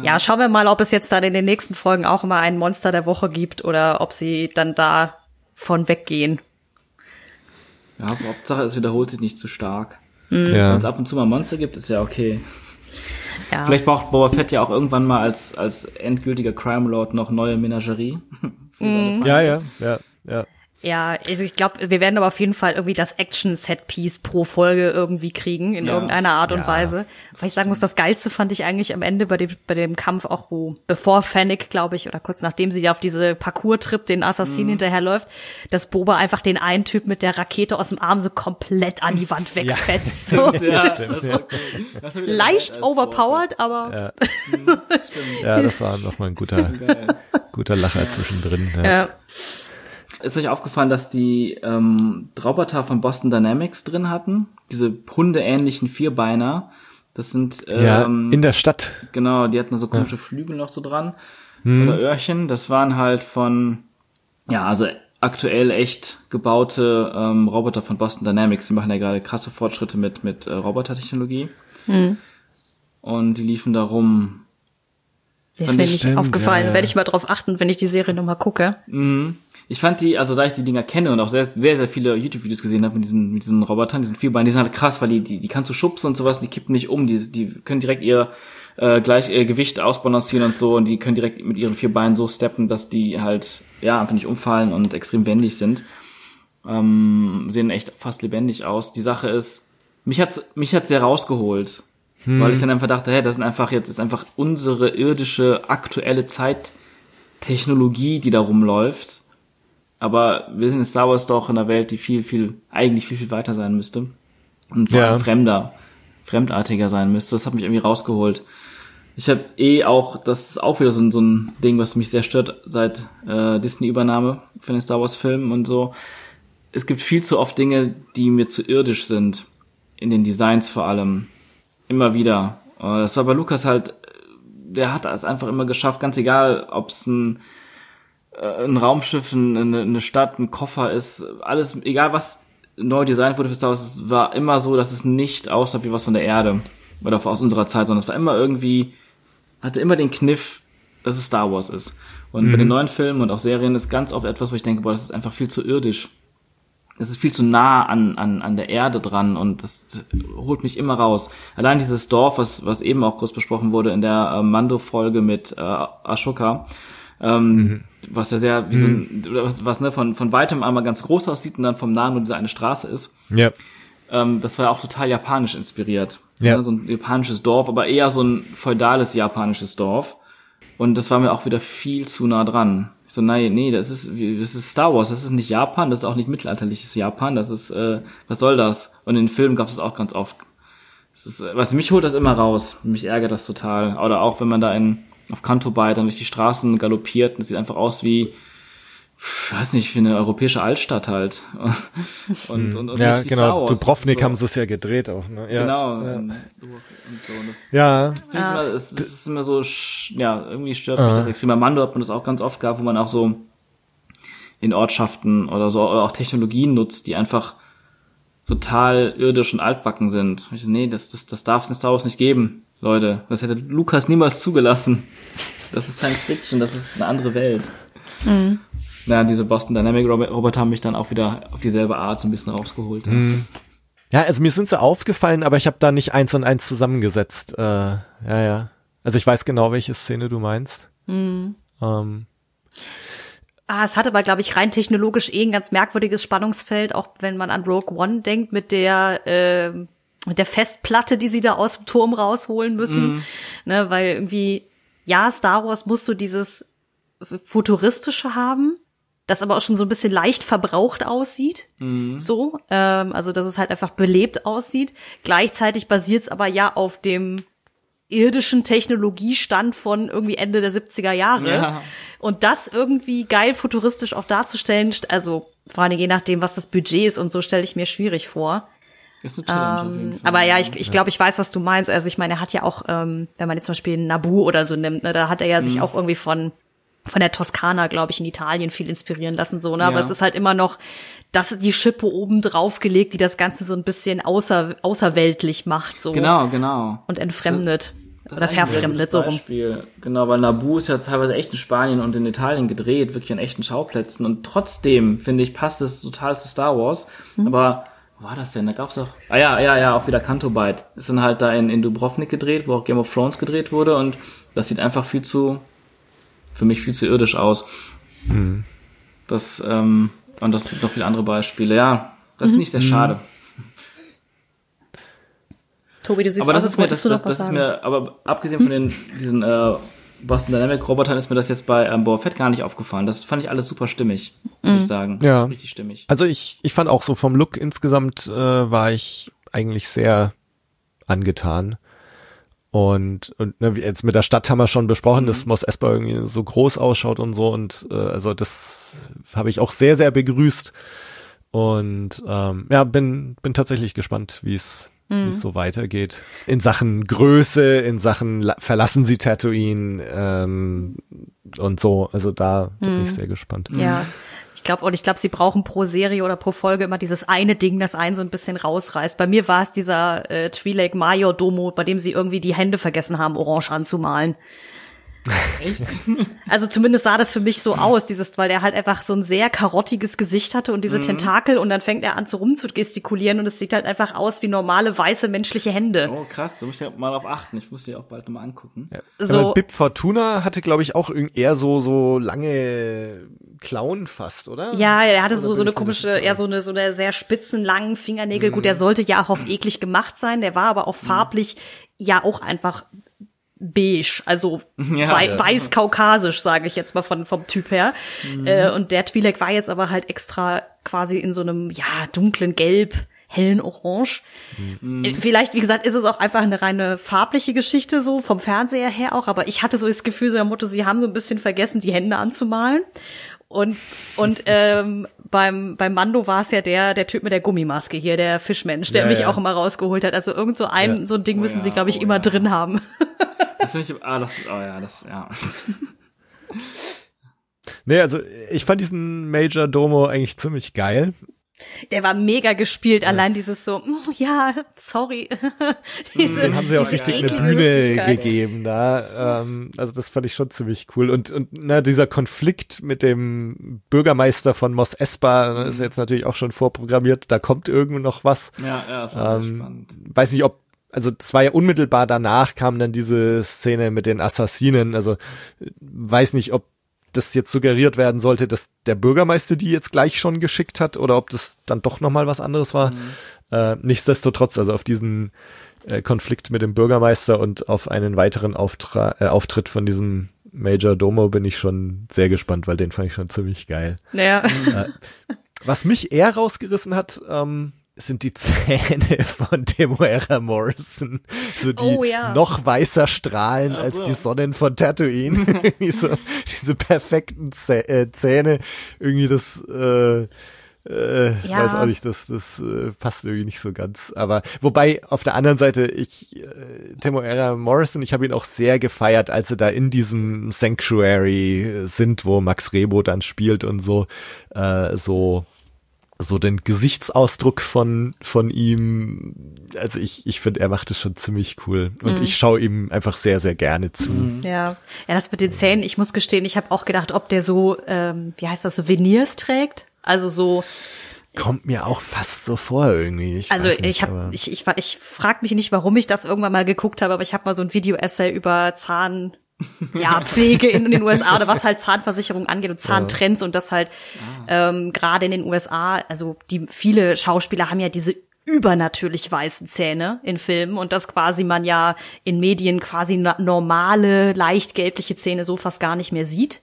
Ja. schauen wir mal, ob es jetzt dann in den nächsten Folgen auch immer ein Monster der Woche gibt oder ob sie dann da von weggehen. Ja, Hauptsache, es wiederholt sich nicht zu stark. Ja. Wenn es ab und zu mal Monster gibt, ist ja okay. Ja. Vielleicht braucht Boba Fett ja auch irgendwann mal als, als endgültiger Crime Lord noch neue Menagerie. Für seine Ja, ja, ja, ja. Ja, also ich glaube, wir werden aber auf jeden Fall irgendwie das Action-Set-Piece pro Folge irgendwie kriegen, in Ja. irgendeiner Art und Ja. Weise. Weil ich sagen muss, das Geilste fand ich eigentlich am Ende bei dem, bei dem Kampf auch, wo, bevor Fennec, glaube ich, oder kurz nachdem sie ja auf diese Parcours-Trip den Assassinen hinterherläuft, dass Boba einfach den einen Typ mit der Rakete aus dem Arm so komplett an die Wand wegfetzt. So. Ja, das. Das Leicht overpowered, aber Ja. das war nochmal ein guter, guter Lacher zwischendrin. Ja. Ja. Ist euch aufgefallen, dass die ähm, Roboter von Boston Dynamics drin hatten? Diese hundeähnlichen Vierbeiner. Das sind Ja, ähm, in der Stadt. genau, die hatten so komische Flügel noch so dran oder Öhrchen. Das waren halt von ja, also aktuell echt gebaute ähm, Roboter von Boston Dynamics. Die machen ja gerade krasse Fortschritte mit mit äh, Robotertechnologie. Und die liefen da rum. Das wäre ich nicht aufgefallen. ja, ja. Werde ich mal drauf achten, wenn ich die Serie nochmal gucke. Mhm. Ich fand die, also da ich die Dinger kenne und auch sehr, sehr, sehr viele YouTube-Videos gesehen habe mit diesen, mit diesen Robotern, diesen Vierbeinen, die sind halt krass, weil die, die, die kannst du schubsen und sowas, die kippen nicht um, die, die können direkt ihr äh, gleich ihr Gewicht ausbalancieren und so und die können direkt mit ihren vier Beinen so steppen, dass die halt, ja, einfach nicht umfallen und extrem wendig sind. Ähm, sehen echt fast lebendig aus. Die Sache ist, mich hat's, mich hat's sehr rausgeholt. Weil ich dann einfach dachte, hey, das sind einfach jetzt, ist einfach unsere irdische, aktuelle Zeittechnologie, die da rumläuft. Aber wir sind in Star Wars doch in einer Welt, die viel, viel, eigentlich viel, viel weiter sein müsste. Und vor Ja. allem fremder, fremdartiger sein müsste. Das hat mich irgendwie rausgeholt. Ich habe eh auch, das ist auch wieder so ein, so ein Ding, was mich sehr stört seit äh, Disney-Übernahme von den Star Wars-Filmen und so. Es gibt viel zu oft Dinge, die mir zu irdisch sind. In den Designs vor allem. Immer wieder. Äh, Das war bei Lukas halt, äh, der hat es einfach immer geschafft, ganz egal, ob es ein, ein Raumschiff, ein- eine, eine Stadt, ein Koffer ist, alles, egal was neu designt wurde für Star Wars, es war immer so, dass es nicht aussah wie was von der Erde oder aus unserer Zeit, sondern es war immer irgendwie, hatte immer den Kniff, dass es Star Wars ist. Und bei den neuen Filmen und auch Serien ist ganz oft etwas, wo ich denke, boah, das ist einfach viel zu irdisch. Es ist viel zu nah an, an, an der Erde dran und das holt mich immer raus. Allein dieses Dorf, was, was eben auch kurz besprochen wurde in der äh, Mando-Folge mit äh, Ashoka, ähm, was ja sehr wie so ein, was, was ne, von, von weitem einmal ganz groß aussieht und dann vom Nahen nur diese eine Straße ist. Ja. Ähm, das war ja auch total japanisch inspiriert. Ja. Ne, so ein japanisches Dorf, aber eher so ein feudales japanisches Dorf. Und das war mir auch wieder viel zu nah dran. Ich so, nein, nee, das ist, wie- das ist Star Wars, das ist nicht Japan, das ist auch nicht mittelalterliches Japan, das ist, äh, was soll das? Und in den Filmen gab es auch ganz oft. Das ist, äh, was mich holt das immer raus. Mich ärgert das total. Oder auch wenn man da in, auf Kanto bei dann durch die Straßen galoppiert und es sieht einfach aus wie, ich weiß nicht, wie eine europäische Altstadt halt. Und, und, und Ja, genau. Dubrovnik ist haben sie es ja gedreht auch, ne? Ja. Genau. Ja. Und, so. Das, ja. Ich immer, es, es ist immer so, ja, irgendwie stört mich das extrem. Bei Mando hat man das auch ganz oft gehabt, wo man auch so in Ortschaften oder so, oder auch Technologien nutzt, die einfach total irdisch und altbacken sind. Ich so, nee, das, das, das darf es in Star Wars nicht geben, Leute. Das hätte Lukas niemals zugelassen. Das ist Science Fiction, das ist eine andere Welt. Ja, diese Boston Dynamic Robo- Roboter haben mich dann auch wieder auf dieselbe Art so ein bisschen rausgeholt. Ja, also mir sind sie aufgefallen, aber ich habe da nicht eins und eins zusammengesetzt. Äh, ja, ja. Also ich weiß genau, welche Szene du meinst. Ähm, Ah, es hat aber, glaube ich, rein technologisch eh ein ganz merkwürdiges Spannungsfeld, auch wenn man an Rogue One denkt, mit der, ähm, mit der Festplatte, die sie da aus dem Turm rausholen müssen. Ne, weil irgendwie, ja, Star Wars musst du dieses futuristische haben, das aber auch schon so ein bisschen leicht verbraucht aussieht. So, ähm, also dass es halt einfach belebt aussieht. Gleichzeitig basiert es aber ja auf dem irdischen Technologiestand von irgendwie Ende der 70er Jahre. Ja. Und das irgendwie geil futuristisch auch darzustellen, st- also vor allem je nachdem, was das Budget ist und so, stelle ich mir schwierig vor. Das ist eine Challenge auf jeden Ähm, Fall. aber ja, ich, ich glaube, ich weiß, was du meinst. Also ich meine, er hat ja auch, ähm, wenn man jetzt zum Beispiel Nabu oder so nimmt, ne, da hat er ja Mhm. sich auch irgendwie von von der Toskana, glaube ich, in Italien viel inspirieren lassen, so, ne? Aber Ja. es ist halt immer noch, das die Schippe oben drauf gelegt, die das Ganze so ein bisschen außer, außerweltlich macht, so. Genau, genau. Und entfremdet. Das oder ein sehr verfremdet, so rum. Genau, weil Nabu ist ja teilweise echt in Spanien und in Italien gedreht, wirklich an echten Schauplätzen. Und trotzdem, finde ich, passt es total zu Star Wars. Mhm. Aber wo war das denn? Da gab's auch. Ah ja, ja, ja, auch wieder Canto Bight. Ist dann halt da in, in Dubrovnik gedreht, wo auch Game of Thrones gedreht wurde. Und das sieht einfach viel zu, für mich viel zu irdisch aus. Mhm. Das, ähm, und das gibt noch viele andere Beispiele. Ja, das finde ich Mhm. sehr schade. Tobi, du siehst aber das aus, ist mir, das, du das, das ist mir, aber abgesehen von den, diesen äh, Boston Dynamic Robotern ist mir das jetzt bei ähm, Boba Fett gar nicht aufgefallen. Das fand ich alles super stimmig, würde ich sagen. Ja. Richtig stimmig. Also ich, ich fand auch so vom Look insgesamt äh, war ich eigentlich sehr angetan. Und, und ne, wie jetzt mit der Stadt haben wir schon besprochen, dass Mos Espa irgendwie so groß ausschaut und so. Und äh, also das habe ich auch sehr, sehr begrüßt. Und ähm, ja, bin, bin tatsächlich gespannt, wie es wie es so weitergeht. In Sachen Größe, in Sachen La verlassen sie Tatooine ähm, und so. Also da bin ich sehr gespannt. Ja. Ich glaube, und ich glaube, sie brauchen pro Serie oder pro Folge immer dieses eine Ding, das einen so ein bisschen rausreißt. Bei mir war es dieser äh, Twi'lek Major Domo, bei dem sie irgendwie die Hände vergessen haben, orange anzumalen. Echt? Also zumindest sah das für mich so aus, dieses, weil der halt einfach so ein sehr karottiges Gesicht hatte und Mhm. diese Tentakel und dann fängt er an zu rumzugestikulieren und es sieht halt einfach aus wie normale weiße menschliche Hände. Oh, krass, da muss ich ja mal auf achten. Ich muss die auch bald nochmal angucken. Ja. So- Aber Bib Fortuna hatte, glaube ich, auch irgendwie eher so, so lange Klauen fast, oder? Ja, er hatte Oder so, so eine komische, eher so eine, so eine sehr spitzen, langen Fingernägel. Gut, Mhm. der sollte ja auch auf eklig gemacht sein. Der war aber auch farblich ja auch einfach beige, also Ja. wei Ja. weiß-kaukasisch, sage ich jetzt mal von, vom Typ her. Mhm. Äh, und der Twi'lek war jetzt aber halt extra quasi in so einem, ja, dunklen Gelb, hellen Orange. Mhm. Äh, Vielleicht, wie gesagt, ist es auch einfach eine reine farbliche Geschichte so, vom Fernseher her auch, aber ich hatte so das Gefühl, so der Motto, sie haben so ein bisschen vergessen, die Hände anzumalen. Und, und ähm, beim, beim Mando war es ja der, der Typ mit der Gummimaske hier, der Fischmensch, der Ja, mich ja. auch immer rausgeholt hat. Also irgend so ein, Ja. so ein Ding Oh müssen ja, sie, glaube ich, oh immer ja. drin haben. Das finde ich, ah, das, oh ja, das, ja. Nee, also ich fand diesen Major Domo eigentlich ziemlich geil. Der war mega gespielt, allein dieses so, "Mm, ja, sorry. diese, Dem haben sie auch richtig eine Bühne gegeben da. Ähm, also das fand ich schon ziemlich cool. Und, und na, dieser Konflikt mit dem Bürgermeister von Mos Espa ne, ist jetzt natürlich auch schon vorprogrammiert. Da kommt irgendwo noch was. Ja, ja, das war Ähm, spannend. weiß nicht, ob, also es war ja unmittelbar danach kam dann diese Szene mit den Assassinen. Also äh, weiß nicht, ob das jetzt suggeriert werden sollte, dass der Bürgermeister die jetzt gleich schon geschickt hat oder ob das dann doch nochmal was anderes war. Äh, nichtsdestotrotz, also auf diesen äh, Konflikt mit dem Bürgermeister und auf einen weiteren Auftra äh, Auftritt von diesem Major Domo bin ich schon sehr gespannt, weil den fand ich schon ziemlich geil. Ja. Was mich eher rausgerissen hat, ähm, sind die Zähne von Temuera Morrison. So die Oh, ja. noch weißer strahlen Ach als so. die Sonnen von Tatooine. Irgendwie so, diese perfekten äh, Zähne. Irgendwie das, äh, äh, Ja. weiß auch nicht, das, das äh, passt irgendwie nicht so ganz. Aber wobei auf der anderen Seite, ich, äh, Temuera Morrison, ich habe ihn auch sehr gefeiert, als sie da in diesem Sanctuary äh, sind, wo Max Rebo dann spielt und so, äh, so so den Gesichtsausdruck von von ihm, also ich ich finde, er macht es schon ziemlich cool und ich schaue ihm einfach sehr sehr gerne zu. Ja, ja, das mit den Zähnen, ich muss gestehen, ich habe auch gedacht, ob der so, ähm, wie heißt das, so Veneers trägt. Also so, Kommt mir auch fast so vor irgendwie. Ich also nicht, ich habe, ich, ich, war- ich frage mich nicht, warum ich das irgendwann mal geguckt habe, aber ich habe mal so ein Video-Essay über Zahn, ja, Pflege in, den USA oder was halt Zahnversicherung angeht und Zahntrends und das halt ähm, gerade in den USA, also die viele Schauspieler haben ja diese übernatürlich weißen Zähne in Filmen und das quasi man ja in Medien quasi normale, leicht gelbliche Zähne so fast gar nicht mehr sieht.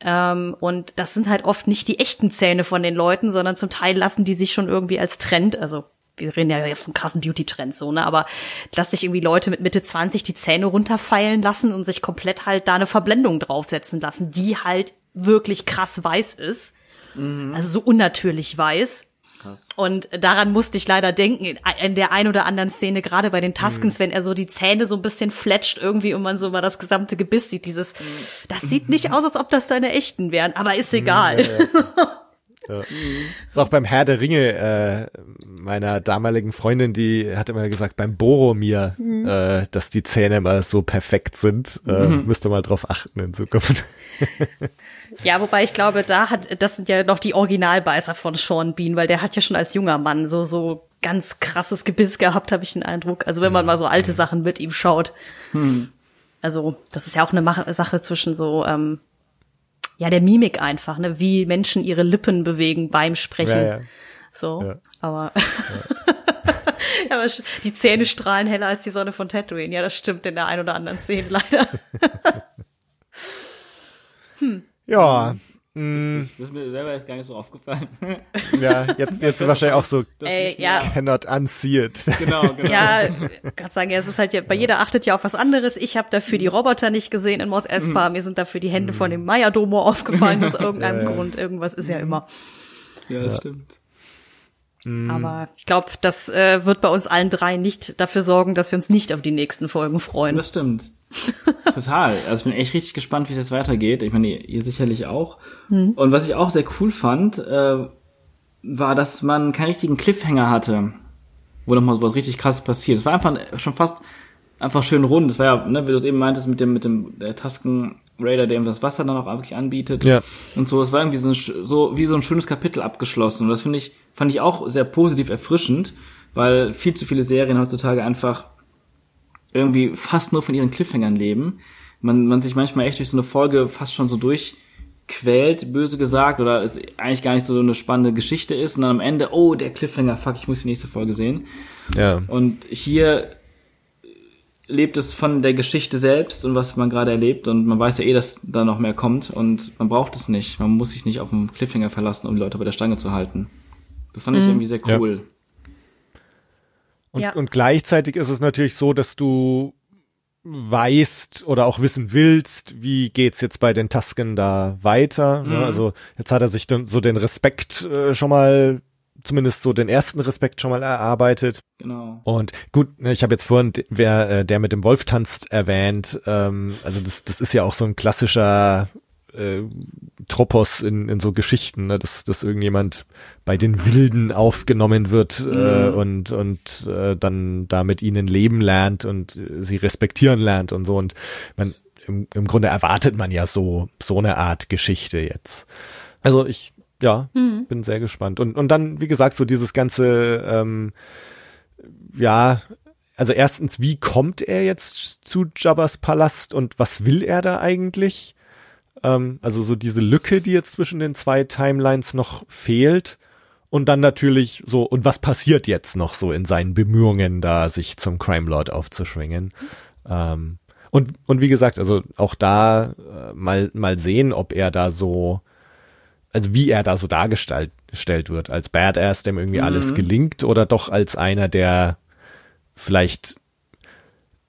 Ähm, und das sind halt oft nicht die echten Zähne von den Leuten, sondern zum Teil lassen die sich schon irgendwie als Trend, also wir reden ja von krassen Beauty-Trends so, ne, aber dass sich irgendwie Leute mit Mitte 20 die Zähne runterfeilen lassen und sich komplett halt da eine Verblendung draufsetzen lassen, die halt wirklich krass weiß ist. Also so unnatürlich weiß. Krass. Und daran musste ich leider denken, in- der ein oder anderen Szene, gerade bei den Tuskens, wenn er so die Zähne so ein bisschen fletscht irgendwie und man so mal das gesamte Gebiss sieht, dieses, das sieht nicht aus, als ob das deine echten wären, aber ist egal. Ist auch beim Herr der Ringe äh, meiner damaligen Freundin, die hat immer gesagt, beim Boromir, äh, dass die Zähne immer so perfekt sind. Äh, Müsste mal drauf achten in Zukunft. Ja, wobei ich glaube, da hat, das sind ja noch die Originalbeißer von Sean Bean, weil der hat ja schon als junger Mann so, so ganz krasses Gebiss gehabt, habe ich den Eindruck. Also wenn man mal so alte Sachen mit ihm schaut. Also, das ist ja auch eine Sache zwischen so, ähm, ja, der Mimik einfach, ne, wie Menschen ihre Lippen bewegen beim Sprechen. Ja, ja. So, Ja. aber, aber die Zähne strahlen heller als die Sonne von Tatooine. Ja, das stimmt in der ein oder anderen Szene leider. Ja, Das ist mir selber jetzt gar nicht so aufgefallen. ja, jetzt, jetzt wahrscheinlich auch so Ey, ja, cannot unsee it. genau, genau. Ja, kann sagen, ja, es ist halt ja, bei jeder achtet ja auf was anderes. Ich habe dafür die Roboter nicht gesehen in Mos Espa. Mir sind dafür die Hände von dem Maya-Domo aufgefallen aus irgendeinem Grund. Irgendwas ist ja immer. ja, das stimmt. Aber ich glaube, das äh, wird bei uns allen drei nicht dafür sorgen, dass wir uns nicht auf die nächsten Folgen freuen. Das stimmt. Total. Also ich bin echt richtig gespannt, wie es jetzt weitergeht. Ich meine, ihr, ihr sicherlich auch. Und was ich auch sehr cool fand, äh, war, dass man keinen richtigen Cliffhanger hatte, wo nochmal so was richtig krasses passiert. Es war einfach schon fast einfach schön rund. Es war ja, ne, wie du es eben meintest, mit dem, mit dem der Tusken Raider, der ihm das Wasser dann auch wirklich anbietet. Ja. Und so, es war irgendwie so, ein, so wie so ein schönes Kapitel abgeschlossen. Und das finde ich, fand ich auch sehr positiv erfrischend, weil viel zu viele Serien heutzutage einfach irgendwie fast nur von ihren Cliffhangern leben. Man, man sich manchmal echt durch so eine Folge fast schon so durchquält, böse gesagt, oder es eigentlich gar nicht so eine spannende Geschichte ist und dann am Ende, oh, der Cliffhanger, fuck, ich muss die nächste Folge sehen. Ja. Und hier lebt es von der Geschichte selbst und was man gerade erlebt und man weiß ja eh, dass da noch mehr kommt und man braucht es nicht. Man muss sich nicht auf den Cliffhanger verlassen, um die Leute bei der Stange zu halten. Das fand ich irgendwie sehr Ja. Und, Ja. und gleichzeitig ist es natürlich so, dass du weißt oder auch wissen willst, wie geht's jetzt bei den Tusken da weiter. Ne? Also jetzt hat er sich dann so den Respekt äh, schon mal, zumindest so den ersten Respekt schon mal erarbeitet. Genau. Und gut, ne, ich habe jetzt vorhin, wer äh, der mit dem Wolf tanzt, erwähnt. Ähm, also das, das ist ja auch so ein klassischer äh, Tropos in, in so Geschichten, ne, dass, dass irgendjemand bei den Wilden aufgenommen wird äh, und und äh, dann da mit ihnen leben lernt und äh, sie respektieren lernt und so. Und man im, im Grunde erwartet man ja so so eine Art Geschichte jetzt. Also ich ja bin sehr gespannt und und dann wie gesagt so dieses ganze ähm, ja, also erstens, wie kommt er jetzt zu Jabba's Palast und was will er da eigentlich? Ähm, also so diese Lücke, die jetzt zwischen den zwei Timelines noch fehlt. Und dann natürlich so, und was passiert jetzt noch so in seinen Bemühungen, da sich zum Crime Lord aufzuschwingen? Ähm, und, und wie gesagt, also auch da äh, mal, mal sehen, ob er da so, also wie er da so dargestellt gestellt wird, als Badass, dem irgendwie alles gelingt, oder doch als einer, der vielleicht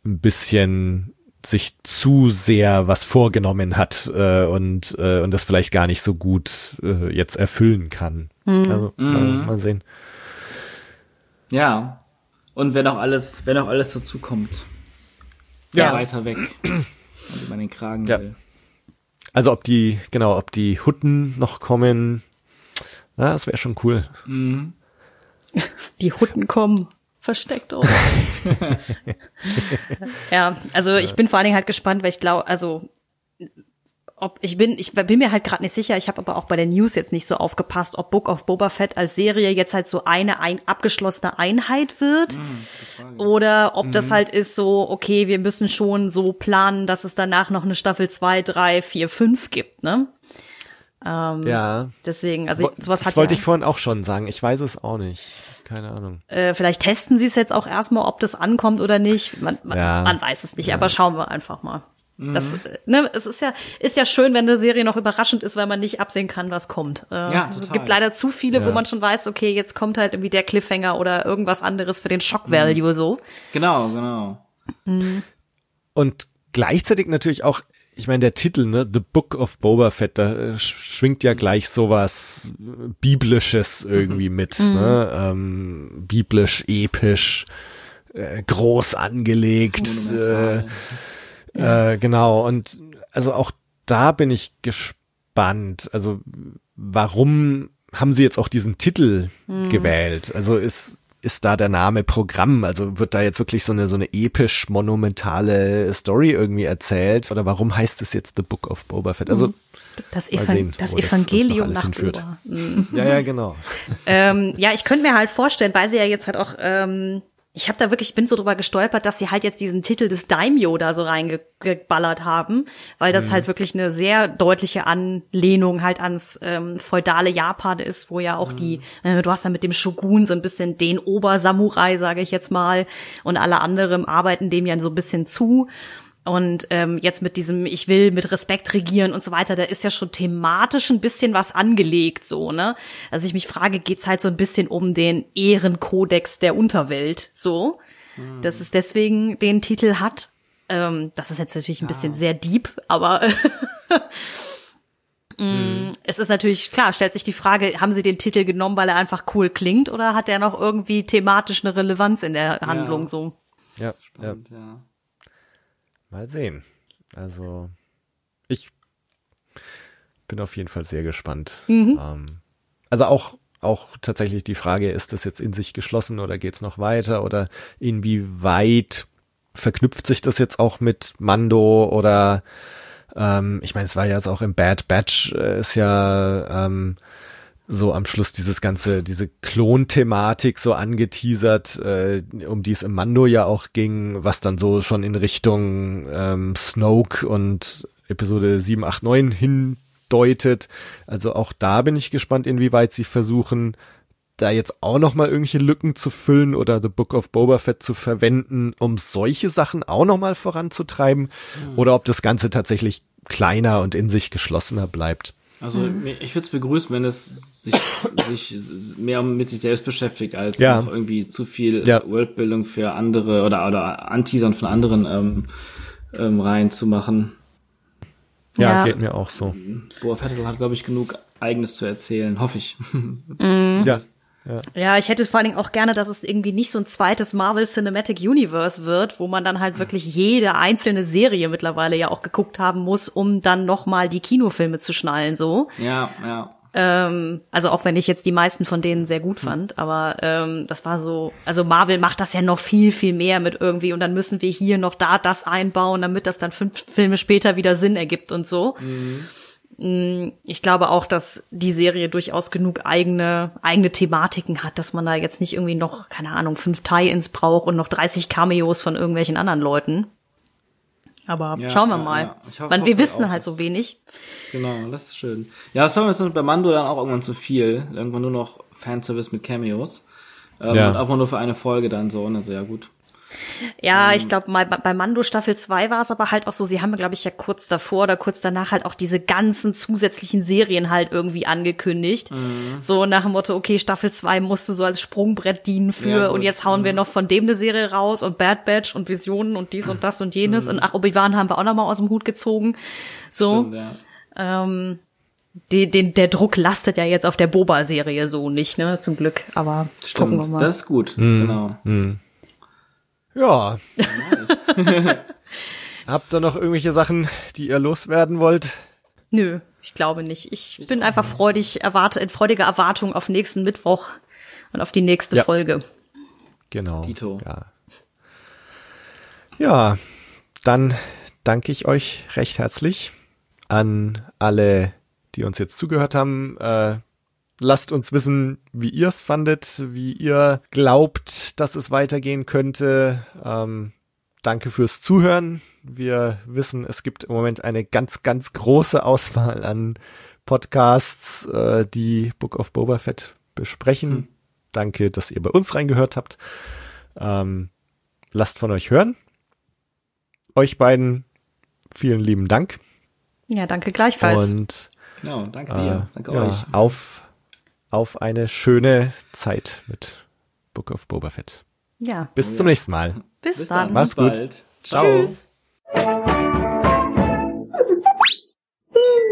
ein bisschen sich zu sehr was vorgenommen hat äh, und äh, und das vielleicht gar nicht so gut äh, jetzt erfüllen kann. Also mal, mal sehen. Ja. Und wenn auch alles, wenn auch alles dazu kommt. Ja. Weiter weg. Und über den Kragen Ja. will. Also ob die genau, ob die Hutten noch kommen, ja, das wäre schon cool. Die Hutten kommen versteckt auch. ja, also ich bin vor allen Dingen halt gespannt, weil ich glaube, also ob ich bin, ich bin mir halt gerade nicht sicher. Ich habe aber auch bei der News jetzt nicht so aufgepasst, ob Book of Boba Fett als Serie jetzt halt so eine ein, abgeschlossene Einheit wird oder ob das halt ist so, okay, wir müssen schon so planen, dass es danach noch eine Staffel zwei, drei, vier, fünf gibt, ne? Ja. Deswegen, also Wo- sowas das hat wollte ja, ich vorhin auch schon sagen. Ich weiß es auch nicht. Keine Ahnung. äh, vielleicht testen sie es jetzt auch erstmal, ob das ankommt oder nicht. Man, man, Ja. man weiß es nicht, aber schauen wir einfach mal. Das, äh, ne, es ist ja, ist ja schön, wenn eine Serie noch überraschend ist, weil man nicht absehen kann, was kommt. Äh, Ja, Es total. gibt leider zu viele, wo Ja. man schon weiß, okay, jetzt kommt halt irgendwie der Cliffhanger oder irgendwas anderes für den Shock Value so. Genau, genau. Und gleichzeitig natürlich auch, ich meine, der Titel, ne, The Book of Boba Fett, da äh, schwingt ja gleich sowas Biblisches irgendwie mit, ne? Ähm, biblisch, episch, äh, groß angelegt. Äh, äh, genau, und also auch da bin ich gespannt. Also warum haben sie jetzt auch diesen Titel gewählt? Also ist ist da der Name Programm? Also wird da jetzt wirklich so eine so eine episch monumentale Story irgendwie erzählt? Oder warum heißt es jetzt The Book of Boba Fett? Also Das, Mal Evan sehen, das das Evangelium alles nach hinführt. Boba. Mhm. ja, ja, genau. ähm, ja, ich könnte mir halt vorstellen, weil sie ja jetzt halt auch, ähm, ich habe da wirklich, ich bin so drüber gestolpert, dass sie halt jetzt diesen Titel des Daimyo da so reingeballert haben, weil das halt wirklich eine sehr deutliche Anlehnung halt ans ähm, feudale Japan ist, wo ja auch die, äh, du hast da mit dem Shogun so ein bisschen den Obersamurai, sage ich jetzt mal, und alle anderen arbeiten dem ja so ein bisschen zu. Und ähm, jetzt mit diesem, ich will mit Respekt regieren und so weiter, da ist ja schon thematisch ein bisschen was angelegt, so, ne? Also ich mich frage, geht's halt so ein bisschen um den Ehrenkodex der Unterwelt, so, dass es deswegen den Titel hat. Ähm, das ist jetzt natürlich ein bisschen sehr deep, aber Mm, es ist natürlich, klar, stellt sich die Frage, haben sie den Titel genommen, weil er einfach cool klingt, oder hat er noch irgendwie thematisch eine Relevanz in der Handlung, so? Ja, ja. Und, ja. Mal sehen. Also ich bin auf jeden Fall sehr gespannt. Ähm, also auch auch tatsächlich die Frage, ist das jetzt in sich geschlossen oder geht's noch weiter oder inwieweit verknüpft sich das jetzt auch mit Mando oder ähm, ich meine, es war ja jetzt auch im Bad Batch, äh, ist ja ähm, so am Schluss dieses ganze, diese Klon-Thematik so angeteasert, äh, um die es im Mando ja auch ging, was dann so schon in Richtung ähm, Snoke und Episode 7, 8, 9 hindeutet. Also auch da bin ich gespannt, inwieweit sie versuchen, da jetzt auch noch mal irgendwelche Lücken zu füllen oder The Book of Boba Fett zu verwenden, um solche Sachen auch noch mal voranzutreiben, oder ob das Ganze tatsächlich kleiner und in sich geschlossener bleibt. Also mir- ich würde es begrüßen, wenn es sich, sich mehr mit sich selbst beschäftigt, als Ja. noch irgendwie zu viel Ja. Worldbildung für andere oder, oder Anteasern von anderen ähm, ähm, reinzumachen. Ja, Ja. geht mir auch so. Boa Fett hat, glaube ich, genug Eigenes zu erzählen, hoffe ich. Ja. Ja, ich hätte vor allen Dingen auch gerne, dass es irgendwie nicht so ein zweites Marvel Cinematic Universe wird, wo man dann halt wirklich jede einzelne Serie mittlerweile ja auch geguckt haben muss, um dann nochmal die Kinofilme zu schnallen, so. Ja, ja. Ähm, also auch wenn ich jetzt die meisten von denen sehr gut fand, aber ähm, das war so, also Marvel macht das ja noch viel, viel mehr mit irgendwie und dann müssen wir hier noch da das einbauen, damit das dann fünf Filme später wieder Sinn ergibt und so. Mm, Ich glaube auch, dass die Serie durchaus genug eigene, eigene Thematiken hat, dass man da jetzt nicht irgendwie noch, keine Ahnung, fünf Tie-Ins braucht und noch 30 Cameos von irgendwelchen anderen Leuten. Aber Ja, schauen wir ja, mal. ja. Hoffe- Weil wir wissen halt so wenig. Genau, das ist schön. Ja, das war mir jetzt bei Mando dann auch irgendwann zu viel. Irgendwann nur noch Fanservice mit Cameos. Ähm, Ja. Und auch mal nur für eine Folge dann so. Und also ja gut. Ja, ich glaube, mal bei bei Mando Staffel 2 war es aber halt auch so, sie haben, glaube ich, ja kurz davor oder kurz danach halt auch diese ganzen zusätzlichen Serien halt irgendwie angekündigt. So nach dem Motto, okay, Staffel 2 musste so als Sprungbrett dienen für Ja, gut. und jetzt hauen wir noch von dem eine Serie raus und Bad Batch und Visionen und dies und das und jenes und ach, Obi-Wan haben wir auch noch mal aus dem Hut gezogen. So, Stimmt, ja. ähm, die, den, der Druck lastet ja jetzt auf der Boba-Serie so nicht, ne, zum Glück, aber gucken wir Stimmt, mal. das ist gut. Genau. Ja. Nice. Habt ihr noch irgendwelche Sachen, die ihr loswerden wollt? Nö, ich glaube nicht. Ich bin einfach freudig, erwarte, in freudiger Erwartung auf nächsten Mittwoch und auf die nächste Ja. Folge. Genau. Dito. Ja. ja, dann danke ich euch recht herzlich an alle, die uns jetzt zugehört haben. Äh, lasst uns wissen, wie ihr es fandet, wie ihr glaubt, dass es weitergehen könnte. Ähm, danke fürs Zuhören. Wir wissen, es gibt im Moment eine ganz, ganz große Auswahl an Podcasts, äh, die Book of Boba Fett besprechen. Danke, dass ihr bei uns reingehört habt. Ähm, lasst von euch hören. Euch beiden vielen lieben Dank. Ja, danke gleichfalls. Und Genau, danke äh, dir. Danke ja, euch. auf, auf eine schöne Zeit mit Book of Boba Fett. Ja. Bis oh ja. zum nächsten Mal. Bis, Bis dann. dann. Macht's gut. Bald. Ciao. Tschüss.